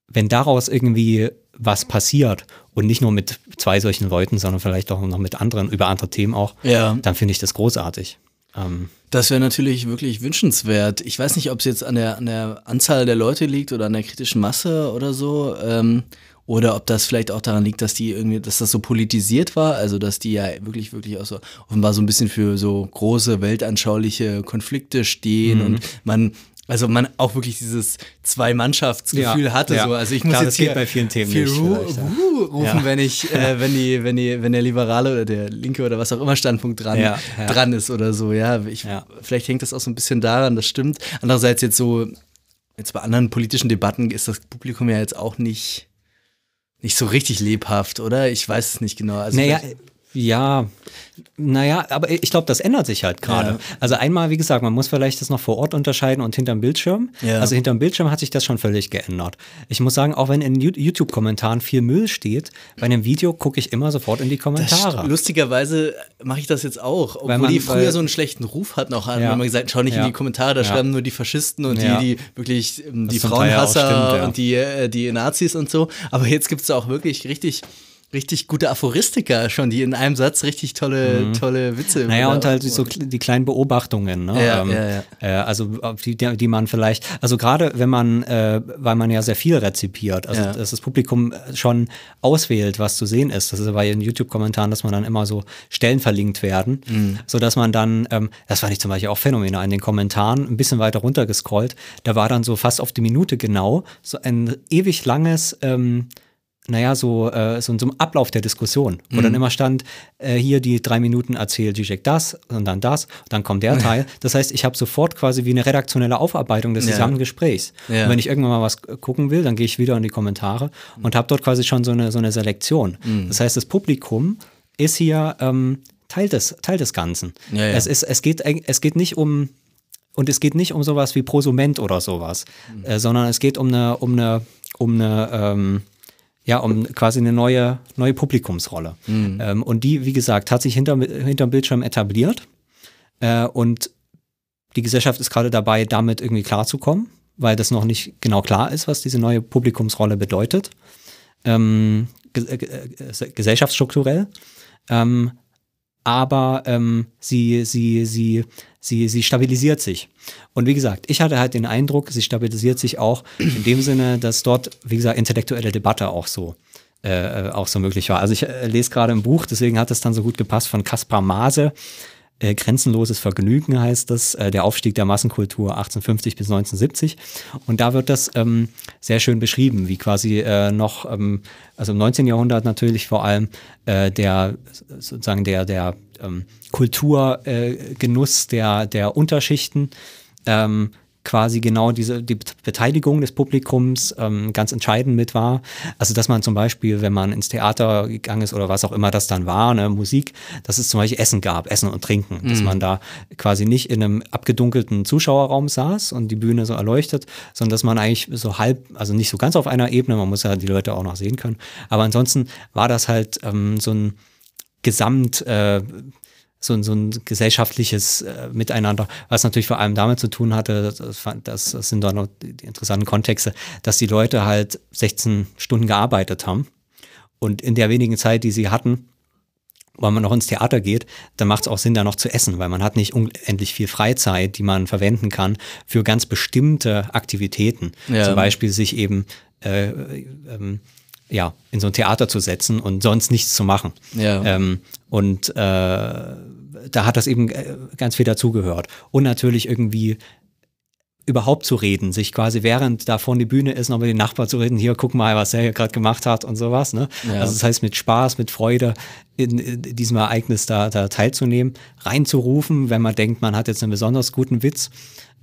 wenn daraus irgendwie was passiert und nicht nur mit zwei solchen Leuten, sondern vielleicht auch noch mit anderen, über andere Themen auch, Ja. dann finde ich das großartig. Ähm, Das wäre natürlich wirklich wünschenswert. Ich weiß nicht, ob es jetzt an der, an der Anzahl der Leute liegt oder an der kritischen Masse oder so. Ähm, oder ob das vielleicht auch daran liegt, dass die irgendwie, dass das so politisiert war, also dass die ja wirklich, wirklich auch so offenbar so ein bisschen für so große weltanschauliche Konflikte stehen und man, also man auch wirklich dieses Zwei-Mannschaftsgefühl Ja, hatte. ja. So. Also ich muss Klar, jetzt hier bei vielen Themen viel Ru. Ru rufen, Ja. wenn ich, äh, wenn die, wenn die, wenn der Liberale oder der Linke oder was auch immer Standpunkt dran, dran ist oder so. Ja, ich, Ja. vielleicht hängt das auch so ein bisschen daran, das stimmt. Andererseits jetzt so, jetzt bei anderen politischen Debatten ist das Publikum ja jetzt auch nicht, nicht so richtig lebhaft, oder? Ich weiß es nicht genau. Also Naja, ja, naja, aber ich glaube, das ändert sich halt gerade. Ja. Also einmal, wie gesagt, man muss vielleicht das noch vor Ort unterscheiden und hinterm Bildschirm. Ja. Also hinterm Bildschirm hat sich das schon völlig geändert. Ich muss sagen, auch wenn in YouTube-Kommentaren viel Müll steht, bei einem Video gucke ich immer sofort in die Kommentare. st- Lustigerweise mache ich das jetzt auch, obwohl man- die früher weil- so einen schlechten Ruf hatten, auch haben Ja. immer gesagt, schau nicht in die Kommentare, da schreiben nur die Faschisten und die, die wirklich ähm, die Frauenhasser stimmt, und die, äh, die Nazis und so. Aber jetzt gibt es auch wirklich richtig, richtig gute Aphoristiker schon, die in einem Satz richtig tolle, tolle Witze Mhm. Naja, und halt so die kleinen Beobachtungen, ne? Ja, ja, ja. Äh, also die, die man vielleicht, also gerade wenn man, äh, weil man ja sehr viel rezipiert, also dass das Publikum schon auswählt, was zu sehen ist. Das ist bei den YouTube-Kommentaren, dass man dann immer so Stellen verlinkt werden, Mhm. so dass man dann, ähm, das fand ich zum Beispiel auch phänomenal, in den Kommentaren ein bisschen weiter runter gescrollt, da war dann so fast auf die Minute genau so ein ewig langes ähm, naja, so, äh, so, so ein Ablauf der Diskussion, wo Mhm. dann immer stand, äh, hier die drei Minuten erzählt Zizek das und dann das, dann kommt der Teil. Das heißt, ich habe sofort quasi wie eine redaktionelle Aufarbeitung des Ja. gesamten Gesprächs. Ja. Und wenn ich irgendwann mal was gucken will, dann gehe ich wieder in die Kommentare und habe dort quasi schon so eine, so eine Selektion. Mhm. Das heißt, das Publikum ist hier ähm, Teil, des, Teil des Ganzen. Ja. Es, ist, es, geht, es geht nicht um und es geht nicht um sowas wie Prosument oder sowas, Mhm. äh, sondern es geht um eine, um eine, um eine, ähm, ja, um quasi eine neue, neue Publikumsrolle. Mhm. Ähm, und die, wie gesagt, hat sich hinter, hinterm Bildschirm etabliert. Äh, und die Gesellschaft ist gerade dabei, damit irgendwie klarzukommen, weil das noch nicht genau klar ist, was diese neue Publikumsrolle bedeutet. Ähm, äh, äh, gesellschaftsstrukturell. Ähm, aber ähm, sie, sie, sie, sie, sie stabilisiert sich. Und wie gesagt, ich hatte halt den Eindruck, sie stabilisiert sich auch in dem Sinne, dass dort, wie gesagt, intellektuelle Debatte auch so äh, auch so möglich war. Also ich äh, lese gerade ein Buch, deswegen hat es dann so gut gepasst von Kaspar Maase. Äh, Grenzenloses Vergnügen heißt das, äh, der Aufstieg der Massenkultur 1850 bis 1970. Und da wird das ähm, sehr schön beschrieben, wie quasi äh, noch, ähm, also im 19. Jahrhundert natürlich vor allem äh, der sozusagen der, der ähm, Kulturgenuss äh, der, der Unterschichten ähm, quasi genau diese die Beteiligung des Publikums ähm, ganz entscheidend mit war. Also dass man zum Beispiel, wenn man ins Theater gegangen ist oder was auch immer das dann war, ne, Musik, dass es zum Beispiel Essen gab, Essen und Trinken, dass man da quasi nicht in einem abgedunkelten Zuschauerraum saß und die Bühne so erleuchtet, sondern dass man eigentlich so halb, also nicht so ganz auf einer Ebene, man muss ja die Leute auch noch sehen können, aber ansonsten war das halt ähm, so ein Gesamt äh, so, ein- so ein gesellschaftliches äh, Miteinander, was natürlich vor allem damit zu tun hatte, das, das, das sind dann noch die, die interessanten Kontexte, dass die Leute halt 16 Stunden gearbeitet haben und in der wenigen Zeit, die sie hatten, weil man noch ins Theater geht, dann macht es auch Sinn, da noch zu essen, weil man hat nicht unendlich viel Freizeit, die man verwenden kann für ganz bestimmte Aktivitäten. Ja. Zum Beispiel sich eben äh, ähm, ja, in so ein Theater zu setzen und sonst nichts zu machen. Ja. Ähm, und äh, da hat das eben äh, ganz viel dazugehört. Und natürlich irgendwie überhaupt zu reden, sich quasi während da vorne die Bühne ist, noch mit den Nachbarn zu reden, hier, guck mal, was er hier gerade gemacht hat und sowas. Ne? Ja. Also das heißt, mit Spaß, mit Freude in, in diesem Ereignis da, da teilzunehmen, reinzurufen, wenn man denkt, man hat jetzt einen besonders guten Witz.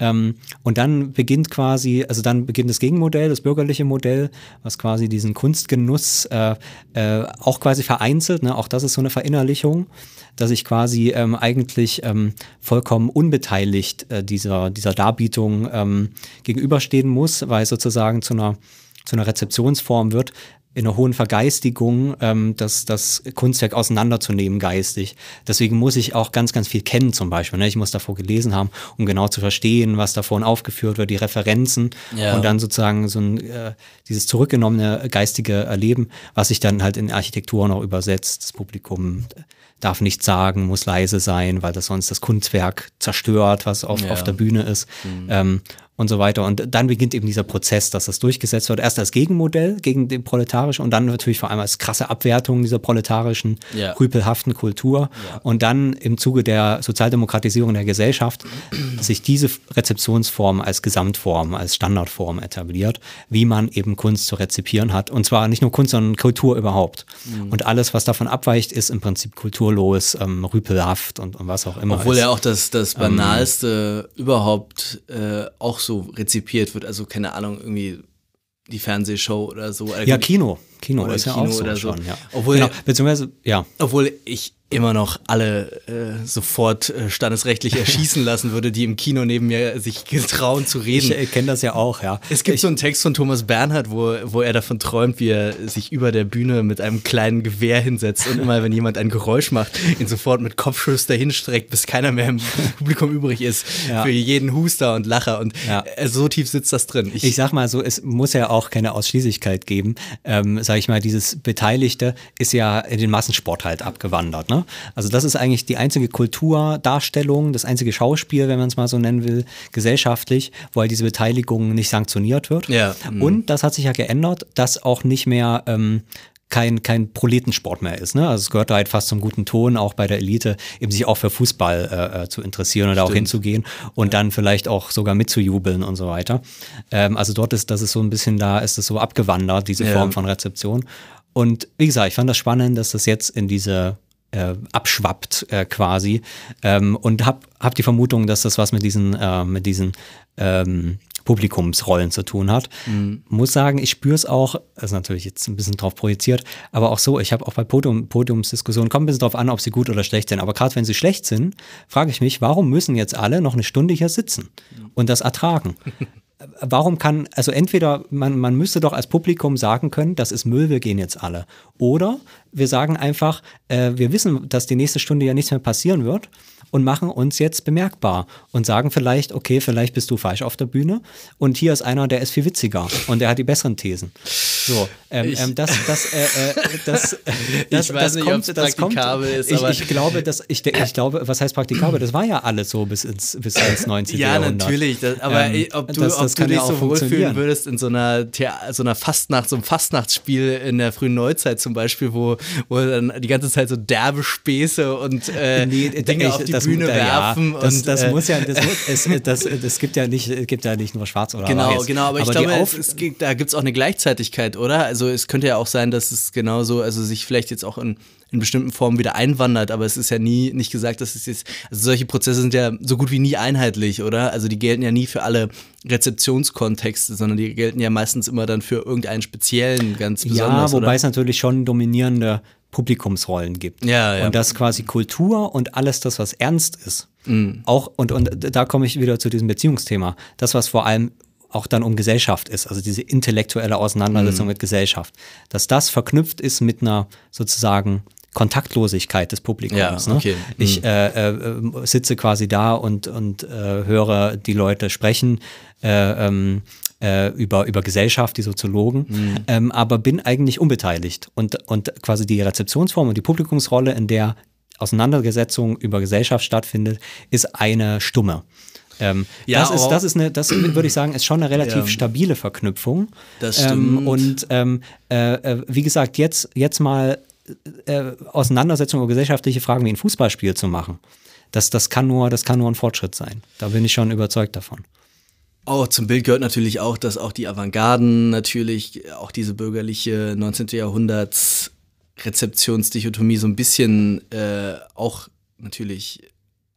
Ähm, und dann beginnt quasi, also dann beginnt das Gegenmodell, das bürgerliche Modell, was quasi diesen Kunstgenuss äh, äh, auch quasi vereinzelt. Ne? Auch das ist so eine Verinnerlichung, dass ich quasi ähm, eigentlich ähm, vollkommen unbeteiligt äh, dieser, dieser Darbietung ähm, gegenüberstehen muss, weil sozusagen zu einer, zu einer Rezeptionsform wird, in einer hohen Vergeistigung ähm, das, das Kunstwerk auseinanderzunehmen geistig. Deswegen muss ich auch ganz, ganz viel kennen zum Beispiel. Ne? Ich muss davor gelesen haben, um genau zu verstehen, was davon aufgeführt wird, die Referenzen Ja. und dann sozusagen so ein äh, dieses zurückgenommene geistige Erleben, was sich dann halt in Architektur noch übersetzt. Das Publikum darf nichts sagen, muss leise sein, weil das sonst das Kunstwerk zerstört, was auf, Ja. auf der Bühne ist. Ähm, und so weiter. Und dann beginnt eben dieser Prozess, dass das durchgesetzt wird. Erst als Gegenmodell gegen den proletarischen und dann natürlich vor allem als krasse Abwertung dieser proletarischen, Ja. rüpelhaften Kultur. Und dann im Zuge der Sozialdemokratisierung der Gesellschaft sich diese Rezeptionsform als Gesamtform, als Standardform etabliert, wie man eben Kunst zu rezipieren hat. Und zwar nicht nur Kunst, sondern Kultur überhaupt. Mhm. Und alles, was davon abweicht, ist im Prinzip kulturlos, ähm, rüpelhaft und, und was auch immer. Obwohl ist. ja auch das, das Banalste überhaupt äh, auch so rezipiert wird. Also keine Ahnung, irgendwie die Fernsehshow oder so. Ja, Kino. Kino Oder ist ja auch so oder so. schon, ja. Obwohl- genau, beziehungsweise, ja. Obwohl ich immer noch alle äh, sofort äh, standesrechtlich erschießen lassen würde, die im Kino neben mir sich getrauen zu reden. Ich äh, kenne das ja auch, ja. Es gibt so einen Text von Thomas Bernhard, wo, wo er davon träumt, wie er sich über der Bühne mit einem kleinen Gewehr hinsetzt und immer, wenn jemand ein Geräusch macht, ihn sofort mit Kopfschuss dahin streckt, bis keiner mehr im Publikum übrig ist Ja. für jeden Huster und Lacher. Und Ja. äh, so tief sitzt das drin. Ich sag mal so, es muss ja auch keine Ausschließlichkeit geben. Ähm, sag ich mal, dieses Beteiligte ist ja in den Massensport halt abgewandert. Ne? Also das ist eigentlich die einzige Kulturdarstellung, das einzige Schauspiel, wenn man es mal so nennen will, gesellschaftlich, wo halt diese Beteiligung nicht sanktioniert wird. Ja, mhm. Und das hat sich ja geändert, dass auch nicht mehr ähm, kein, kein Proletensport mehr ist. Ne? Also es gehört da halt fast zum guten Ton, auch bei der Elite, eben sich auch für Fußball äh, äh, zu interessieren oder auch hinzugehen und dann vielleicht auch sogar mitzujubeln und so weiter. Ähm, also dort ist, das ist so ein bisschen da, ist es so abgewandert, diese Ja. Form von Rezeption. Und wie gesagt, ich fand das spannend, dass das jetzt in diese äh, abschwappt äh, quasi ähm, und hab, hab die Vermutung, dass das was mit diesen, äh, mit diesen ähm, Publikumsrollen zu tun hat. Muss sagen, ich spüre es auch, das ist natürlich jetzt ein bisschen drauf projiziert, aber auch so, ich habe auch bei Podium, Podiumsdiskussionen, kommt ein bisschen drauf an, ob sie gut oder schlecht sind, aber gerade wenn sie schlecht sind, frage ich mich, warum müssen jetzt alle noch eine Stunde hier sitzen und das ertragen? warum kann, also entweder man, man müsste doch als Publikum sagen können, das ist Müll, wir gehen jetzt alle. Oder wir sagen einfach, äh, wir wissen, dass die nächste Stunde ja nichts mehr passieren wird und machen uns jetzt bemerkbar und sagen vielleicht, okay, vielleicht bist du falsch auf der Bühne und hier ist einer, der ist viel witziger und der hat die besseren Thesen. So, ähm, Ich- ähm, das, das, äh, äh, das, das, weiß das nicht, kommt, das kommt, praktikabel ist, ich, ich glaube, dass, ich, ich glaube, was heißt praktikabel? Das war ja alles so bis ins, bis ins 19. Ja, Jahrhundert. natürlich. Das, aber Ähm, ob du, das- ob das du dich ja auch so wohlfühlen würdest in so einer, Thea so einer Fastnacht, so einem Fastnachtsspiel in der frühen Neuzeit zum Beispiel, wo, wo dann die ganze Zeit so derbe Späße und äh, Nee, Dinge ich- auf die das- Bühne ja, werfen. Das, und, das äh, muss ja, das, muss, es, das, das gibt ja nicht, es gibt ja nicht nur schwarz oder Genau, weiß. genau, aber, ich die glaube, es, es gibt, da gibt es auch eine Gleichzeitigkeit, oder? Also es könnte ja auch sein, dass es genauso, also sich vielleicht jetzt auch in, in bestimmten Formen wieder einwandert, aber es ist ja nie nicht gesagt, dass es jetzt, also solche Prozesse sind ja so gut wie nie einheitlich, oder? Also die gelten ja nie für alle Rezeptionskontexte, sondern die gelten ja meistens immer dann für irgendeinen speziellen, ganz besonders, ja, wobei es natürlich schon dominierende Publikumsrollen gibt. Ja, ja. Und das quasi Kultur und alles das, was ernst ist. Mhm. Auch, und, und da komme ich wieder zu diesem Beziehungsthema. Das, was vor allem auch dann um Gesellschaft ist, also diese intellektuelle Mhm. Auseinandersetzung mit Gesellschaft, dass das verknüpft ist mit einer sozusagen Kontaktlosigkeit des Publikums. Ja, ne? okay. Ich äh, äh, sitze quasi da und, und äh, höre die Leute sprechen äh, ähm, äh, über, über Gesellschaft, die Soziologen, Mhm. ähm, aber bin eigentlich unbeteiligt. Und, und quasi die Rezeptionsform und die Publikumsrolle, in der Auseinandersetzung über Gesellschaft stattfindet, ist eine stumme. Ähm, Ja, das, ist, das ist eine, das würde ich sagen, ist schon eine relativ Ja. stabile Verknüpfung. Das Ähm, stimmt. und ähm, äh, äh, wie gesagt, jetzt, jetzt mal äh, Auseinandersetzung über gesellschaftliche Fragen wie ein Fußballspiel zu machen. Das, das, kann nur, das kann nur ein Fortschritt sein. Da bin ich schon überzeugt davon. Oh, zum Bild gehört natürlich auch, dass auch die Avantgarden natürlich, auch diese bürgerliche 19. Jahrhunderts Rezeptionsdichotomie so ein bisschen äh, auch natürlich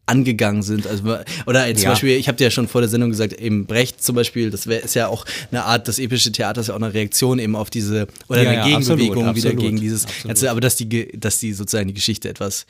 angegangen sind. Also, oder zum Ja. Beispiel, ich habe dir ja schon vor der Sendung gesagt, eben Brecht zum Beispiel, das wär, ist ja auch eine Art, das epische Theater ist ja auch eine Reaktion eben auf diese, oder Ja, eine Gegenbewegung absolut, wieder absolut, gegen dieses absolut. Aber dass die, dass die sozusagen die Geschichte etwas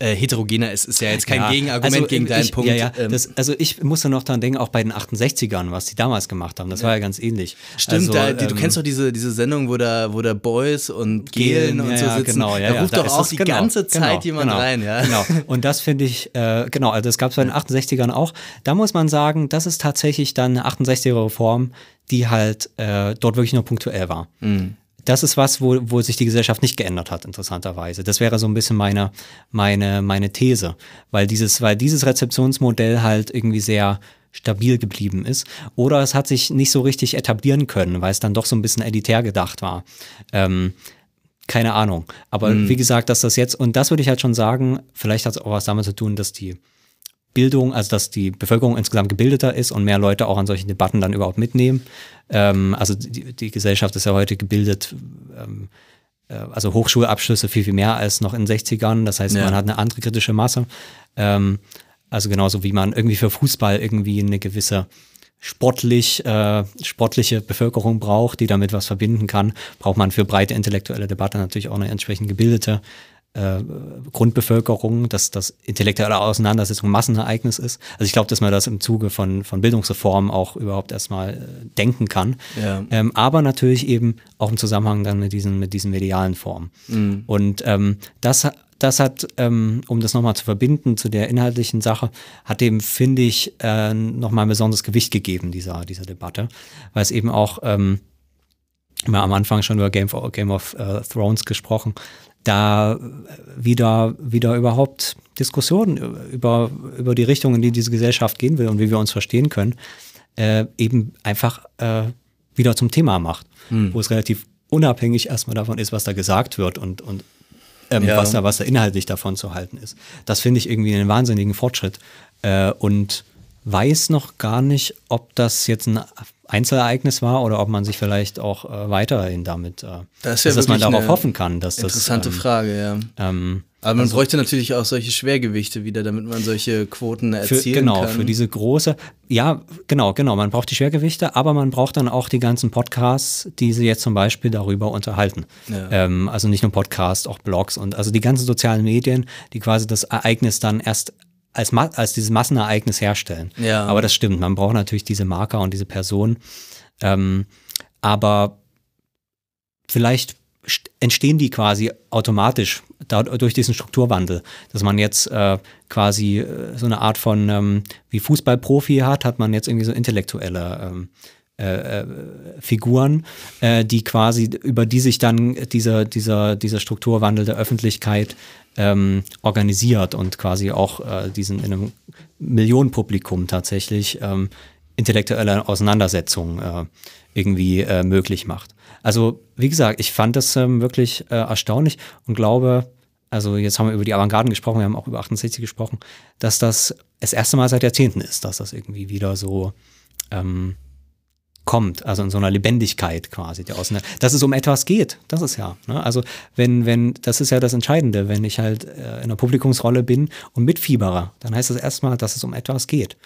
äh, heterogener ist, ist ja jetzt kein Ja, Gegenargument also, gegen deinen ich, Punkt. Ja, ja, ähm, das, also ich musste noch dran denken, auch bei den 68ern, was die damals gemacht haben. Das war ja ganz ähnlich. Stimmt, also, da, die, du ähm, kennst doch diese, diese Sendung, wo da, wo da Boys und Gelen Gehlen, und so sitzen. Genau, ja, da ruft da doch ist auch die genau, ganze Zeit genau, jemand genau, rein, ja. Genau. Und das finde ich, äh, genau, also das gab es bei den 68ern auch. Da muss man sagen, das ist tatsächlich dann eine 68er-Reform, die halt äh, dort wirklich nur punktuell war. Mhm. Das ist was, wo, wo sich die Gesellschaft nicht geändert hat, interessanterweise. Das wäre so ein bisschen meine, meine, meine These. Weil dieses, weil dieses Rezeptionsmodell halt irgendwie sehr stabil geblieben ist. Oder es hat sich nicht so richtig etablieren können, weil es dann doch so ein bisschen elitär gedacht war. Ähm, keine Ahnung. Aber wie gesagt, dass das jetzt, und das würde ich halt schon sagen, vielleicht hat es auch was damit zu tun, dass die Bildung, also dass die Bevölkerung insgesamt gebildeter ist und mehr Leute auch an solchen Debatten dann überhaupt mitnehmen. Ähm, also die, die Gesellschaft ist ja heute gebildet, ähm, äh, also Hochschulabschlüsse viel, viel mehr als noch in den 60ern. Das heißt, Ja. man hat eine andere kritische Masse. Ähm, also genauso wie man irgendwie für Fußball irgendwie eine gewisse sportlich, äh, sportliche Bevölkerung braucht, die damit was verbinden kann, braucht man für breite intellektuelle Debatte natürlich auch eine entsprechend gebildete äh, Grundbevölkerung, dass das intellektuelle Auseinandersetzung ein Massenereignis ist. Also ich glaube, dass man das im Zuge von, von Bildungsreformen auch überhaupt erstmal äh, denken kann. Ja. Ähm, aber natürlich eben auch im Zusammenhang dann mit diesen, mit diesen medialen Formen. Und ähm, das, das hat, ähm, um das nochmal zu verbinden zu der inhaltlichen Sache, hat dem, finde ich, äh, nochmal ein besonderes Gewicht gegeben, dieser, dieser Debatte, weil es eben auch, ähm, wir haben am Anfang schon über Game of, Game of äh, Thrones gesprochen, da wieder, wieder überhaupt Diskussionen über, über die Richtung, in die diese Gesellschaft gehen will und wie wir uns verstehen können, äh, eben einfach äh, wieder zum Thema macht, wo es relativ unabhängig erstmal davon ist, was da gesagt wird und, und ähm, Ja. was, da, was da inhaltlich davon zu halten ist. Das finde ich irgendwie einen wahnsinnigen Fortschritt äh, und weiß noch gar nicht, ob das jetzt ein Einzelereignis war oder ob man sich vielleicht auch äh, weiterhin damit, äh, Das ist ja dass man wirklich darauf hoffen kann, dass das Interessante ähm, Frage, ja. ähm, Aber man bräuchte natürlich auch solche Schwergewichte wieder, damit man solche Quoten für, erzielen genau, kann. für diese große, ja, genau, genau, man braucht die Schwergewichte, aber man braucht dann auch die ganzen Podcasts, die sie jetzt zum Beispiel darüber unterhalten. Ja. Ähm, also nicht nur Podcasts, auch Blogs und also die ganzen sozialen Medien, die quasi das Ereignis dann erst als, Ma als dieses Massenereignis herstellen. Ja. Aber das stimmt, man braucht natürlich diese Marker und diese Personen. Ähm, aber vielleicht st- entstehen die quasi automatisch da, durch diesen Strukturwandel, dass man jetzt äh, quasi äh, so eine Art von ähm, wie Fußballprofi hat, hat man jetzt irgendwie so intellektuelle ähm, äh, äh, Figuren, äh, die quasi über die sich dann dieser dieser dieser Strukturwandel der Öffentlichkeit ähm, organisiert und quasi auch äh, diesen in einem Millionenpublikum tatsächlich ähm, intellektuelle Auseinandersetzungen äh, irgendwie äh, möglich macht. Also wie gesagt, ich fand das ähm, wirklich äh, erstaunlich und glaube, also jetzt haben wir über die Avantgarden gesprochen, wir haben auch über 68 gesprochen, dass das das erste Mal seit Jahrzehnten ist, dass das irgendwie wieder so ähm, kommt, also in so einer Lebendigkeit quasi der Auseinander dass es um etwas geht, das ist ja, ne? also wenn, wenn, das ist ja das Entscheidende, wenn ich halt äh, in einer Publikumsrolle bin und mitfiebere, dann heißt das erstmal, dass es um etwas geht.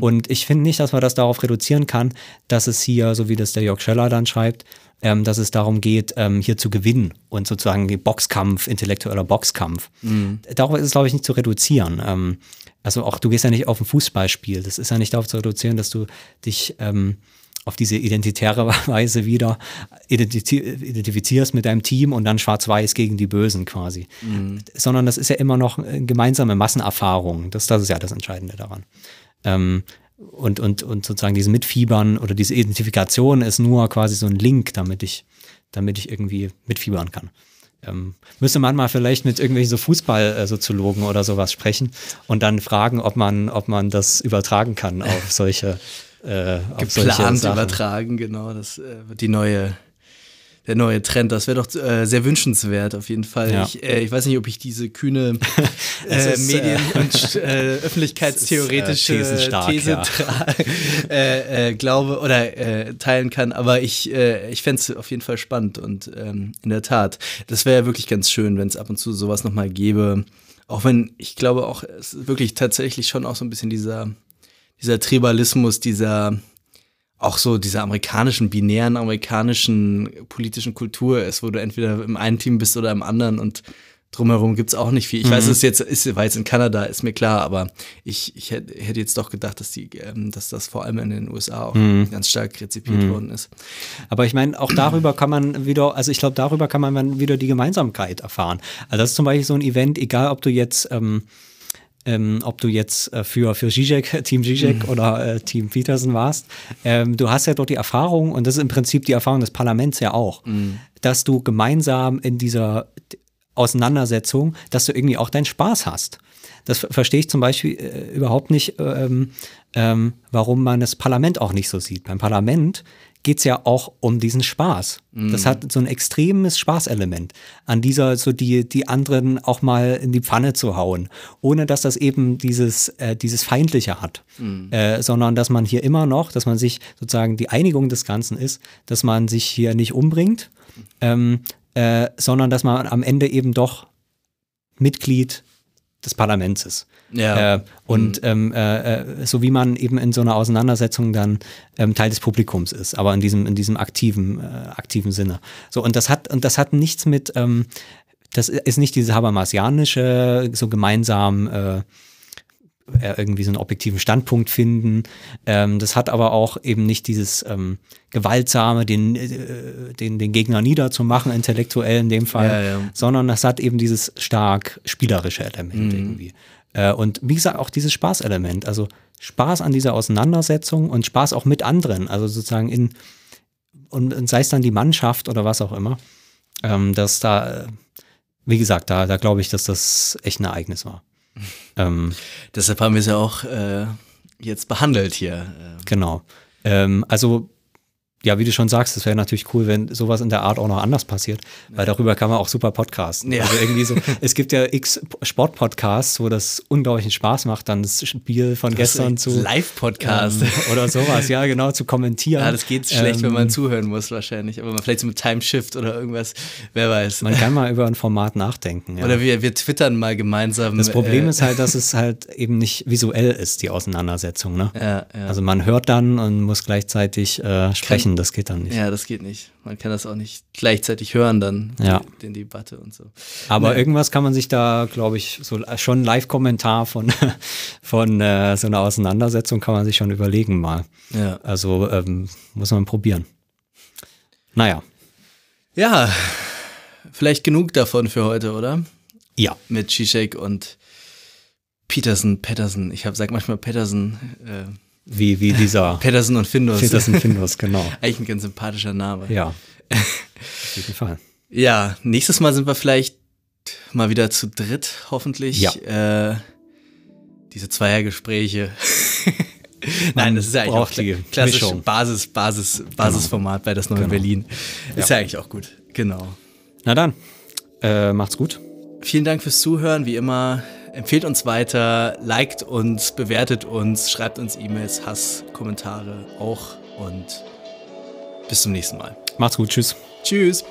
Und ich finde nicht, dass man das darauf reduzieren kann, dass es hier, so wie das der Jörg Scheller dann schreibt, ähm, dass es darum geht, ähm, hier zu gewinnen und sozusagen die Boxkampf, intellektueller Boxkampf. Darauf ist es, glaube ich, nicht zu reduzieren. Ähm, also auch, du gehst ja nicht auf ein Fußballspiel. Das ist ja nicht darauf zu reduzieren, dass du dich ähm, auf diese identitäre Weise wieder identifi identifizierst mit deinem Team und dann schwarz-weiß gegen die Bösen quasi. Sondern das ist ja immer noch eine gemeinsame Massenerfahrung. Das, das ist ja das Entscheidende daran. Ähm, und, und, und sozusagen diese Mitfiebern oder diese Identifikation ist nur quasi so ein Link, damit ich, damit ich irgendwie mitfiebern kann. Ähm, müsste man mal vielleicht mit irgendwelchen so Fußballsoziologen oder sowas sprechen und dann fragen, ob man, ob man das übertragen kann auf solche, äh, Geplant übertragen, genau. Das äh, wird die neue, der neue Trend. Das wäre doch äh, sehr wünschenswert auf jeden Fall. Ja. Ich, äh, ich weiß nicht, ob ich diese kühne äh, ist, Medien- äh, und äh, öffentlichkeitstheoretische ist, These ja. glaube oder teilen kann. Aber ich, ich fände es auf jeden Fall spannend und ähm, in der Tat, das wäre ja wirklich ganz schön, wenn es ab und zu sowas nochmal gäbe. Auch wenn ich glaube auch, es ist wirklich tatsächlich schon auch so ein bisschen dieser, dieser Tribalismus, dieser auch so dieser amerikanischen, binären amerikanischen politischen Kultur ist, wo du entweder im einen Team bist oder im anderen und drumherum gibt's auch nicht viel. Ich weiß, es ist jetzt ist, war jetzt in Kanada, ist mir klar, aber ich, ich hätte jetzt doch gedacht, dass, die, ähm, dass das vor allem in den USA auch ganz stark rezipiert worden ist. Aber ich meine, auch darüber kann man wieder, also ich glaube, darüber kann man dann wieder die Gemeinsamkeit erfahren. Also das ist zum Beispiel so ein Event, egal ob du jetzt, ähm, ähm, ob du jetzt äh, für, für Zizek, Team Zizek oder äh, Team Peterson warst, ähm, du hast ja dort die Erfahrung, und das ist im Prinzip die Erfahrung des Parlaments ja auch, dass du gemeinsam in dieser Auseinandersetzung, dass du irgendwie auch deinen Spaß hast. Das ver- verstehe ich zum Beispiel äh, überhaupt nicht, ähm, ähm, warum man das Parlament auch nicht so sieht. Beim Parlament geht es ja auch um diesen Spaß. Das hat so ein extremes Spaßelement, an dieser, so die, die anderen auch mal in die Pfanne zu hauen, ohne dass das eben dieses, äh, dieses Feindliche hat, äh, sondern dass man hier immer noch, dass man sich sozusagen die Einigung des Ganzen ist, dass man sich hier nicht umbringt, ähm, äh, sondern dass man am Ende eben doch Mitglied des Parlaments ist. Ja. Äh, und ähm, äh, äh, so wie man eben in so einer Auseinandersetzung dann ähm, Teil des Publikums ist, aber in diesem, in diesem aktiven, äh, aktiven Sinne. So, und das hat, und das hat nichts mit, ähm, das ist nicht diese habermasianische, so gemeinsam äh, irgendwie so einen objektiven Standpunkt finden. Ähm, das hat aber auch eben nicht dieses ähm, gewaltsame, den, äh, den, den Gegner niederzumachen, intellektuell in dem Fall, Ja, ja. sondern das hat eben dieses stark spielerische Element irgendwie. Äh, und wie gesagt, auch dieses Spaßelement, also Spaß an dieser Auseinandersetzung und Spaß auch mit anderen, also sozusagen in, und, und sei es dann die Mannschaft oder was auch immer, ähm, dass da, äh, wie gesagt, da, da glaube ich, dass das echt ein Ereignis war. ähm, Deshalb haben wir es ja auch äh, jetzt behandelt hier. Äh, Genau. Ähm, also, ja, wie du schon sagst, es wäre natürlich cool, wenn sowas in der Art auch noch anders passiert, weil darüber kann man auch super podcasten. Ja. Also irgendwie so, es gibt ja x Sportpodcasts, wo das unglaublichen Spaß macht, dann das Spiel von gestern zu Live-Podcast. ähm, oder sowas, ja, genau, zu kommentieren. Ja, das geht schlecht, wenn Ähm, man zuhören muss wahrscheinlich. Aber man vielleicht so mit Timeshift oder irgendwas, wer weiß. Man kann mal über ein Format nachdenken. Ja. Oder wir, wir twittern mal gemeinsam. das Problem äh, ist halt, dass es halt eben nicht visuell ist, die Auseinandersetzung. Ne? Ja, ja. Also man hört dann und muss gleichzeitig äh, sprechen, das geht dann nicht. ja, das geht nicht. Man kann das auch nicht gleichzeitig hören dann, Ja. die, die Debatte und so. Aber Nee. irgendwas kann man sich da, glaube ich, so schon ein Live-Kommentar von, von äh, so einer Auseinandersetzung kann man sich schon überlegen mal. Ja. Also ähm, muss man probieren. Naja, ja, vielleicht genug davon für heute, oder? ja. Mit Zizek und Peterson, Patterson. Ich hab, sag manchmal Patterson, äh, Wie, wie dieser Patterson und Findus. Peterson Findus, genau. Eigentlich ein ganz sympathischer Name. Ja. Auf jeden Fall. Ja, nächstes Mal sind wir vielleicht mal wieder zu dritt, hoffentlich. Ja. Äh, diese Zweiergespräche. Nein, das ist ja eigentlich auch die kla- klassisch Mischung. Basis, Basis, Basisformat bei das neue Genau. Berlin. Ist ja eigentlich auch gut. Genau. Na dann, äh, macht's gut. Vielen Dank fürs Zuhören. Wie immer, empfehlt uns weiter, liked uns, bewertet uns, schreibt uns E-Mails, Hass, Kommentare auch und bis zum nächsten Mal. Macht's gut. Tschüss. Tschüss.